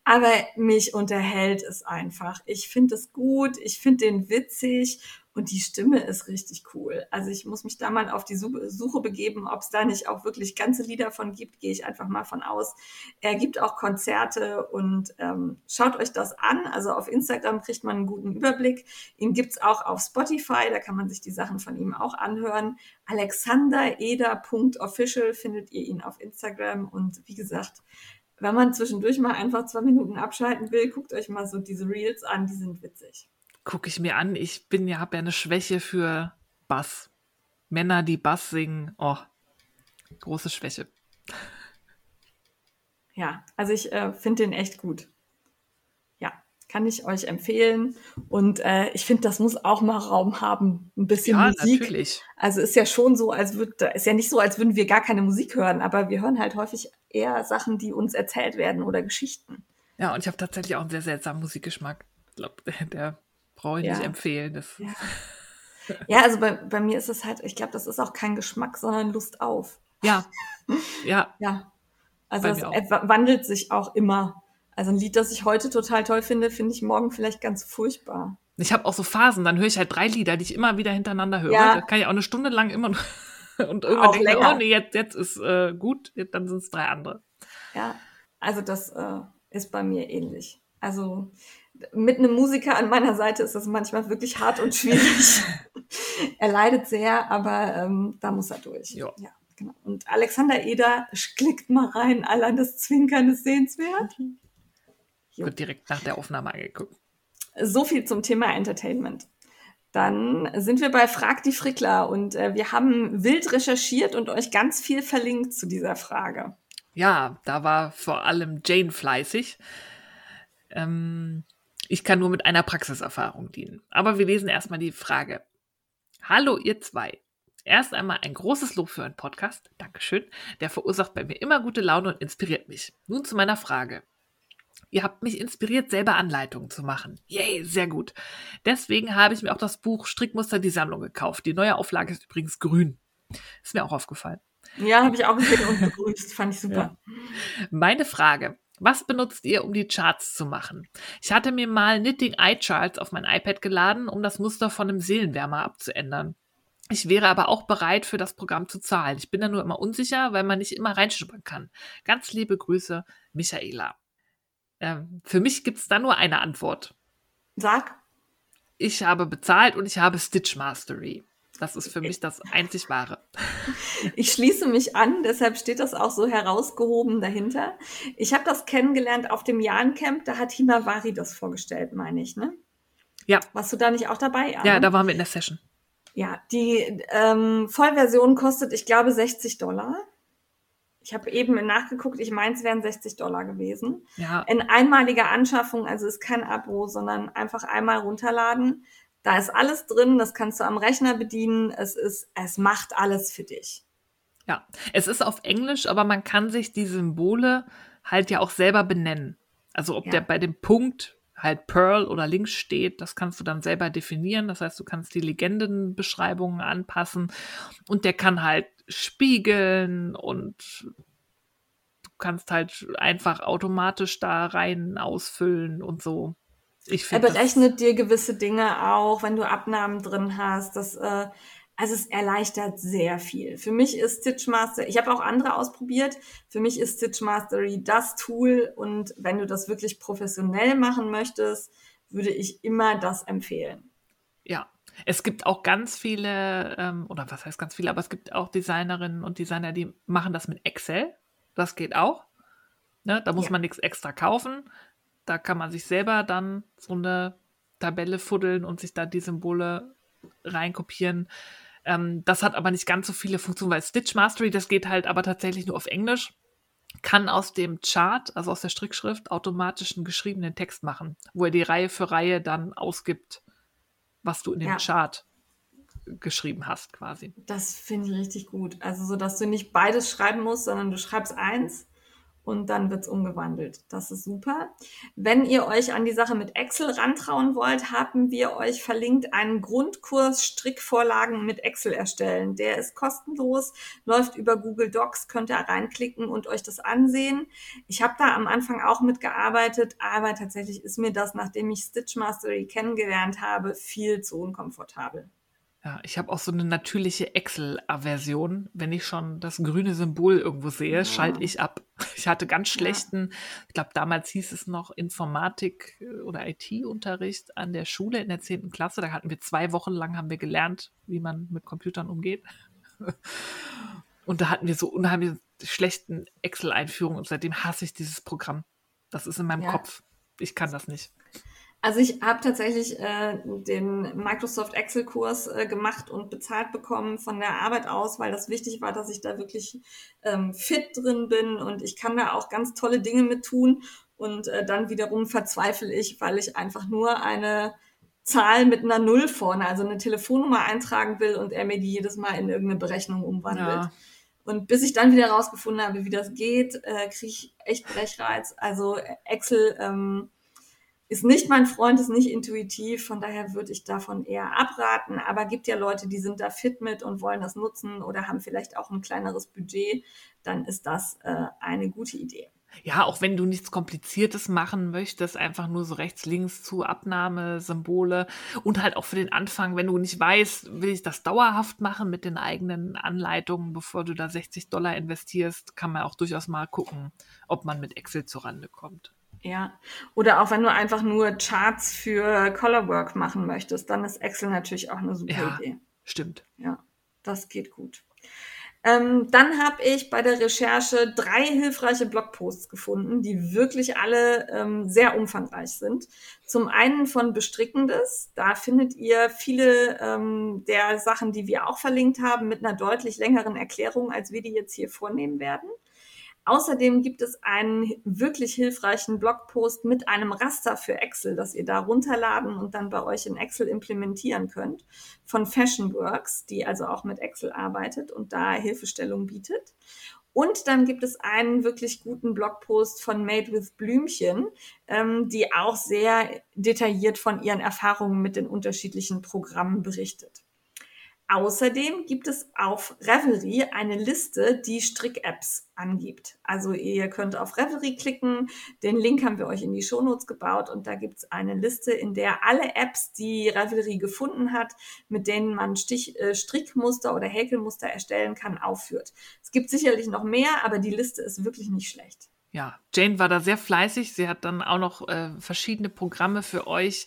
Aber mich unterhält es einfach. Ich finde es gut, ich finde den witzig und die Stimme ist richtig cool. Also ich muss mich da mal auf die Suche begeben, ob es da nicht auch wirklich ganze Lieder von gibt, gehe ich einfach mal von aus. Er gibt auch Konzerte und ähm, schaut euch das an. Also auf Instagram kriegt man einen guten Überblick. Ihn gibt's auch auf Spotify, da kann man sich die Sachen von ihm auch anhören. alexandereder.official findet ihr ihn auf Instagram und wie gesagt, wenn man zwischendurch mal einfach zwei Minuten abschalten will, guckt euch mal so diese Reels an, die sind witzig gucke ich mir an. Ich bin ja, habe ja eine Schwäche für Bass. Männer, die Bass singen, oh, große Schwäche. Ja, also ich äh, finde den echt gut. Ja, kann ich euch empfehlen. Und äh, ich finde, das muss auch mal Raum haben, ein bisschen ja, Musik. Natürlich. Also ist ja schon so, als würde, ist ja nicht so, als würden wir gar keine Musik hören, aber wir hören halt häufig eher Sachen, die uns erzählt werden oder Geschichten. Ja, und ich habe tatsächlich auch einen sehr seltsamen Musikgeschmack. Ich glaube, der, der brauche ich ja. nicht empfehlen. Das ja. ja, also bei, bei mir ist es halt, ich glaube, das ist auch kein Geschmack, sondern Lust auf. Ja. Ja. ja. Also es wandelt sich auch immer. Also ein Lied, das ich heute total toll finde, finde ich morgen vielleicht ganz furchtbar. Ich habe auch so Phasen, dann höre ich halt drei Lieder, die ich immer wieder hintereinander höre. Ja. Da kann ich auch eine Stunde lang immer und irgendwann auch denke ich, oh nee, jetzt, jetzt ist äh, gut, dann sind es drei andere. Ja, also das äh, ist bei mir ähnlich. Also mit einem Musiker an meiner Seite ist das manchmal wirklich hart und schwierig. er leidet sehr, aber ähm, da muss er durch. Jo. Ja, genau. Und Alexander Eder klickt mal rein, allein das Zwinkern ist sehenswert. Mhm. Wird direkt nach der Aufnahme angeguckt. So viel zum Thema Entertainment. Dann sind wir bei Frag die Frickler und äh, wir haben wild recherchiert und euch ganz viel verlinkt zu dieser Frage. Ja, da war vor allem Jane fleißig. Ähm, ich kann nur mit einer Praxiserfahrung dienen. Aber wir lesen erstmal die Frage. Hallo, ihr zwei. Erst einmal ein großes Lob für euren Podcast. Dankeschön. Der verursacht bei mir immer gute Laune und inspiriert mich. Nun zu meiner Frage. Ihr habt mich inspiriert, selber Anleitungen zu machen. Yay, sehr gut. Deswegen habe ich mir auch das Buch Strickmuster die Sammlung gekauft. Die neue Auflage ist übrigens grün. Ist mir auch aufgefallen. Ja, habe ich auch gesehen und begrüßt. Fand ich super. Ja. Meine Frage. Was benutzt ihr, um die Charts zu machen? Ich hatte mir mal Knitting Eye Charts auf mein iPad geladen, um das Muster von einem Seelenwärmer abzuändern. Ich wäre aber auch bereit, für das Programm zu zahlen. Ich bin da nur immer unsicher, weil man nicht immer reinschnuppern kann. Ganz liebe Grüße, Michaela. Ähm, für mich gibt es da nur eine Antwort. Sag. Ich habe bezahlt und ich habe Stitch Mastery. Das ist für mich das einzig Wahre. Ich schließe mich an, deshalb steht das auch so herausgehoben dahinter. Ich habe das kennengelernt auf dem Jahrencamp, da hat Himawari das vorgestellt, meine ich, ne? Ja. Warst du da nicht auch dabei? Anne? Ja, da waren wir in der Session. Ja, die ähm, Vollversion kostet, ich glaube, 60 Dollar. Ich habe eben nachgeguckt, ich meine, es wären 60 Dollar gewesen. Ja. In einmaliger Anschaffung, also ist kein Abo, sondern einfach einmal runterladen. Da ist alles drin, das kannst du am Rechner bedienen. Es ist, es macht alles für dich. Ja, es ist auf Englisch, aber man kann sich die Symbole halt ja auch selber benennen. Also ob ja. der bei dem Punkt halt Pearl oder links steht, das kannst du dann selber definieren. Das heißt, du kannst die Legendenbeschreibungen anpassen und der kann halt spiegeln und du kannst halt einfach automatisch da rein ausfüllen und so. Er berechnet dir gewisse Dinge auch, wenn du Abnahmen drin hast. Das, äh, also es erleichtert sehr viel. Für mich ist Stitchmaster, ich habe auch andere ausprobiert, für mich ist Stitch Mastery das Tool und wenn du das wirklich professionell machen möchtest, würde ich immer das empfehlen. Ja, es gibt auch ganz viele, ähm, oder was heißt ganz viele, aber es gibt auch Designerinnen und Designer, die machen das mit Excel. Das geht auch. Ne? Da muss ja. man nichts extra kaufen. Da kann man sich selber dann so eine Tabelle fuddeln und sich da die Symbole reinkopieren. Ähm, das hat aber nicht ganz so viele Funktionen, weil Stitch Mastery, das geht halt aber tatsächlich nur auf Englisch, kann aus dem Chart, also aus der Strickschrift, automatisch einen geschriebenen Text machen, wo er die Reihe für Reihe dann ausgibt, was du in dem ja. Chart geschrieben hast, quasi. Das finde ich richtig gut. Also so, dass du nicht beides schreiben musst, sondern du schreibst eins und dann wird's umgewandelt. Das ist super. Wenn ihr euch an die Sache mit Excel rantrauen wollt, haben wir euch verlinkt einen Grundkurs Strickvorlagen mit Excel erstellen. Der ist kostenlos, läuft über Google Docs, könnt ihr reinklicken und euch das ansehen. Ich habe da am Anfang auch mitgearbeitet, aber tatsächlich ist mir das, nachdem ich Stitch Mastery kennengelernt habe, viel zu unkomfortabel. Ja, ich habe auch so eine natürliche Excel-Aversion. Wenn ich schon das grüne Symbol irgendwo sehe, ja. schalte ich ab. Ich hatte ganz schlechten, ja. ich glaube, damals hieß es noch Informatik äh, oder IT-Unterricht an der Schule in der 10. Klasse. Da hatten wir zwei Wochen lang haben wir gelernt, wie man mit Computern umgeht. Und da hatten wir so unheimlich schlechten Excel-Einführungen und seitdem hasse ich dieses Programm. Das ist in meinem ja. Kopf. Ich kann das nicht. Also ich habe tatsächlich äh, den Microsoft Excel-Kurs äh, gemacht und bezahlt bekommen von der Arbeit aus, weil das wichtig war, dass ich da wirklich ähm, fit drin bin und ich kann da auch ganz tolle Dinge mit tun. Und äh, dann wiederum verzweifle ich, weil ich einfach nur eine Zahl mit einer Null vorne, also eine Telefonnummer eintragen will und er mir die jedes Mal in irgendeine Berechnung umwandelt. Ja. Und bis ich dann wieder rausgefunden habe, wie das geht, äh, kriege ich echt Brechreiz. Also Excel ähm, ist nicht mein Freund, ist nicht intuitiv, von daher würde ich davon eher abraten. Aber gibt ja Leute, die sind da fit mit und wollen das nutzen oder haben vielleicht auch ein kleineres Budget, dann ist das äh, eine gute Idee. Ja, auch wenn du nichts Kompliziertes machen möchtest, einfach nur so rechts, links zu Abnahmesymbole und halt auch für den Anfang, wenn du nicht weißt, will ich das dauerhaft machen mit den eigenen Anleitungen, bevor du da 60 Dollar investierst, kann man auch durchaus mal gucken, ob man mit Excel zurande kommt. Ja, oder auch wenn du einfach nur Charts für Colorwork machen möchtest, dann ist Excel natürlich auch eine super ja, Idee. Stimmt. Ja, das geht gut. Ähm, dann habe ich bei der Recherche drei hilfreiche Blogposts gefunden, die wirklich alle ähm, sehr umfangreich sind. Zum einen von Bestrickendes, da findet ihr viele ähm, der Sachen, die wir auch verlinkt haben, mit einer deutlich längeren Erklärung, als wir die jetzt hier vornehmen werden. Außerdem gibt es einen wirklich hilfreichen Blogpost mit einem Raster für Excel, das ihr da runterladen und dann bei euch in Excel implementieren könnt, von Fashionworks, die also auch mit Excel arbeitet und da Hilfestellung bietet. Und dann gibt es einen wirklich guten Blogpost von Made with Blümchen, ähm, die auch sehr detailliert von ihren Erfahrungen mit den unterschiedlichen Programmen berichtet. Außerdem gibt es auf Revelry eine Liste, die Strick-Apps angibt. Also ihr könnt auf Revelry klicken, den Link haben wir euch in die Shownotes gebaut und da gibt es eine Liste, in der alle Apps, die Revelry gefunden hat, mit denen man Stich, äh, Strickmuster oder Häkelmuster erstellen kann, aufführt. Es gibt sicherlich noch mehr, aber die Liste ist wirklich nicht schlecht. Ja, Jane war da sehr fleißig. Sie hat dann auch noch äh, verschiedene Programme für euch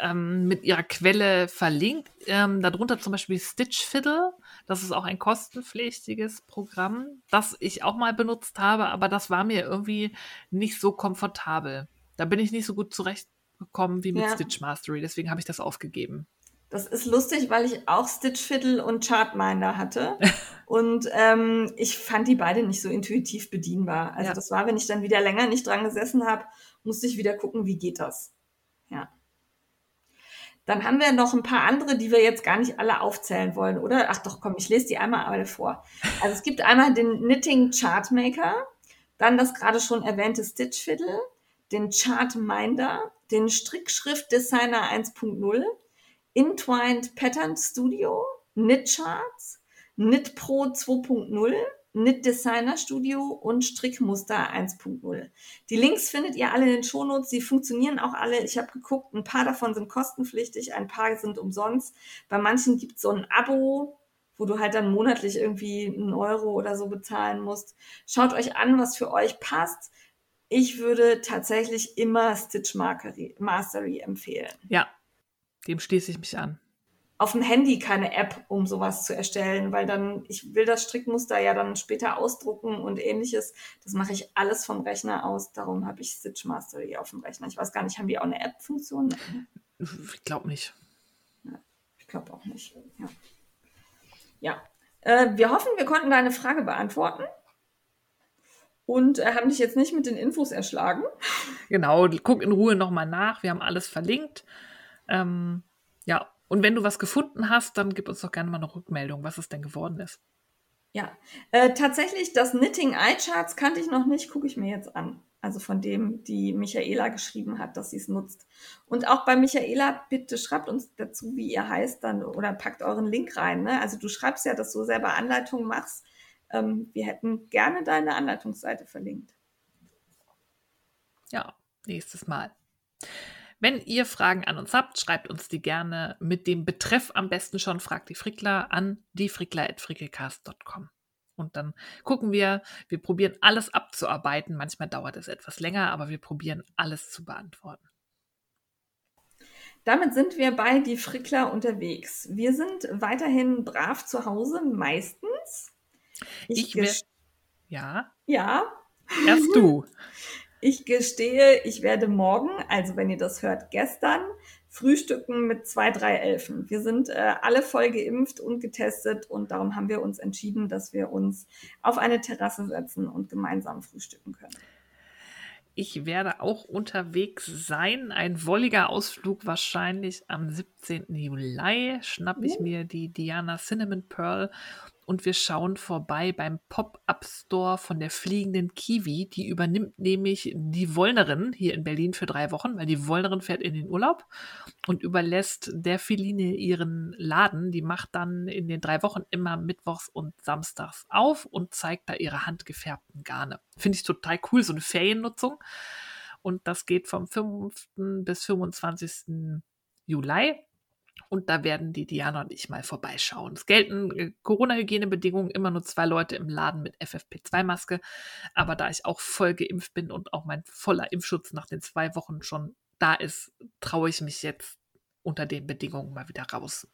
ähm, mit ihrer Quelle verlinkt. Ähm, darunter zum Beispiel Stitch Fiddle. Das ist auch ein kostenpflichtiges Programm, das ich auch mal benutzt habe, aber das war mir irgendwie nicht so komfortabel. Da bin ich nicht so gut zurechtgekommen wie mit ja. Stitch Mastery, deswegen habe ich das aufgegeben. Das ist lustig, weil ich auch Stitch Fiddle und Chartminder hatte. und ähm, ich fand die beide nicht so intuitiv bedienbar. Also ja. das war, wenn ich dann wieder länger nicht dran gesessen habe, musste ich wieder gucken, wie geht das. Ja. Dann haben wir noch ein paar andere, die wir jetzt gar nicht alle aufzählen wollen, oder? Ach doch, komm, ich lese die einmal alle vor. Also es gibt einmal den Knitting Chartmaker, dann das gerade schon erwähnte Stitch Fiddle, den Chartminder, den Strickschrift Designer 1.0, Intwined Pattern Studio, Knit Charts, Knit Pro 2.0, Knit Designer Studio und Strickmuster 1.0. Die Links findet ihr alle in den Shownotes. Sie funktionieren auch alle. Ich habe geguckt, ein paar davon sind kostenpflichtig, ein paar sind umsonst. Bei manchen gibt es so ein Abo, wo du halt dann monatlich irgendwie einen Euro oder so bezahlen musst. Schaut euch an, was für euch passt. Ich würde tatsächlich immer Stitch Mastery empfehlen. Ja, dem schließe ich mich an. Auf dem Handy keine App, um sowas zu erstellen, weil dann, ich will das Strickmuster ja dann später ausdrucken und ähnliches. Das mache ich alles vom Rechner aus. Darum habe ich Stitch Mastery auf dem Rechner. Ich weiß gar nicht, haben die auch eine App-Funktion? Ich glaube nicht. Ja, ich glaube auch nicht. Ja. Ja, äh, wir hoffen, wir konnten deine Frage beantworten und äh, haben dich jetzt nicht mit den Infos erschlagen. Genau, guck in Ruhe nochmal nach. Wir haben alles verlinkt. Ähm, ja, und wenn du was gefunden hast, dann gib uns doch gerne mal eine Rückmeldung, was es denn geworden ist. Ja, äh, tatsächlich, das Knitting Eye Charts kannte ich noch nicht, gucke ich mir jetzt an. Also von dem, die Michaela geschrieben hat, dass sie es nutzt. Und auch bei Michaela, bitte schreibt uns dazu, wie ihr heißt dann oder packt euren Link rein. Ne? Also du schreibst ja, dass du selber Anleitungen machst. Ähm, wir hätten gerne deine Anleitungsseite verlinkt. Ja, nächstes Mal. Wenn ihr Fragen an uns habt, schreibt uns die gerne mit dem Betreff am besten schon fragt die Frickler an diefrickler.frickelcast.com. Und dann gucken wir, wir probieren alles abzuarbeiten. Manchmal dauert es etwas länger, aber wir probieren alles zu beantworten. Damit sind wir bei die Frickler unterwegs. Wir sind weiterhin brav zu Hause, meistens. Ich, ich ja. Ja. Erst du. Ich gestehe, ich werde morgen, also wenn ihr das hört, gestern frühstücken mit zwei, drei Elfen. Wir sind äh, alle voll geimpft und getestet und darum haben wir uns entschieden, dass wir uns auf eine Terrasse setzen und gemeinsam frühstücken können. Ich werde auch unterwegs sein. Ein wolliger Ausflug wahrscheinlich am 17. Juli. Schnapp ich uh. mir die Diana Cinnamon Pearl und wir schauen vorbei beim Pop-Up-Store von der fliegenden Kiwi. Die übernimmt nämlich die Wollnerin hier in Berlin für drei Wochen, weil die Wollnerin fährt in den Urlaub und überlässt der Filine ihren Laden. Die macht dann in den drei Wochen immer mittwochs und samstags auf und zeigt da ihre handgefärbten Garne. Finde ich total cool, so eine Feriennutzung. Und das geht vom 5. bis 25. Juli. Und da werden die Diana und ich mal vorbeischauen. Es gelten äh, Corona-Hygienebedingungen immer nur zwei Leute im Laden mit FFP2-Maske. Aber da ich auch voll geimpft bin und auch mein voller Impfschutz nach den zwei Wochen schon da ist, traue ich mich jetzt unter den Bedingungen mal wieder raus.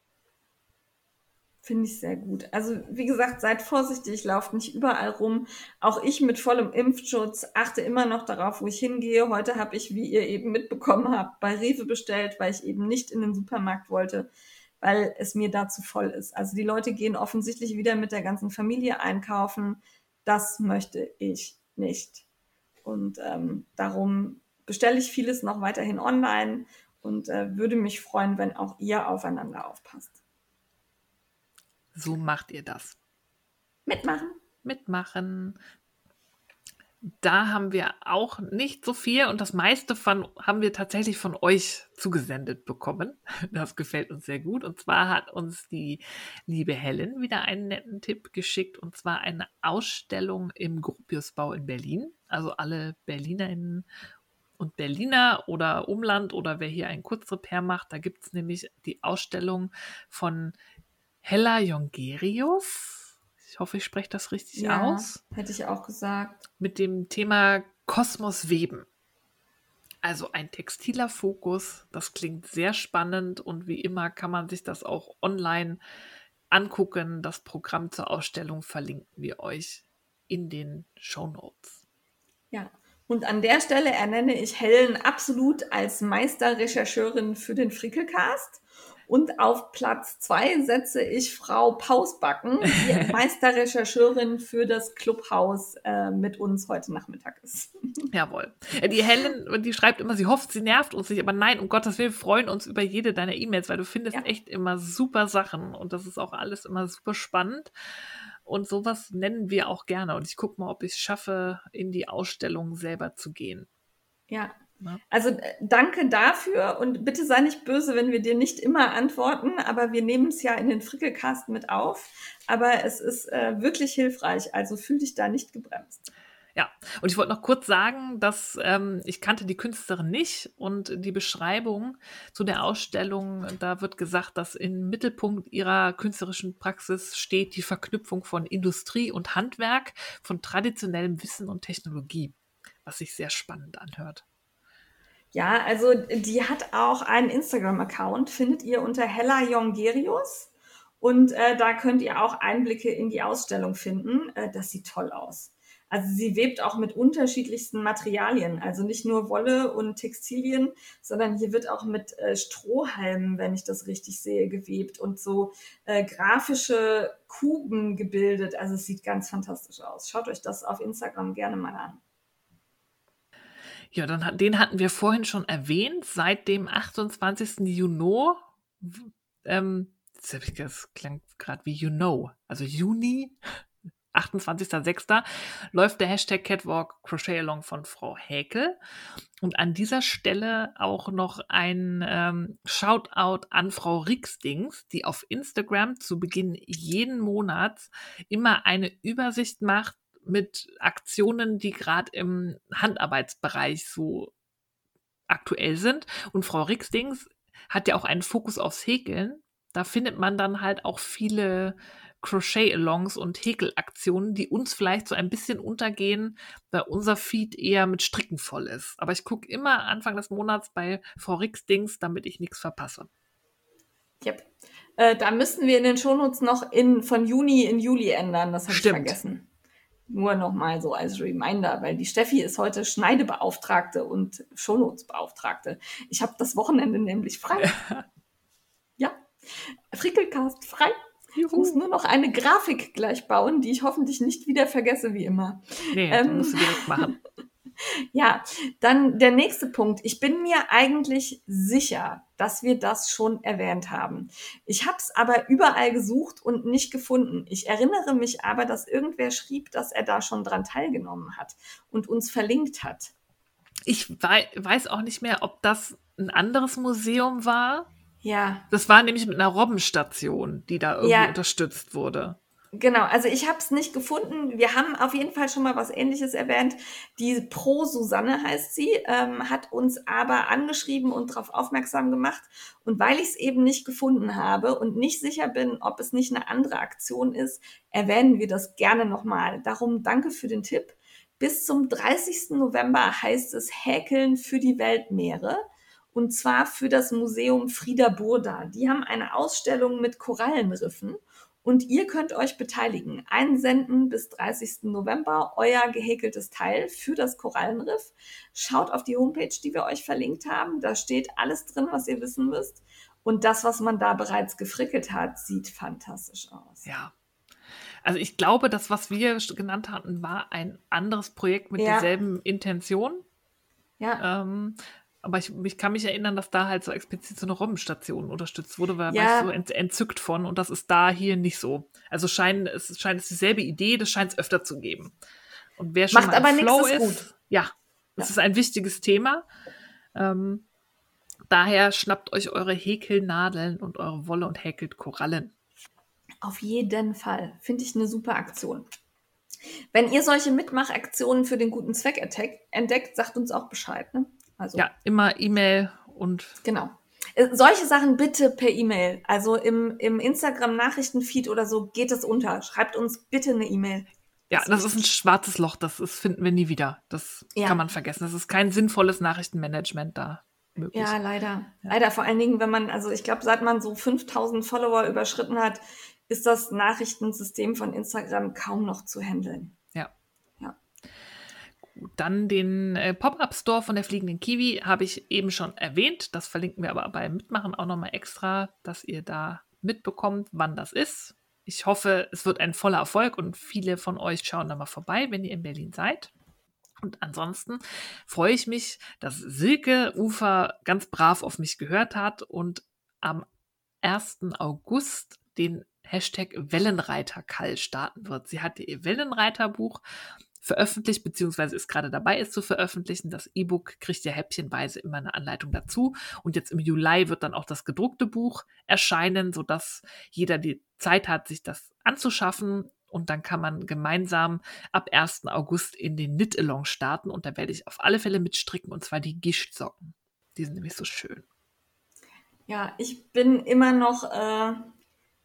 Finde ich sehr gut. Also wie gesagt, seid vorsichtig, lauft nicht überall rum. Auch ich mit vollem Impfschutz achte immer noch darauf, wo ich hingehe. Heute habe ich, wie ihr eben mitbekommen habt, bei Rewe bestellt, weil ich eben nicht in den Supermarkt wollte, weil es mir da zu voll ist. Also die Leute gehen offensichtlich wieder mit der ganzen Familie einkaufen. Das möchte ich nicht. Und ähm, darum bestelle ich vieles noch weiterhin online und äh, würde mich freuen, wenn auch ihr aufeinander aufpasst. So macht ihr das. Mitmachen. Mitmachen. Da haben wir auch nicht so viel und das meiste von haben wir tatsächlich von euch zugesendet bekommen. Das gefällt uns sehr gut. Und zwar hat uns die liebe Helen wieder einen netten Tipp geschickt und zwar eine Ausstellung im Gropiusbau in Berlin. Also alle Berlinerinnen und Berliner oder Umland oder wer hier einen Kurzrepair macht, da gibt es nämlich die Ausstellung von Hella Jongerius. Ich hoffe, ich spreche das richtig ja, aus. Hätte ich auch gesagt. Mit dem Thema Kosmos Weben. Also ein textiler Fokus. Das klingt sehr spannend und wie immer kann man sich das auch online angucken. Das Programm zur Ausstellung verlinken wir euch in den Show Notes. Ja, und an der Stelle ernenne ich Helen absolut als Meisterrechercheurin für den Frickelcast. Und auf Platz zwei setze ich Frau Pausbacken, die Meisterrechercheurin für das Clubhaus äh, mit uns heute Nachmittag ist. Jawohl. Die Helen, die schreibt immer, sie hofft, sie nervt uns nicht, aber nein, um Gottes Willen, wir freuen uns über jede deiner E-Mails, weil du findest ja. echt immer super Sachen und das ist auch alles immer super spannend. Und sowas nennen wir auch gerne. Und ich gucke mal, ob ich es schaffe, in die Ausstellung selber zu gehen. Ja, Ja. Also äh, danke dafür und bitte sei nicht böse, wenn wir dir nicht immer antworten, aber wir nehmen es ja in den Frickelcast mit auf. Aber es ist äh, wirklich hilfreich, also fühl dich da nicht gebremst. Ja, und ich wollte noch kurz sagen, dass ähm, ich kannte die Künstlerin nicht und die Beschreibung zu der Ausstellung, da wird gesagt, dass im Mittelpunkt ihrer künstlerischen Praxis steht die Verknüpfung von Industrie und Handwerk, von traditionellem Wissen und Technologie, was sich sehr spannend anhört. Ja, also die hat auch einen Instagram-Account, findet ihr unter Hella Jongerius. Und äh, da könnt ihr auch Einblicke in die Ausstellung finden. Äh, das sieht toll aus. Also sie webt auch mit unterschiedlichsten Materialien, also nicht nur Wolle und Textilien, sondern hier wird auch mit äh, Strohhalmen, wenn ich das richtig sehe, gewebt und so äh, grafische Kuben gebildet. Also es sieht ganz fantastisch aus. Schaut euch das auf Instagram gerne mal an. Ja, dann den hatten wir vorhin schon erwähnt, seit dem 28. Juni. Ähm, das klang gerade wie you know, also Juni 28.06. läuft der Hashtag Catwalk Crochet Along von Frau Häkel. Und an dieser Stelle auch noch ein ähm, Shoutout an Frau Rixdings, die auf Instagram zu Beginn jeden Monats immer eine Übersicht macht mit Aktionen, die gerade im Handarbeitsbereich so aktuell sind. Und Frau Rixdings hat ja auch einen Fokus aufs Häkeln. Da findet man dann halt auch viele Crochet-Alongs und Häkelaktionen, die uns vielleicht so ein bisschen untergehen, weil unser Feed eher mit Stricken voll ist. Aber ich gucke immer Anfang des Monats bei Frau Rixdings, damit ich nichts verpasse. Yep. Äh, da müssten wir in den Shownotes noch in, von Juni in Juli ändern. Das habe ich vergessen. Nur noch mal so als Reminder, weil die Steffi ist heute Schneidebeauftragte und Shownotes-Beauftragte. Ich habe das Wochenende nämlich frei. ja, Frickelcast frei. Ich muss nur noch eine Grafik gleich bauen, die ich hoffentlich nicht wieder vergesse, wie immer. Nee, ähm, musst du direkt machen. ja, dann der nächste Punkt. Ich bin mir eigentlich sicher, dass wir das schon erwähnt haben. Ich habe es aber überall gesucht und nicht gefunden. Ich erinnere mich aber, dass irgendwer schrieb, dass er da schon dran teilgenommen hat und uns verlinkt hat. Ich weiß auch nicht mehr, ob das ein anderes Museum war ja. Das war nämlich mit einer Robbenstation, die da irgendwie ja. unterstützt wurde. Genau, also ich habe es nicht gefunden. Wir haben auf jeden Fall schon mal was Ähnliches erwähnt. Die Pro Susanne heißt sie, ähm, hat uns aber angeschrieben und darauf aufmerksam gemacht. Und weil ich es eben nicht gefunden habe und nicht sicher bin, ob es nicht eine andere Aktion ist, erwähnen wir das gerne nochmal. Darum danke für den Tipp. Bis zum 30. November heißt es Häkeln für die Weltmeere und zwar für das Museum Frieda Burda. Die haben eine Ausstellung mit Korallenriffen und ihr könnt euch beteiligen. Einsenden bis 30. November euer gehäkeltes Teil für das Korallenriff. Schaut auf die Homepage, die wir euch verlinkt haben. Da steht alles drin, was ihr wissen müsst. Und das, was man da bereits gefrickelt hat, sieht fantastisch aus. Ja, also ich glaube, das, was wir genannt hatten, war ein anderes Projekt mit ja. derselben Intention. Ja. Ähm, aber ich, ich kann mich erinnern, dass da halt so explizit so eine Robbenstation unterstützt wurde, weil ja. war ich so ent, entzückt von und das ist da hier nicht so. Also scheint es scheint es dieselbe Idee, das scheint es öfter zu geben. Und wer schon Macht mal aber Flow ist, gut. ja, das ja. ist ein wichtiges Thema. Ähm, daher schnappt euch eure Häkelnadeln und eure Wolle und häkelt Korallen. Auf jeden Fall. Finde ich eine super Aktion. Wenn ihr solche Mitmachaktionen für den guten Zweck entdeckt, sagt uns auch Bescheid. Ne? Also, ja, immer E-Mail und. Genau. Äh, solche Sachen bitte per E-Mail. Also im, im Instagram-Nachrichtenfeed oder so geht es unter. Schreibt uns bitte eine E-Mail. Ja, das, das ist ein schwarzes Loch, das ist, finden wir nie wieder. Das ja. kann man vergessen. Das ist kein sinnvolles Nachrichtenmanagement da. Möglich. Ja, leider. Ja. Leider, vor allen Dingen, wenn man, also ich glaube, seit man so 5000 Follower überschritten hat, ist das Nachrichtensystem von Instagram kaum noch zu handeln. Dann den äh, Pop-Up-Store von der Fliegenden Kiwi habe ich eben schon erwähnt. Das verlinken wir aber beim Mitmachen auch nochmal extra, dass ihr da mitbekommt, wann das ist. Ich hoffe, es wird ein voller Erfolg und viele von euch schauen da mal vorbei, wenn ihr in Berlin seid. Und ansonsten freue ich mich, dass Silke Ufer ganz brav auf mich gehört hat und am 1. August den Hashtag Wellenreiterkall starten wird. Sie hat ihr Wellenreiterbuch veröffentlicht, beziehungsweise ist gerade dabei, es zu veröffentlichen. Das E-Book kriegt ja häppchenweise immer eine Anleitung dazu. Und jetzt im Juli wird dann auch das gedruckte Buch erscheinen, sodass jeder die Zeit hat, sich das anzuschaffen. Und dann kann man gemeinsam ab 1. August in den Knit-Along starten. Und da werde ich auf alle Fälle mitstricken, und zwar die Gischtsocken. Die sind nämlich so schön. Ja, ich bin immer noch, äh,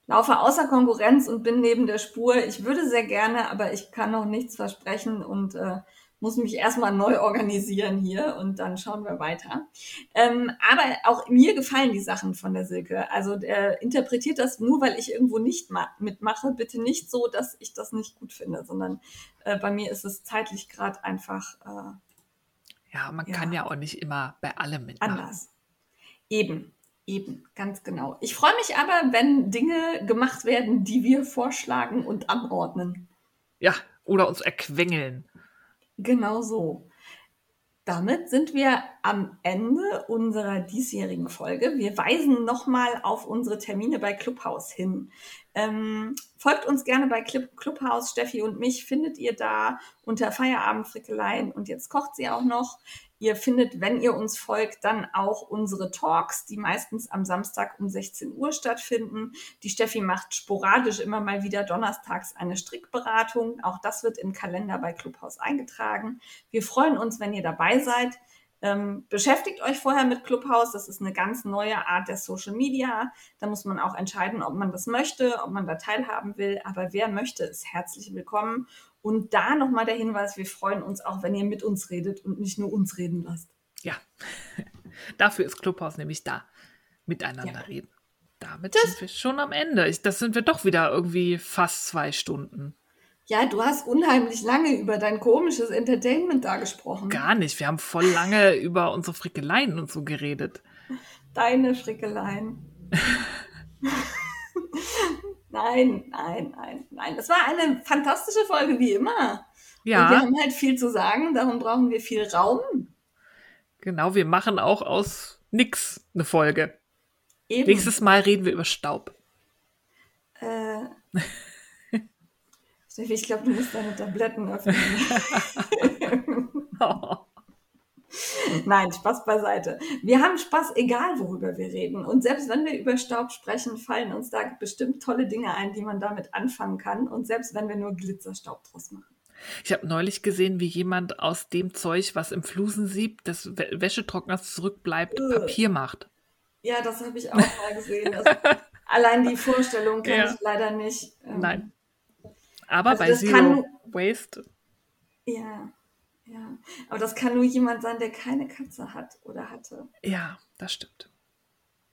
laufe außer Konkurrenz und bin neben der Spur. Ich würde sehr gerne, aber ich kann noch nichts versprechen und äh, muss mich erstmal neu organisieren hier und dann schauen wir weiter. Ähm, aber auch mir gefallen die Sachen von der Silke. Also der interpretiert das nur, weil ich irgendwo nicht mitmache, bitte nicht so, dass ich das nicht gut finde, sondern äh, bei mir ist es zeitlich gerade einfach. Äh, ja, man ja, kann ja auch nicht immer bei allem mitmachen. Anders. Eben. Eben, ganz genau. Ich freue mich aber, wenn Dinge gemacht werden, die wir vorschlagen und anordnen. Ja, oder uns erquengeln. Genau so. Damit sind wir am Ende unserer diesjährigen Folge. Wir weisen nochmal auf unsere Termine bei Clubhouse hin. Ähm, folgt uns gerne bei Club Clubhouse. Steffi und mich findet ihr da unter Feierabendfrickeleien und jetzt kocht sie auch noch. Ihr findet, wenn ihr uns folgt, dann auch unsere Talks, die meistens am Samstag um 16 Uhr stattfinden. Die Steffi macht sporadisch immer mal wieder donnerstags eine Strickberatung. Auch das wird im Kalender bei Clubhaus eingetragen. Wir freuen uns, wenn ihr dabei seid. Ähm, beschäftigt euch vorher mit Clubhouse. Das ist eine ganz neue Art der Social Media. Da muss man auch entscheiden, ob man das möchte, ob man da teilhaben will. Aber wer möchte, ist herzlich willkommen. Und da nochmal der Hinweis, wir freuen uns auch, wenn ihr mit uns redet und nicht nur uns reden lasst. Ja, dafür ist Clubhouse nämlich da. Miteinander ja. reden. Damit das sind wir schon am Ende. Ich, das sind wir doch wieder irgendwie fast zwei Stunden. Ja, du hast unheimlich lange über dein komisches Entertainment da gesprochen. Gar nicht. Wir haben voll lange über unsere Frickeleien und so geredet. Deine Frickeleien. nein, nein, nein, nein. Das war eine fantastische Folge, wie immer. Ja. Und wir haben halt viel zu sagen, darum brauchen wir viel Raum. Genau, wir machen auch aus nix eine Folge. Eben. Nächstes Mal reden wir über Staub. Äh. Steffi, ich glaube, du musst deine Tabletten öffnen. oh. Nein, Spaß beiseite. Wir haben Spaß, egal worüber wir reden. Und selbst wenn wir über Staub sprechen, fallen uns da bestimmt tolle Dinge ein, die man damit anfangen kann. Und selbst wenn wir nur Glitzerstaub draus machen. Ich habe neulich gesehen, wie jemand aus dem Zeug, was im Flusensieb des Wäschetrockners zurückbleibt, uh. Papier macht. Ja, das habe ich auch mal gesehen. Das, allein die Vorstellung kenne ja. ich leider nicht. Ähm, Nein. Aber also bei Zero kann, Waste. Ja, ja. Aber das kann nur jemand sein, der keine Katze hat oder hatte. Ja, das stimmt.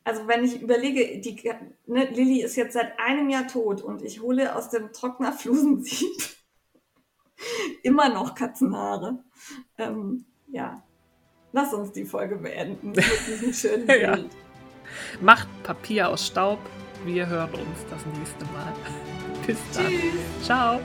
Also wenn ich überlege, die ne, Lilly ist jetzt seit einem Jahr tot und ich hole aus dem Trockner Flusensieb immer noch Katzenhaare. Ähm, ja, lass uns die Folge beenden mit diesem schönen Bild. ja. Macht Papier aus Staub. Wir hören uns das nächste Mal. Bis dann. Tschüss. Ciao.